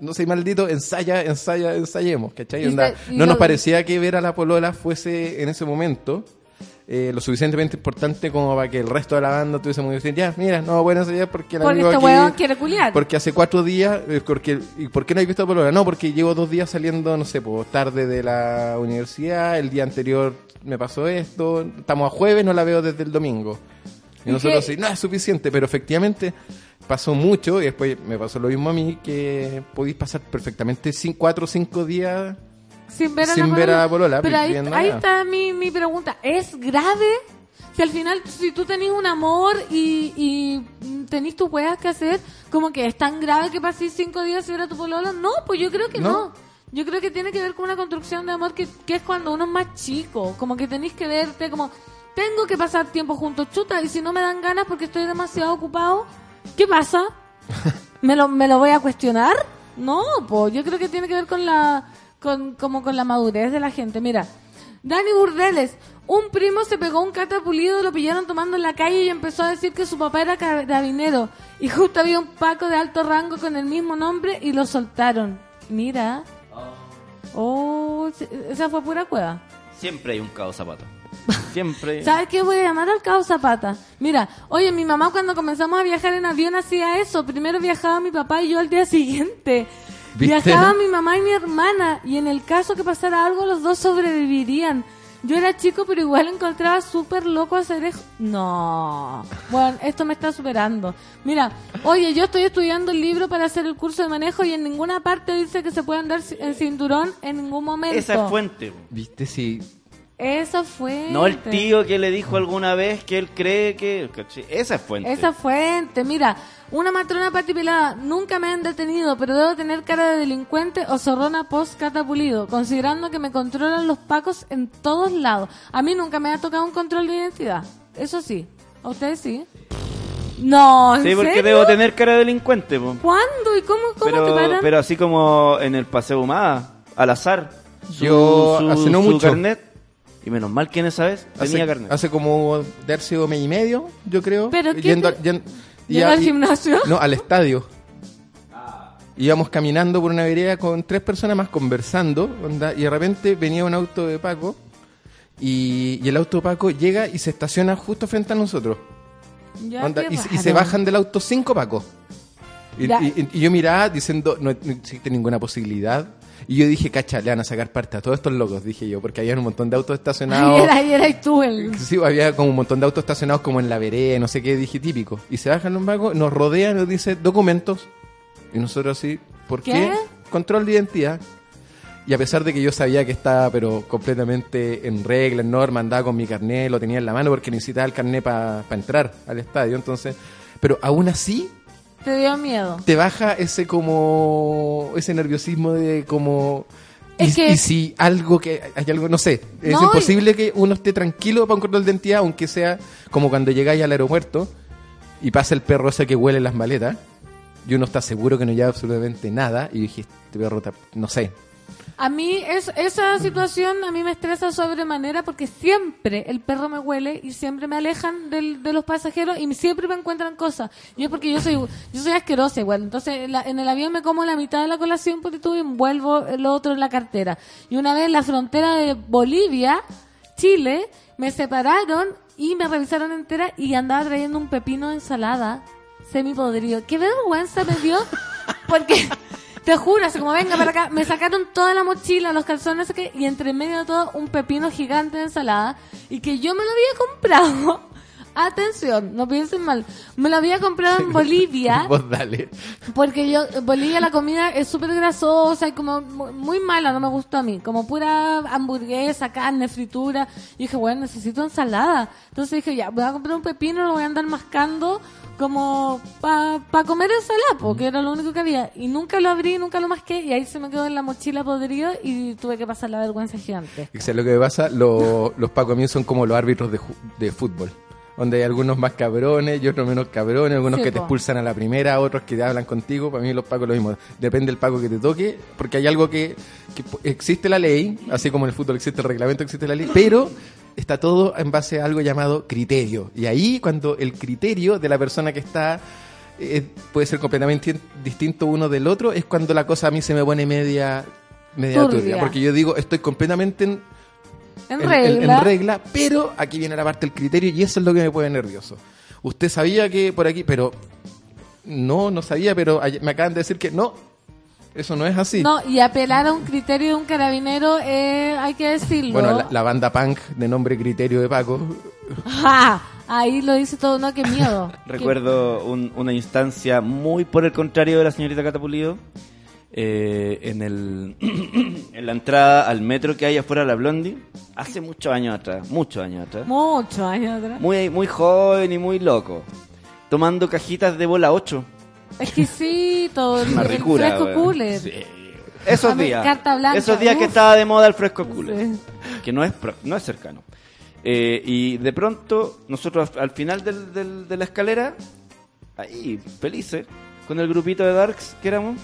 no sé, maldito, ensaya, ensaya, ensayemos, ¿cachai? Y Onda, no nos parecía que ver a la polola fuese en ese momento eh, lo suficientemente importante como para que el resto de la banda tuviésemos que decir, ya, mira, no voy a ensayar porque el Porque amigo este aquí- huevón quiere culiar. porque hace cuatro días, eh, porque, ¿y por qué no hay visto a Polola? No, porque llevo dos días saliendo, no sé, pues, tarde de la universidad, el día anterior me pasó esto, estamos a jueves, no la veo desde el domingo. Y ¿Y nosotros qué? sí, no es suficiente, pero efectivamente pasó mucho y después me pasó lo mismo a mí, que podéis pasar perfectamente cin- cuatro o cinco días Sin ver a sin la ver polola. a Polola, Pero ahí, está mi, mi pregunta. ¿Es grave? Si al final, si tú tenés un amor y, y tenés tus weas que hacer, como que es tan grave que pases cinco días sin ver a tu polola. No, pues yo creo que no. No. Yo creo que tiene que ver con una construcción de amor que, que es cuando uno es más chico. Como que tenés que verte como, tengo que pasar tiempo juntos, chuta, y si no me dan ganas porque estoy demasiado ocupado, ¿qué pasa? ¿Me lo, me lo voy a cuestionar? No, pues yo creo que tiene que ver con la con como con la madurez de la gente. Mira, Dani Burdeles. Un primo se pegó un catapulido, lo pillaron tomando en la calle y empezó a decir que su papá era carabinero. Y justo había un Paco de alto rango con el mismo nombre y lo soltaron. Mira. Oh, sí, esa fue pura cueva. Siempre hay un caos zapato. Siempre. ¿Sabes qué? Voy a llamar al caos Zapata. Mira, oye, mi mamá cuando comenzamos a viajar en avión hacía eso. Primero viajaba mi papá y yo al día siguiente. ¿Viste? Viajaba mi mamá y mi hermana. Y en el caso que pasara algo, los dos sobrevivirían. Yo era chico, pero igual encontraba súper loco hacer eso. No. Bueno, esto me está superando. Mira, oye, yo estoy estudiando el libro para hacer el curso de manejo y en ninguna parte dice que se puede andar en cinturón en ningún momento. Esa es fuente. ¿Viste? Sí. Esa fue. No el tío que le dijo alguna vez que él cree que... Esa es fuente. Esa fuente, mira, una matrona patipelada, nunca me han detenido, pero debo tener cara de delincuente o zorrona post catapulido, considerando que me controlan los pacos en todos lados. A mí nunca me ha tocado un control de identidad, eso sí. ¿A ustedes sí? No, ¿en Sí, porque serio? debo tener cara de delincuente. po. ¿Cuándo y cómo, cómo te Pero, paran? pero así como en el Paseo Humada, al azar. Su- Yo su- hace no su mucho. carnet, menos mal que en esa vez tenía Hace, carnet. hace como de haber sido mes y medio, yo creo. ¿Pero qué yendo, te- al- yen- ¿Yendo y- al y- gimnasio? No, al estadio. Íbamos caminando por una vereda con tres personas más conversando, onda, y de repente venía un auto de Paco, y, y el auto de Paco llega y se estaciona justo frente a nosotros. Ya, Onda, qué y, y se bajan del auto cinco Pacos. Y, Ya. y- y yo miraba diciendo, no, no existe ninguna posibilidad. Y yo dije, cacha, le van a sacar parte a todos estos locos, dije yo, porque había un montón de autos estacionados. Ahí era, y tú el... Sí, había como un montón de autos estacionados como en la vereda, no sé qué, dije típico. Y se bajan los vagos, nos rodean, nos dice documentos. Y nosotros así, ¿por qué? ¿Qué? Control de identidad. Y a pesar de que yo sabía que estaba pero completamente en regla, en norma, andaba con mi carnet, lo tenía en la mano porque necesitaba el carnet para entrar al estadio, entonces... Pero aún así Te dio miedo. te baja ese como... ese nerviosismo de como... Y, Es que- y si algo que hay algo, no sé, es No, imposible que uno esté tranquilo para un control de identidad, aunque sea como cuando llegáis al aeropuerto y pasa el perro ese que huele las maletas y uno está seguro que no lleva absolutamente nada y dije, este perro, está- no sé. A mí es, esa situación a mí me estresa sobremanera porque siempre el perro me huele y siempre me alejan del- de los pasajeros y siempre me encuentran cosas. Y es porque yo soy yo soy asquerosa igual. Entonces en, la- en el avión me como la mitad de la colación porque tuve y envuelvo el otro en la cartera. Y una vez en la frontera de Bolivia, Chile, me separaron y me revisaron entera y andaba trayendo un pepino de ensalada semipodrido. Qué vergüenza me dio porque te juro, así como venga para acá, me sacaron toda la mochila, los calzones, y entre medio de todo un pepino gigante de ensalada y que yo me lo había comprado. Atención, no piensen mal. Me lo había comprado en Bolivia Vos dale. porque yo, en Bolivia la comida es súper grasosa y como mu- muy mala, no me gustó a mí. Como pura hamburguesa, carne, fritura. Y dije, bueno, necesito ensalada. Entonces dije, ya, voy a comprar un pepino, lo voy a andar mascando como para comer ensalada, porque era lo único que había. Y nunca lo abrí, nunca lo masqué y ahí se me quedó en la mochila podrido y tuve que pasar la vergüenza gigante. Sea, lo que pasa, lo- los Paco míos son como los árbitros de, de fútbol. Donde hay algunos más cabrones y otros menos cabrones, algunos Sí, que te expulsan a la primera, otros que te hablan contigo. Para mí los Pacos lo mismo. Depende del Paco que te toque, porque hay algo que, que existe la ley, así como en el fútbol existe el reglamento, existe la ley, pero está todo en base a algo llamado criterio. Y ahí cuando el criterio de la persona que está eh, puede ser completamente distinto uno del otro, es cuando la cosa a mí se me pone media, media Turbia. turbia. Porque yo digo, estoy completamente en, En en- regla. en regla, pero aquí viene la parte del criterio y eso es lo que me pone nervioso. Usted sabía que por aquí, pero no, no sabía, pero me acaban de decir que no, eso no es así. No, y apelar a un criterio de un carabinero, eh, hay que decirlo. Bueno, la, la banda punk de nombre Criterio de Paco, ¡Ja! Ahí lo dice todo, no, qué miedo. Recuerdo un- una instancia muy por el contrario de la señorita Catapulido. eh, en, el, en la entrada al metro que hay afuera de la Blondie, hace muchos años atrás, muchos años atrás. Muchos años atrás. Muy, muy joven y muy loco. Tomando cajitas de bola 8. Exquisito, el, Una el ricura, fresco cooler. Sí. Esos días. carta blanca, Esos días que estaba de moda el fresco cooler. Sí. Que no es, pro- no es cercano. Eh, y de pronto, nosotros al final del- del- de la escalera, ahí, felices, con el grupito de Darks que éramos,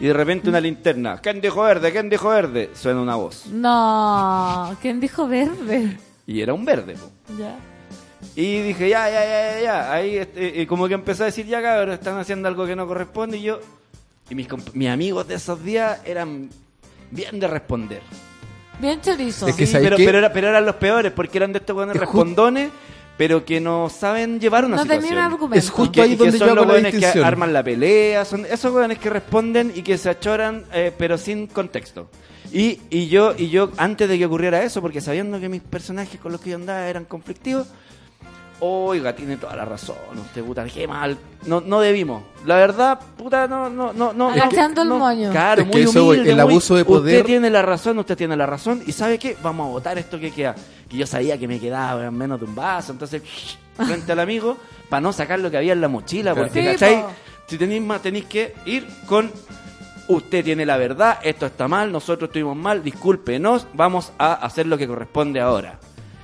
Y de repente una linterna. ¿Quién dijo verde? ¿Quién dijo verde? Suena una voz. No, ¿quién dijo verde? Y era un verde. po. Ya. Y dije, ya, ya, ya, ya, ya. Ahí este, como que empecé a decir, ya cabrón, están haciendo algo que no corresponde. Y yo, y mis, mis amigos de esos días eran bien de responder. Bien chorizo. Es que Sí, ¿sabes pero, pero, era- pero eran los peores, porque eran de estos buenos respondones, pero que no saben llevar una No situación. argumento. Es justo que- ahí que donde son yo los hago la que arman la pelea, son esos jóvenes que responden y que se achoran, eh, pero sin contexto. Y, y yo y yo antes de que ocurriera eso, porque sabiendo que mis personajes con los que yo andaba eran conflictivos, oiga, tiene toda la razón, usted puta, qué mal, no, no debimos. La verdad, puta, no, no, no, no. Agachando el no, moño. Claro, Es que muy eso, humilde, el muy- abuso de poder- Usted tiene la razón, usted tiene la razón. ¿Y sabe qué? Vamos a votar esto que queda. Que yo sabía que me quedaba en menos de un vaso. Entonces, frente al amigo, para no sacar lo que había en la mochila. Porque, Sí, ¿cachai? po. Si tenéis más, tenéis que ir con. Usted tiene la verdad, esto está mal, nosotros estuvimos mal, discúlpenos, vamos a hacer lo que corresponde ahora.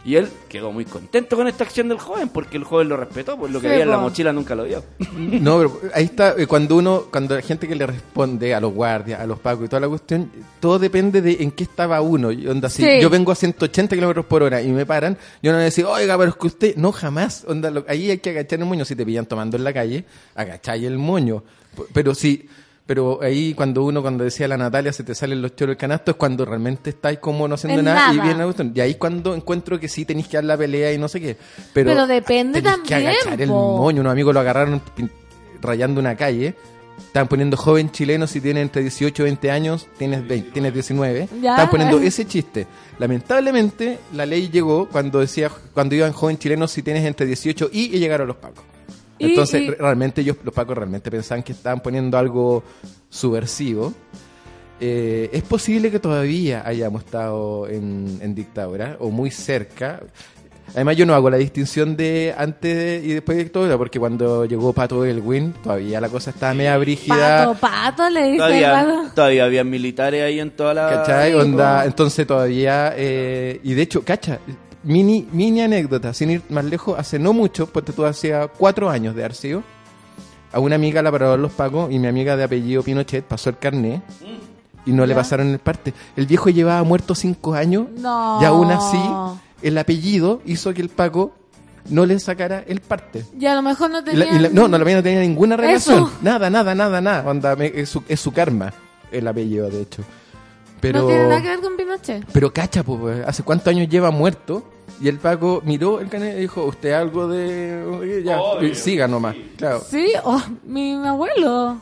Y él quedó muy contento con esta acción del joven, porque el joven lo respetó, pues lo que Sí, había en la mochila nunca lo vio. No, pero ahí está, eh, cuando uno, cuando la gente que le responde a los guardias, a los pacos y toda la cuestión, todo depende de en qué estaba uno. Y Onda, si Sí. yo vengo a 180 kilómetros por hora y me paran, yo no voy a decir, oiga, pero es que usted, no, jamás. Onda, lo- ahí hay que agachar el moño. Si te pillan tomando en la calle, agacháis el moño. Pero sí, pero ahí cuando uno, cuando decía la Natalia, se te salen los choros del canasto, es cuando realmente estáis como no haciendo En nada, y viene la cuestión. Y ahí cuando encuentro que sí tenéis que dar la pelea y no sé qué. Pero, Pero depende tenéis que también, agachar el moño. Unos amigos lo agarraron rayando una calle. Estaban poniendo joven chileno si tiene entre 18 y 20 años, tienes 20, tienes 19. Ya. Estaban poniendo ese chiste. Lamentablemente, la ley llegó cuando decía cuando iban joven chileno si tienes entre 18 y, y llegaron los pacos. Y- Entonces, y- realmente ellos, los pacos realmente pensaban que estaban poniendo algo subversivo. Eh, es posible que todavía hayamos estado en, en dictadura o muy cerca. Además, yo no hago la distinción de antes y después de dictadura, porque cuando llegó Pato Elwin, todavía la cosa estaba media brígida. Pato, pato, le dice Todavía, había militares ahí en toda la. ¿Cachai? Sí, Onda, entonces todavía. eh, y de hecho, cacha, mini, mini anécdota, sin ir más lejos, hace no mucho, porque tú hacía cuatro años de Arceo, a una amiga la pararon los pagos y mi amiga de apellido Pinochet pasó el carné y no le pasaron el parte. El viejo llevaba muerto cinco años No. y aún así el apellido hizo que el Paco no le sacara el parte. Y a lo mejor no la- tenía. y la- no, no, la mía no tenía ninguna relación. Eso. Nada, nada, nada, nada. Onda, me- es, su, es su karma el apellido, de hecho. Pero, No tiene nada que ver con Pinochet. pero cacha, pues, ¿hace cuántos años lleva muerto? Y el Paco miró el canal y dijo, ¿usted algo de...? Ya, siga nomás. Claro. Sí, oh, mi abuelo.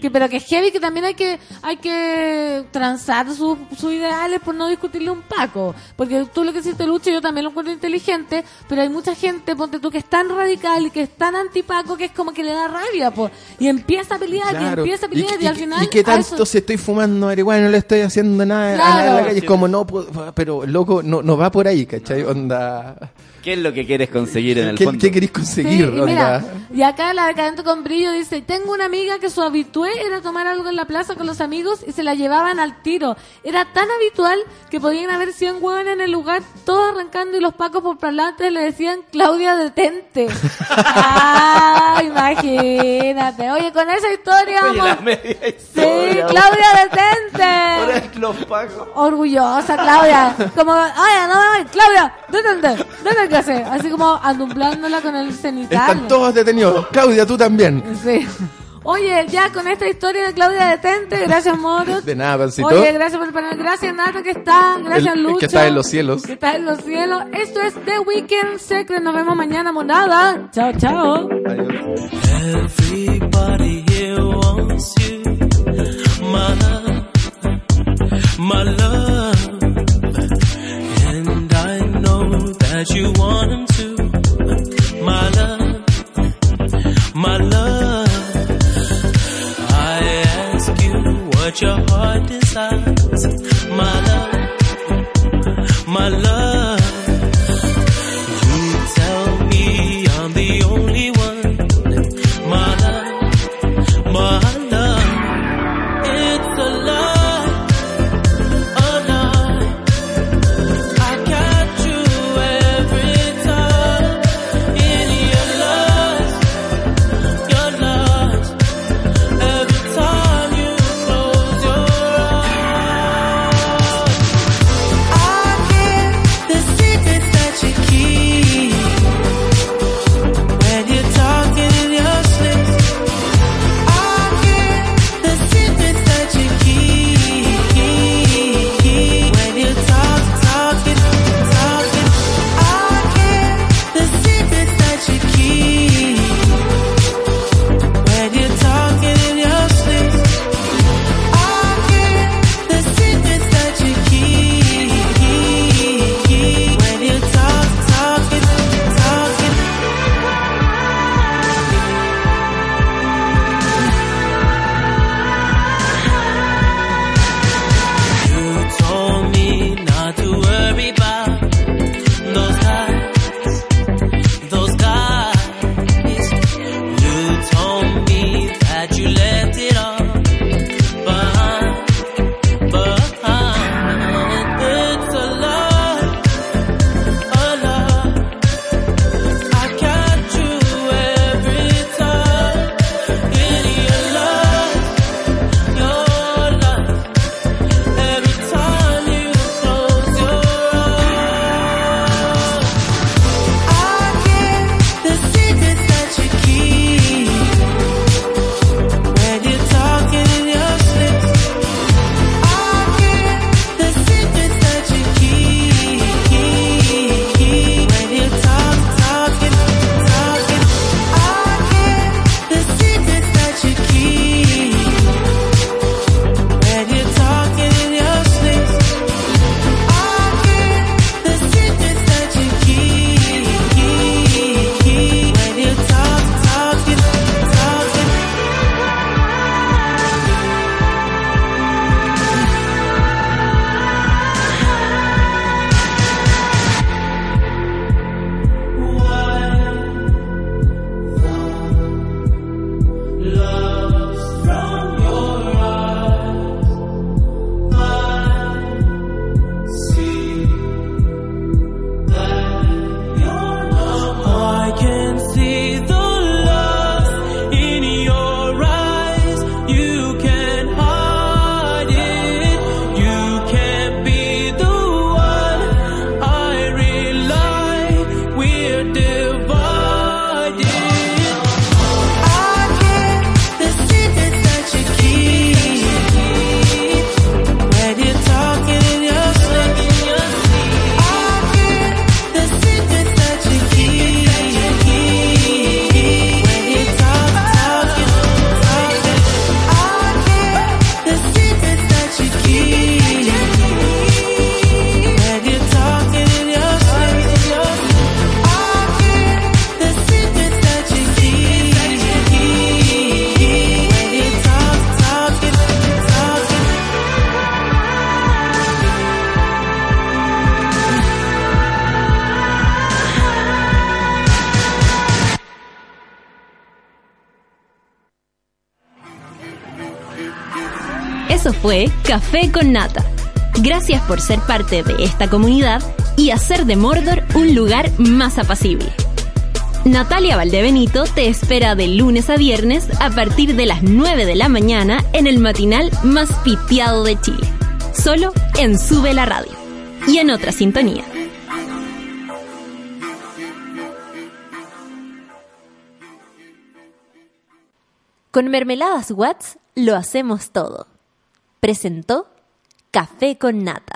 Que, pero que es heavy que también hay que hay que transar sus sus ideales por no discutirle un Paco. Porque tú lo que hiciste, Lucho, yo también lo encuentro inteligente, pero hay mucha gente, ponte tú, que es tan radical y que es tan antipaco que es como que le da rabia, po. Y empieza a pelear, y empieza a pelear, y, y- al final... ¿Y qué tanto eso- si estoy fumando marihuana no le estoy haciendo nada a Claro. la calle? Como no puedo- Pero, loco, no, no va por ahí, ¿cachai? Onda... ¿Qué es lo que quieres conseguir en el ¿Qué, fondo? qué queréis Sí, conseguir? y, mira, y acá la decadente con brillo dice, tengo una amiga que su habitué era tomar algo en la plaza con los amigos y se la llevaban al tiro. Era tan habitual que podían haber 100 hueones en el lugar, todos arrancando y los pacos por parlantes le decían, Claudia, detente. ah, imagínate. Oye, con esa historia Oye, la vamos... media Sí, historia, Claudia, detente. Los pagos. Orgullosa, Claudia. Como, oye, no voy, Claudia, detente, detente. Así como andumblándola con el cenital. Están todos detenidos. Claudia, tú también. Sí. Oye, ya con esta historia de Claudia Detente, gracias Moro. De nada, pancito. Oye, gracias por el panel, gracias Nata que está, gracias El- Lucho. que está en los cielos. Que está en los cielos. Esto es The Weekend Secret, nos vemos mañana, monada. Chao, chao. Everybody that you want him to, my love, my love. I ask you what your heart desires, Café con Nata. Gracias por ser parte de esta comunidad y hacer de Mordor un lugar más apacible. Natalia Valdebenito te espera de lunes a viernes a partir de las 9 de la mañana en el matinal más piteado de Chile. Solo en Sube la Radio. Y en otra sintonía. Con Mermeladas Watts lo hacemos todo. Presentó Café con Nata.